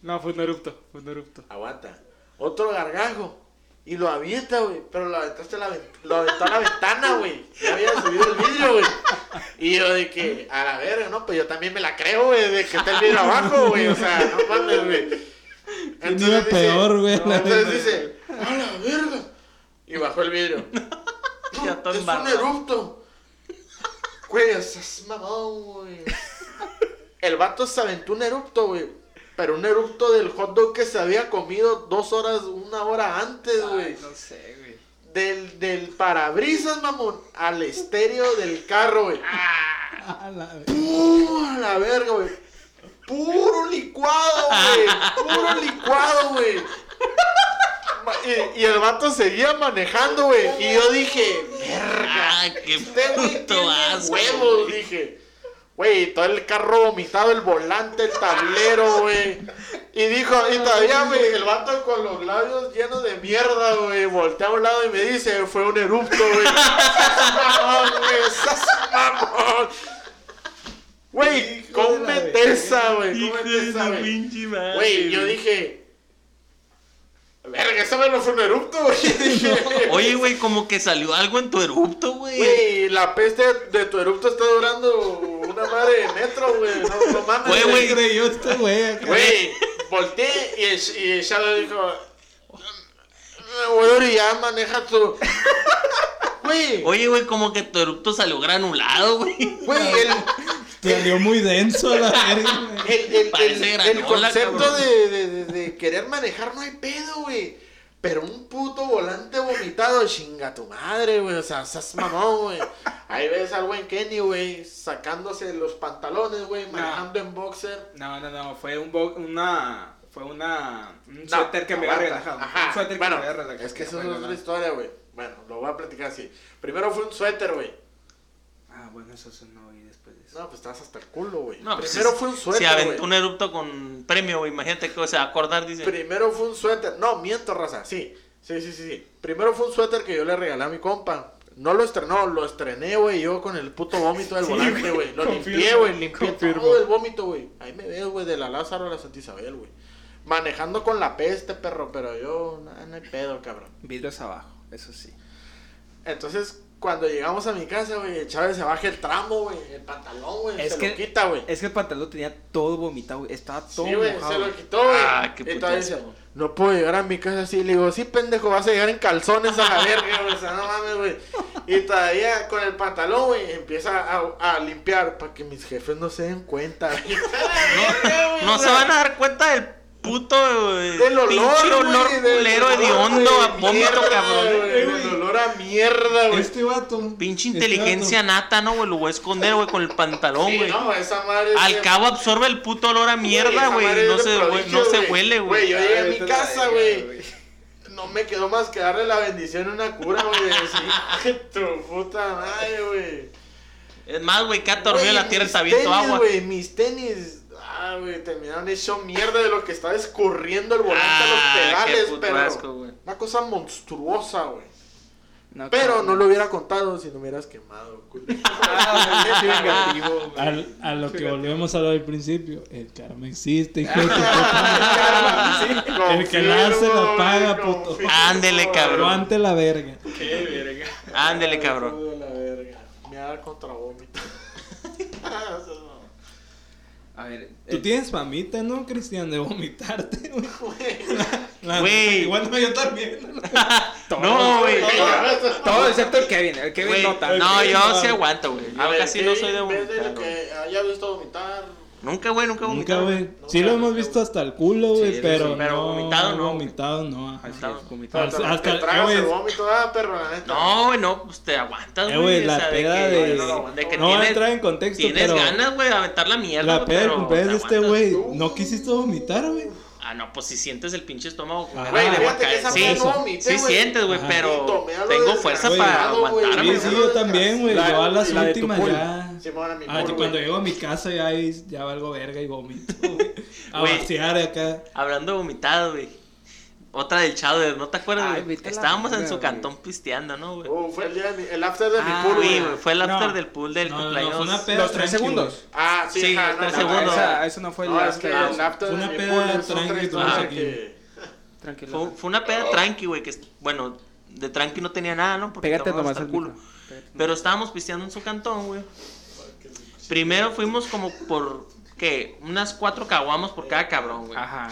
[SPEAKER 2] No, fue un erupto, fue un erupto.
[SPEAKER 3] Aguanta. Otro gargajo. Y lo avienta, güey. Pero lo aventaste a la, lo aventó a la ventana, güey. Ya había subido el vidrio, güey. Y yo de que, a la verga, ¿no? Pues yo también me la creo, güey, de que está el vidrio abajo, güey. O sea, no mames, güey.
[SPEAKER 1] ¿Quién iba peor, güey?
[SPEAKER 3] no, entonces dice, a la verga. Y bajó el vidrio. No,
[SPEAKER 4] Ya todo
[SPEAKER 3] es un erupto. Güey, es mamón, güey. El vato se aventó un erupto, güey. Pero un erupto del hot dog que se había comido dos horas, una hora antes, güey.
[SPEAKER 2] No sé, güey.
[SPEAKER 3] Del, del parabrisas, mamón, al estéreo del carro, güey.
[SPEAKER 1] A la verga.
[SPEAKER 3] ¡Pum! A la verga, güey. Puro licuado, güey. Puro licuado, güey. Y, y el vato seguía manejando, güey. Y yo dije, verga.
[SPEAKER 4] Ah, qué puto asco.
[SPEAKER 3] huevos, dije. Güey, todo el carro vomitado, el volante, el tablero, güey. Y dijo, y todavía, güey, el vato con los labios llenos de mierda, güey. Voltea a un lado y me dice, fue un erupto, güey. ¡Seas mamón, güey! ¡Seas mamón! Güey,
[SPEAKER 1] Hijo
[SPEAKER 3] ¿cómo
[SPEAKER 1] de la
[SPEAKER 3] mete
[SPEAKER 1] verga.
[SPEAKER 3] esa, güey?
[SPEAKER 4] Hijo
[SPEAKER 3] ¿Cómo
[SPEAKER 4] de
[SPEAKER 3] mete esa,
[SPEAKER 4] su
[SPEAKER 3] güey? yo dije. Verga, esa no fue un erupto, güey.
[SPEAKER 4] Oye, güey, como que salió algo en tu erupto, güey.
[SPEAKER 3] Güey, la peste de tu erupto está durando una madre de metro, güey. No, no mames.
[SPEAKER 4] Güey,
[SPEAKER 1] ¿Qué
[SPEAKER 4] güey.
[SPEAKER 1] creyó este güey?
[SPEAKER 3] Güey, volteé y el, y el Shadow dijo: Me voy a orillar, maneja tu. Güey,
[SPEAKER 4] Oye, güey, como que tu erupto salió granulado, güey.
[SPEAKER 3] güey, el,
[SPEAKER 1] Salió muy denso la verga,
[SPEAKER 3] el, el, el- concepto de, de, de, de querer manejar no hay pedo, güey. Pero un puto volante vomitado, chinga tu madre, güey. O sea, seas mamón, güey. Ahí ves al buen Kenny, güey, sacándose los pantalones, güey, manejando en boxer.
[SPEAKER 2] No, no, no, fue un bo- una fue una un
[SPEAKER 3] No,
[SPEAKER 2] suéter que me había relajado.
[SPEAKER 3] Ajá.
[SPEAKER 2] Un suéter
[SPEAKER 3] bueno,
[SPEAKER 2] que me había relajado.
[SPEAKER 3] es que eso
[SPEAKER 2] No
[SPEAKER 3] es otra historia, güey. Bueno, lo voy a platicar así. Primero fue un suéter, güey.
[SPEAKER 2] Ah, bueno, eso sí no y después de eso.
[SPEAKER 3] No, pues estabas hasta el culo, güey.
[SPEAKER 4] No, pues,
[SPEAKER 3] Primero fue un
[SPEAKER 4] Si
[SPEAKER 3] suéter,
[SPEAKER 4] aventó
[SPEAKER 3] güey.
[SPEAKER 4] un erupto con premio, güey. Imagínate que se va a acordar, dice.
[SPEAKER 3] Primero fue un suéter. No, miento, raza. Sí, sí, sí, sí, sí. Primero fue un suéter que yo le regalé a mi compa. No lo estrenó, lo estrené, güey, yo con el puto vómito del
[SPEAKER 2] Sí,
[SPEAKER 3] volante,
[SPEAKER 2] güey.
[SPEAKER 3] Lo
[SPEAKER 2] confirmo,
[SPEAKER 3] limpié, güey, limpié
[SPEAKER 2] confirmo.
[SPEAKER 3] todo el vómito, güey. Ahí me ves, güey, de la Lázaro a la Santa Isabel, güey. Manejando con la peste, perro, pero yo, no, no hay pedo, cabrón.
[SPEAKER 2] Vidrios abajo, eso sí.
[SPEAKER 3] Entonces, cuando llegamos a mi casa, güey, el Chávez se baja el tramo, güey, el pantalón, güey,
[SPEAKER 2] Es
[SPEAKER 3] se
[SPEAKER 2] que-
[SPEAKER 3] lo quita, güey.
[SPEAKER 2] Es que el pantalón tenía todo vomitado, güey. Estaba todo
[SPEAKER 3] Sí, güey, se lo quitó, güey.
[SPEAKER 4] Ah, qué
[SPEAKER 3] y todavía dice,
[SPEAKER 4] putazo.
[SPEAKER 3] no puedo llegar a mi casa así. Le digo, sí, pendejo, vas a llegar en calzones a la verga, güey. O sea, no mames, güey. Y todavía con el pantalón, güey, empieza a, a limpiar para que mis jefes no se den cuenta, güey.
[SPEAKER 4] No se van a dar cuenta del puto
[SPEAKER 3] Del olor,
[SPEAKER 4] pinche olor culero
[SPEAKER 3] olor,
[SPEAKER 4] hediondo a vómito,
[SPEAKER 3] mierda,
[SPEAKER 4] cabrón.
[SPEAKER 3] güey, Del olor a mierda, güey.
[SPEAKER 1] Este vato.
[SPEAKER 4] Pinche
[SPEAKER 1] este
[SPEAKER 4] inteligencia
[SPEAKER 1] vato,
[SPEAKER 4] nata, ¿no, güey? Lo voy a esconder, güey, con el pantalón,
[SPEAKER 3] Sí,
[SPEAKER 4] güey.
[SPEAKER 3] no, esa madre.
[SPEAKER 4] Al
[SPEAKER 3] es-
[SPEAKER 4] cabo absorbe el puto olor a mierda, güey. No, se,
[SPEAKER 3] prodigio,
[SPEAKER 4] no se huele,
[SPEAKER 3] Güey,
[SPEAKER 4] güey.
[SPEAKER 3] yo llegué a mi
[SPEAKER 2] a
[SPEAKER 3] casa, güey. No me quedó más que darle la bendición en una cura, güey. "Ay, tu puta madre, güey.
[SPEAKER 4] Es más, güey, que ha dormido la tierra está viento
[SPEAKER 3] tenis,
[SPEAKER 4] agua.
[SPEAKER 3] güey, mis tenis. Ah, güey, terminaron hecho mierda de lo que estaba escurriendo el volante a
[SPEAKER 4] Ah,
[SPEAKER 3] los
[SPEAKER 4] qué
[SPEAKER 3] pedales,
[SPEAKER 4] puto
[SPEAKER 3] pero.
[SPEAKER 4] asco.
[SPEAKER 3] Una cosa monstruosa, güey.
[SPEAKER 2] No,
[SPEAKER 3] Pero
[SPEAKER 2] cabrón.
[SPEAKER 3] no lo hubiera contado si no me hubieras quemado.
[SPEAKER 2] Ah, güey.
[SPEAKER 1] Al- a lo que volvemos a lo del principio, el karma existe, hijo de
[SPEAKER 2] Ah.
[SPEAKER 1] El que la paga,
[SPEAKER 3] Confirmo,
[SPEAKER 1] puto.
[SPEAKER 3] confirmo,
[SPEAKER 4] Ándele, cabrón.
[SPEAKER 1] Aguante la verga.
[SPEAKER 2] Qué verga.
[SPEAKER 4] Ándele, cabrón.
[SPEAKER 3] Me da contra vómito.
[SPEAKER 2] A ver,
[SPEAKER 1] Tú
[SPEAKER 2] eh,
[SPEAKER 1] tienes famita, ¿no, Cristian? De vomitarte, güey.
[SPEAKER 4] Güey.
[SPEAKER 1] Igual no, yo también.
[SPEAKER 4] No, güey.
[SPEAKER 2] todo excepto el Kevin. El Kevin
[SPEAKER 4] Güey,
[SPEAKER 2] no tanto.
[SPEAKER 4] No, yo
[SPEAKER 1] no.
[SPEAKER 4] sí aguanto, güey.
[SPEAKER 3] A
[SPEAKER 4] Yo
[SPEAKER 3] ver,
[SPEAKER 4] casi no soy de
[SPEAKER 3] en vez de
[SPEAKER 4] vomitar.
[SPEAKER 3] lo
[SPEAKER 4] güey.
[SPEAKER 3] que haya visto vomitar.
[SPEAKER 4] Nunca, güey, nunca he
[SPEAKER 1] Nunca,
[SPEAKER 4] vomitado.
[SPEAKER 1] güey. Sí lo hemos visto hasta el culo, güey,
[SPEAKER 2] Sí,
[SPEAKER 1] pero,
[SPEAKER 4] sí, pero
[SPEAKER 1] no,
[SPEAKER 4] vomitado no, güey.
[SPEAKER 1] Vomitado no.
[SPEAKER 2] vomitado.
[SPEAKER 1] Hasta-
[SPEAKER 3] Hasta,
[SPEAKER 1] hasta-
[SPEAKER 3] te tragas
[SPEAKER 1] güey.
[SPEAKER 3] el vómito, ah, perro, la neta.
[SPEAKER 4] No, güey, no, pues te aguantas,
[SPEAKER 1] Eh,
[SPEAKER 4] güey.
[SPEAKER 1] güey,
[SPEAKER 4] o
[SPEAKER 1] la
[SPEAKER 4] sea,
[SPEAKER 1] peda
[SPEAKER 4] que,
[SPEAKER 1] de-
[SPEAKER 4] de que
[SPEAKER 1] no voy a
[SPEAKER 4] tienes,
[SPEAKER 1] entrar en contexto,
[SPEAKER 4] tienes
[SPEAKER 1] pero
[SPEAKER 4] ganas, güey, de aventar la mierda.
[SPEAKER 1] la
[SPEAKER 4] güey,
[SPEAKER 1] peda del cumpleaños de este güey, no quisiste vomitar, güey.
[SPEAKER 4] Ah, no, pues si sientes el pinche estómago.
[SPEAKER 1] Ah,
[SPEAKER 3] Güey,
[SPEAKER 4] caer.
[SPEAKER 3] esa
[SPEAKER 4] sí,
[SPEAKER 3] no vomité,
[SPEAKER 4] sí
[SPEAKER 3] güey.
[SPEAKER 4] sientes, güey, pero tengo fuerza para.
[SPEAKER 1] Sí,
[SPEAKER 4] aguantarme.
[SPEAKER 1] sí, yo también, güey.
[SPEAKER 2] La-
[SPEAKER 1] Yo a las
[SPEAKER 2] de
[SPEAKER 1] últimas ya.
[SPEAKER 3] Mi
[SPEAKER 1] Ah, yo cuando llego a mi casa ya, ya valgo verga y vomito, güey. A
[SPEAKER 4] Güey.
[SPEAKER 1] vaciar acá.
[SPEAKER 4] Hablando de vomitado, güey. Otra del Chowder, ¿no te acuerdas,
[SPEAKER 2] Ay,
[SPEAKER 4] Estábamos en su
[SPEAKER 2] güey.
[SPEAKER 4] cantón pisteando, ¿no, güey?
[SPEAKER 3] Oh, fue el día de mi, el after de
[SPEAKER 2] Ah,
[SPEAKER 3] mi pool,
[SPEAKER 4] Sí,
[SPEAKER 3] güey.
[SPEAKER 4] fue el after
[SPEAKER 2] No.
[SPEAKER 4] del pool del
[SPEAKER 1] No, no, no,
[SPEAKER 4] cumpleaños.
[SPEAKER 1] fue una peda
[SPEAKER 2] Los tres
[SPEAKER 1] tranqui,
[SPEAKER 2] segundos.
[SPEAKER 3] Ah, sí,
[SPEAKER 4] Sí,
[SPEAKER 3] ajá,
[SPEAKER 4] tres
[SPEAKER 3] no,
[SPEAKER 4] segundos.
[SPEAKER 2] Esa- eso no fue el
[SPEAKER 3] es que el after
[SPEAKER 1] Fue una peda tranqui.
[SPEAKER 2] Tranquilo.
[SPEAKER 4] Fue, fue una peda tranqui, güey, que, bueno, de tranqui no tenía nada, ¿no? Porque
[SPEAKER 2] Pégate nomás
[SPEAKER 4] el culo. Pero estábamos pisteando en su cantón, güey. Primero fuimos como por, ¿qué? Unas cuatro caguamas por cada cabrón, güey.
[SPEAKER 2] Ajá.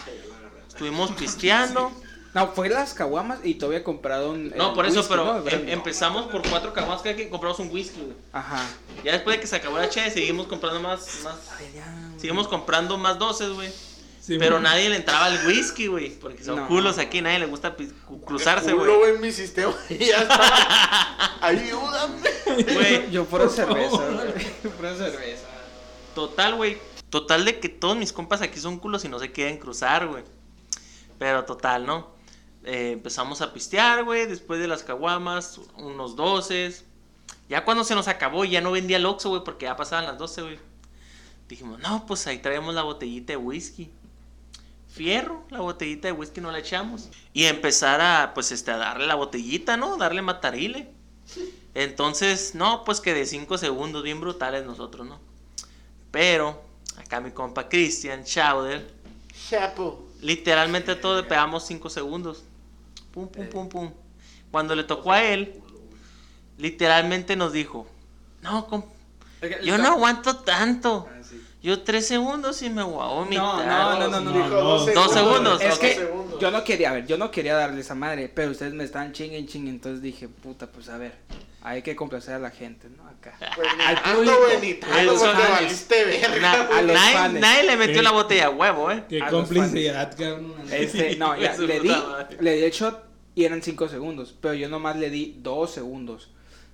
[SPEAKER 4] Estuvimos pisteando.
[SPEAKER 2] No, fue las caguamas y todavía compraron.
[SPEAKER 4] No, por eso,
[SPEAKER 2] whisky,
[SPEAKER 4] pero
[SPEAKER 2] ¿no?
[SPEAKER 4] em- empezamos por cuatro caguamas cada quien compramos un whisky, güey.
[SPEAKER 2] Ajá.
[SPEAKER 4] Ya después de que se acabó la cheve, seguimos comprando más, más,
[SPEAKER 2] Ay, ya,
[SPEAKER 4] seguimos comprando más doces, güey.
[SPEAKER 1] Sí,
[SPEAKER 4] Pero
[SPEAKER 1] güey.
[SPEAKER 4] nadie le entraba al whisky, güey. Porque son
[SPEAKER 2] No.
[SPEAKER 4] culos aquí, nadie le gusta cruzarse,
[SPEAKER 3] Culo,
[SPEAKER 4] güey.
[SPEAKER 3] en mi sistema y ya está. Ayúdame.
[SPEAKER 4] Güey,
[SPEAKER 2] Yo
[SPEAKER 1] Por
[SPEAKER 2] cerveza, güey. Pura cerveza.
[SPEAKER 4] total, güey. Total de que todos mis compas aquí son culos y no se quieren cruzar, güey. Pero total, ¿no? Eh, empezamos a pistear, güey. Después de las caguamas, unos doces. Ya cuando se nos acabó, ya no vendía el Oxxo, güey, porque ya pasaban las 12, güey. Dijimos, no, pues ahí traemos la botellita de whisky. Fierro, la botellita de whisky no la echamos. Y empezar a, pues, este, a darle la botellita, ¿no? Darle matarile. Entonces, no, pues que de 5 segundos, bien brutales nosotros, ¿no? Pero, acá mi compa Christian Schauder,
[SPEAKER 3] Chapo.
[SPEAKER 4] literalmente todos le pegamos 5 segundos. Pum, pum, pum, pum. Cuando le tocó a él, literalmente nos dijo, no, comp- yo no aguanto tanto.
[SPEAKER 2] Ah.
[SPEAKER 4] Yo 3 segundos y me vomitar.
[SPEAKER 2] No, no, no, no,
[SPEAKER 3] Dijo
[SPEAKER 1] no.
[SPEAKER 3] dos
[SPEAKER 1] Dos
[SPEAKER 4] segundos,
[SPEAKER 2] Es que yo no quería, a ver, yo no quería darle esa madre, pero ustedes me estaban chinguen, chinguen, entonces dije, puta, pues a ver, hay que complacer a la gente, ¿no? Acá.
[SPEAKER 3] Pues
[SPEAKER 2] no.
[SPEAKER 4] nadie, le metió la botella a huevo, ¿eh?
[SPEAKER 1] Qué complicidad, cabrón.
[SPEAKER 2] Este, no, ya, le di, le di el shot y eran 5 segundos, pero yo nomás le di 2 segundos.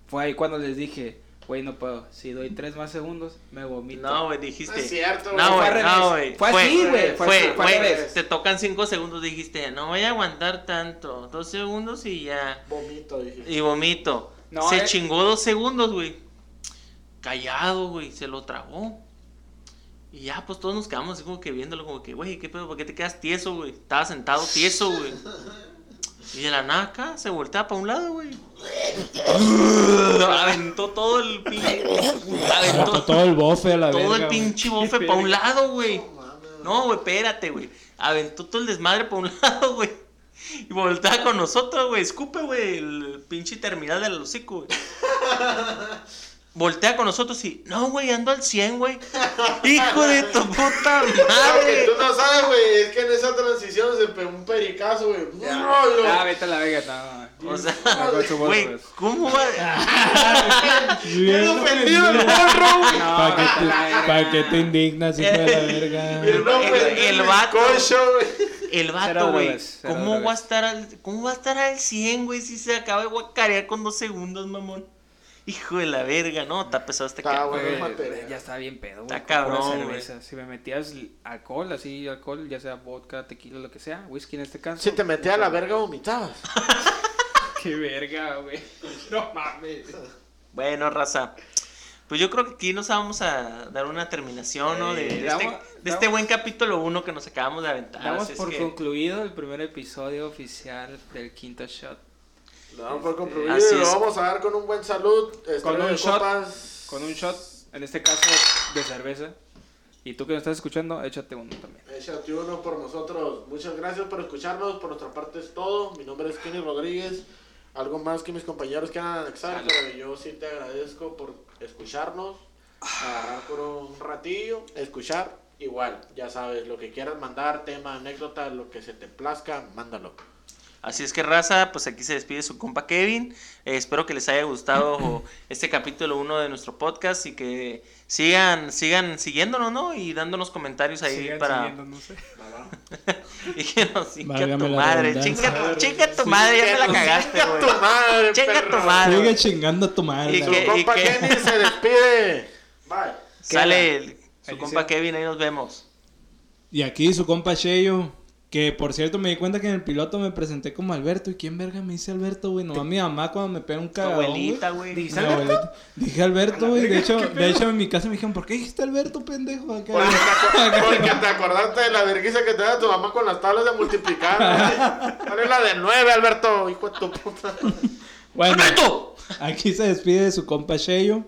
[SPEAKER 2] Fue ahí cuando les dije, güey, no puedo, si doy 3 más segundos, me vomito.
[SPEAKER 4] No, güey,
[SPEAKER 3] No
[SPEAKER 4] dijiste.
[SPEAKER 3] es cierto, güey.
[SPEAKER 4] No,
[SPEAKER 2] Fue
[SPEAKER 4] güey, no, güey.
[SPEAKER 2] Fue así, güey, fue
[SPEAKER 4] Fue, te tocan 5 segundos, dijiste, no voy a aguantar tanto. 2 segundos y ya.
[SPEAKER 3] Vomito, dije.
[SPEAKER 4] Y vomito.
[SPEAKER 2] No,
[SPEAKER 4] se
[SPEAKER 2] eh.
[SPEAKER 4] chingó 2 segundos, güey. Callado, güey, se lo tragó. Y ya, pues todos nos quedamos así como que viéndolo, como que, güey, ¿qué pedo? ¿Por qué te quedas tieso, güey? Estaba sentado tieso, güey. Y de la nada acá se voltea para un lado, güey. aventó todo el pinche.
[SPEAKER 1] Aventó todo el bofe a la
[SPEAKER 4] todo
[SPEAKER 1] verga,
[SPEAKER 4] el pinche bofe para un lado, güey. No, güey, espérate, güey. Aventó todo el desmadre para un lado, güey. Y voltea con nosotros, güey. Escupe, güey, el pinche terminal del hocico, güey. Voltea con nosotros y, no, güey, ando al 100, güey. Hijo de tu puta
[SPEAKER 3] Lo que
[SPEAKER 4] madre.
[SPEAKER 3] tú no sabes, güey, es que en esa transición se pegó un pericazo, güey.
[SPEAKER 2] Ah, vete a la verga, no.
[SPEAKER 4] O sea,
[SPEAKER 2] No,
[SPEAKER 4] güey. ¿cómo va?
[SPEAKER 3] Bien ofendido el morro, güey.
[SPEAKER 2] No,
[SPEAKER 1] ¿Para qué, te, indignas, hijo de la verga?
[SPEAKER 4] El-
[SPEAKER 3] ofendido
[SPEAKER 4] el vato.
[SPEAKER 3] cocho, güey.
[SPEAKER 4] El vato, güey. ¿Cómo va a estar al cómo va a estar al 100, güey, si se acaba de guacarear con dos segundos, mamón? Hijo de la verga, no, está pesado este
[SPEAKER 3] Está
[SPEAKER 4] cabrón.
[SPEAKER 2] ya está bien pedo, güey.
[SPEAKER 4] Está cabrón,
[SPEAKER 2] cerveza. Si me metías alcohol, así alcohol, ya sea vodka, tequila, lo que sea, whisky en este caso.
[SPEAKER 3] Si te metía a la verga, vomitabas.
[SPEAKER 2] Qué verga, güey. No mames.
[SPEAKER 4] Bueno, raza. Pues yo creo que aquí nos vamos a dar una terminación, ¿no? De, de este,
[SPEAKER 2] damos-
[SPEAKER 4] de este
[SPEAKER 2] damos-
[SPEAKER 4] buen capítulo 1 que nos acabamos de aventar.
[SPEAKER 2] Damos por
[SPEAKER 4] que-
[SPEAKER 2] concluido el primer episodio oficial del quinto shot.
[SPEAKER 3] Lo damos por concluido
[SPEAKER 4] Así
[SPEAKER 3] y lo vamos a dar con un buen salud.
[SPEAKER 2] Con
[SPEAKER 3] Estrella
[SPEAKER 2] un
[SPEAKER 3] de
[SPEAKER 2] shot,
[SPEAKER 3] copas.
[SPEAKER 2] Con un shot, en este caso de cerveza. Y tú que nos estás escuchando, échate uno también.
[SPEAKER 3] Échate uno por nosotros. Muchas gracias por escucharnos. Por nuestra parte es todo. Mi nombre es Kenny Rodríguez. Algo más que mis compañeros quieran anexar,
[SPEAKER 2] Salud.
[SPEAKER 3] pero yo sí te agradezco por escucharnos. Agarrar por un ratillo, escuchar. Igual, ya sabes, lo que quieras mandar, tema, anécdota, lo que se te plazca, mándalo.
[SPEAKER 4] Así es que raza, pues aquí se despide su compa Kevin. Eh, espero que les haya gustado este capítulo 1 de nuestro podcast y que sigan sigan siguiéndonos, ¿no? Y dándonos comentarios ahí
[SPEAKER 2] Sigan
[SPEAKER 4] para
[SPEAKER 2] no sé.
[SPEAKER 4] y que nos chinga tu madre, chinga, chinga tu madre, ya me la cagaste,
[SPEAKER 3] Chinga
[SPEAKER 4] güey.
[SPEAKER 3] tu madre,
[SPEAKER 4] Chinga tu madre.
[SPEAKER 1] Sigue chingando a tu madre.
[SPEAKER 4] Y
[SPEAKER 3] Su compa
[SPEAKER 4] que-
[SPEAKER 3] Kenny se despide. Bye.
[SPEAKER 4] Sale el- su compa Kevin, ahí nos vemos.
[SPEAKER 1] Y aquí su compa Sheyo. Que por cierto me di cuenta que en el piloto me presenté como Alberto. ¿Y quién verga me dice Alberto, güey? Nomás mi mamá cuando me pega un
[SPEAKER 4] Tu
[SPEAKER 1] cagadón.
[SPEAKER 4] abuelita,
[SPEAKER 1] güey.
[SPEAKER 2] Dice Alberto.
[SPEAKER 1] abuelita. Dije Alberto, güey. De hecho, de hecho, en mi casa me dijeron, ¿por qué dijiste Alberto, pendejo? Acá.
[SPEAKER 3] Porque te, aco- porque te acordaste de la vergüenza que te da tu mamá con las tablas de multiplicar. güey. ¿Cuál es la de 9, Alberto? Hijo de tu puta.
[SPEAKER 1] Bueno,
[SPEAKER 4] ¡Alberto!
[SPEAKER 1] aquí se despide de su compa Sheyo.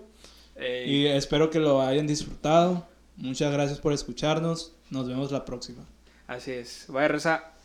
[SPEAKER 2] Ey,
[SPEAKER 1] Y espero que lo hayan disfrutado. Muchas gracias por escucharnos. Nos vemos la próxima.
[SPEAKER 2] Así es. Vaya. Bye.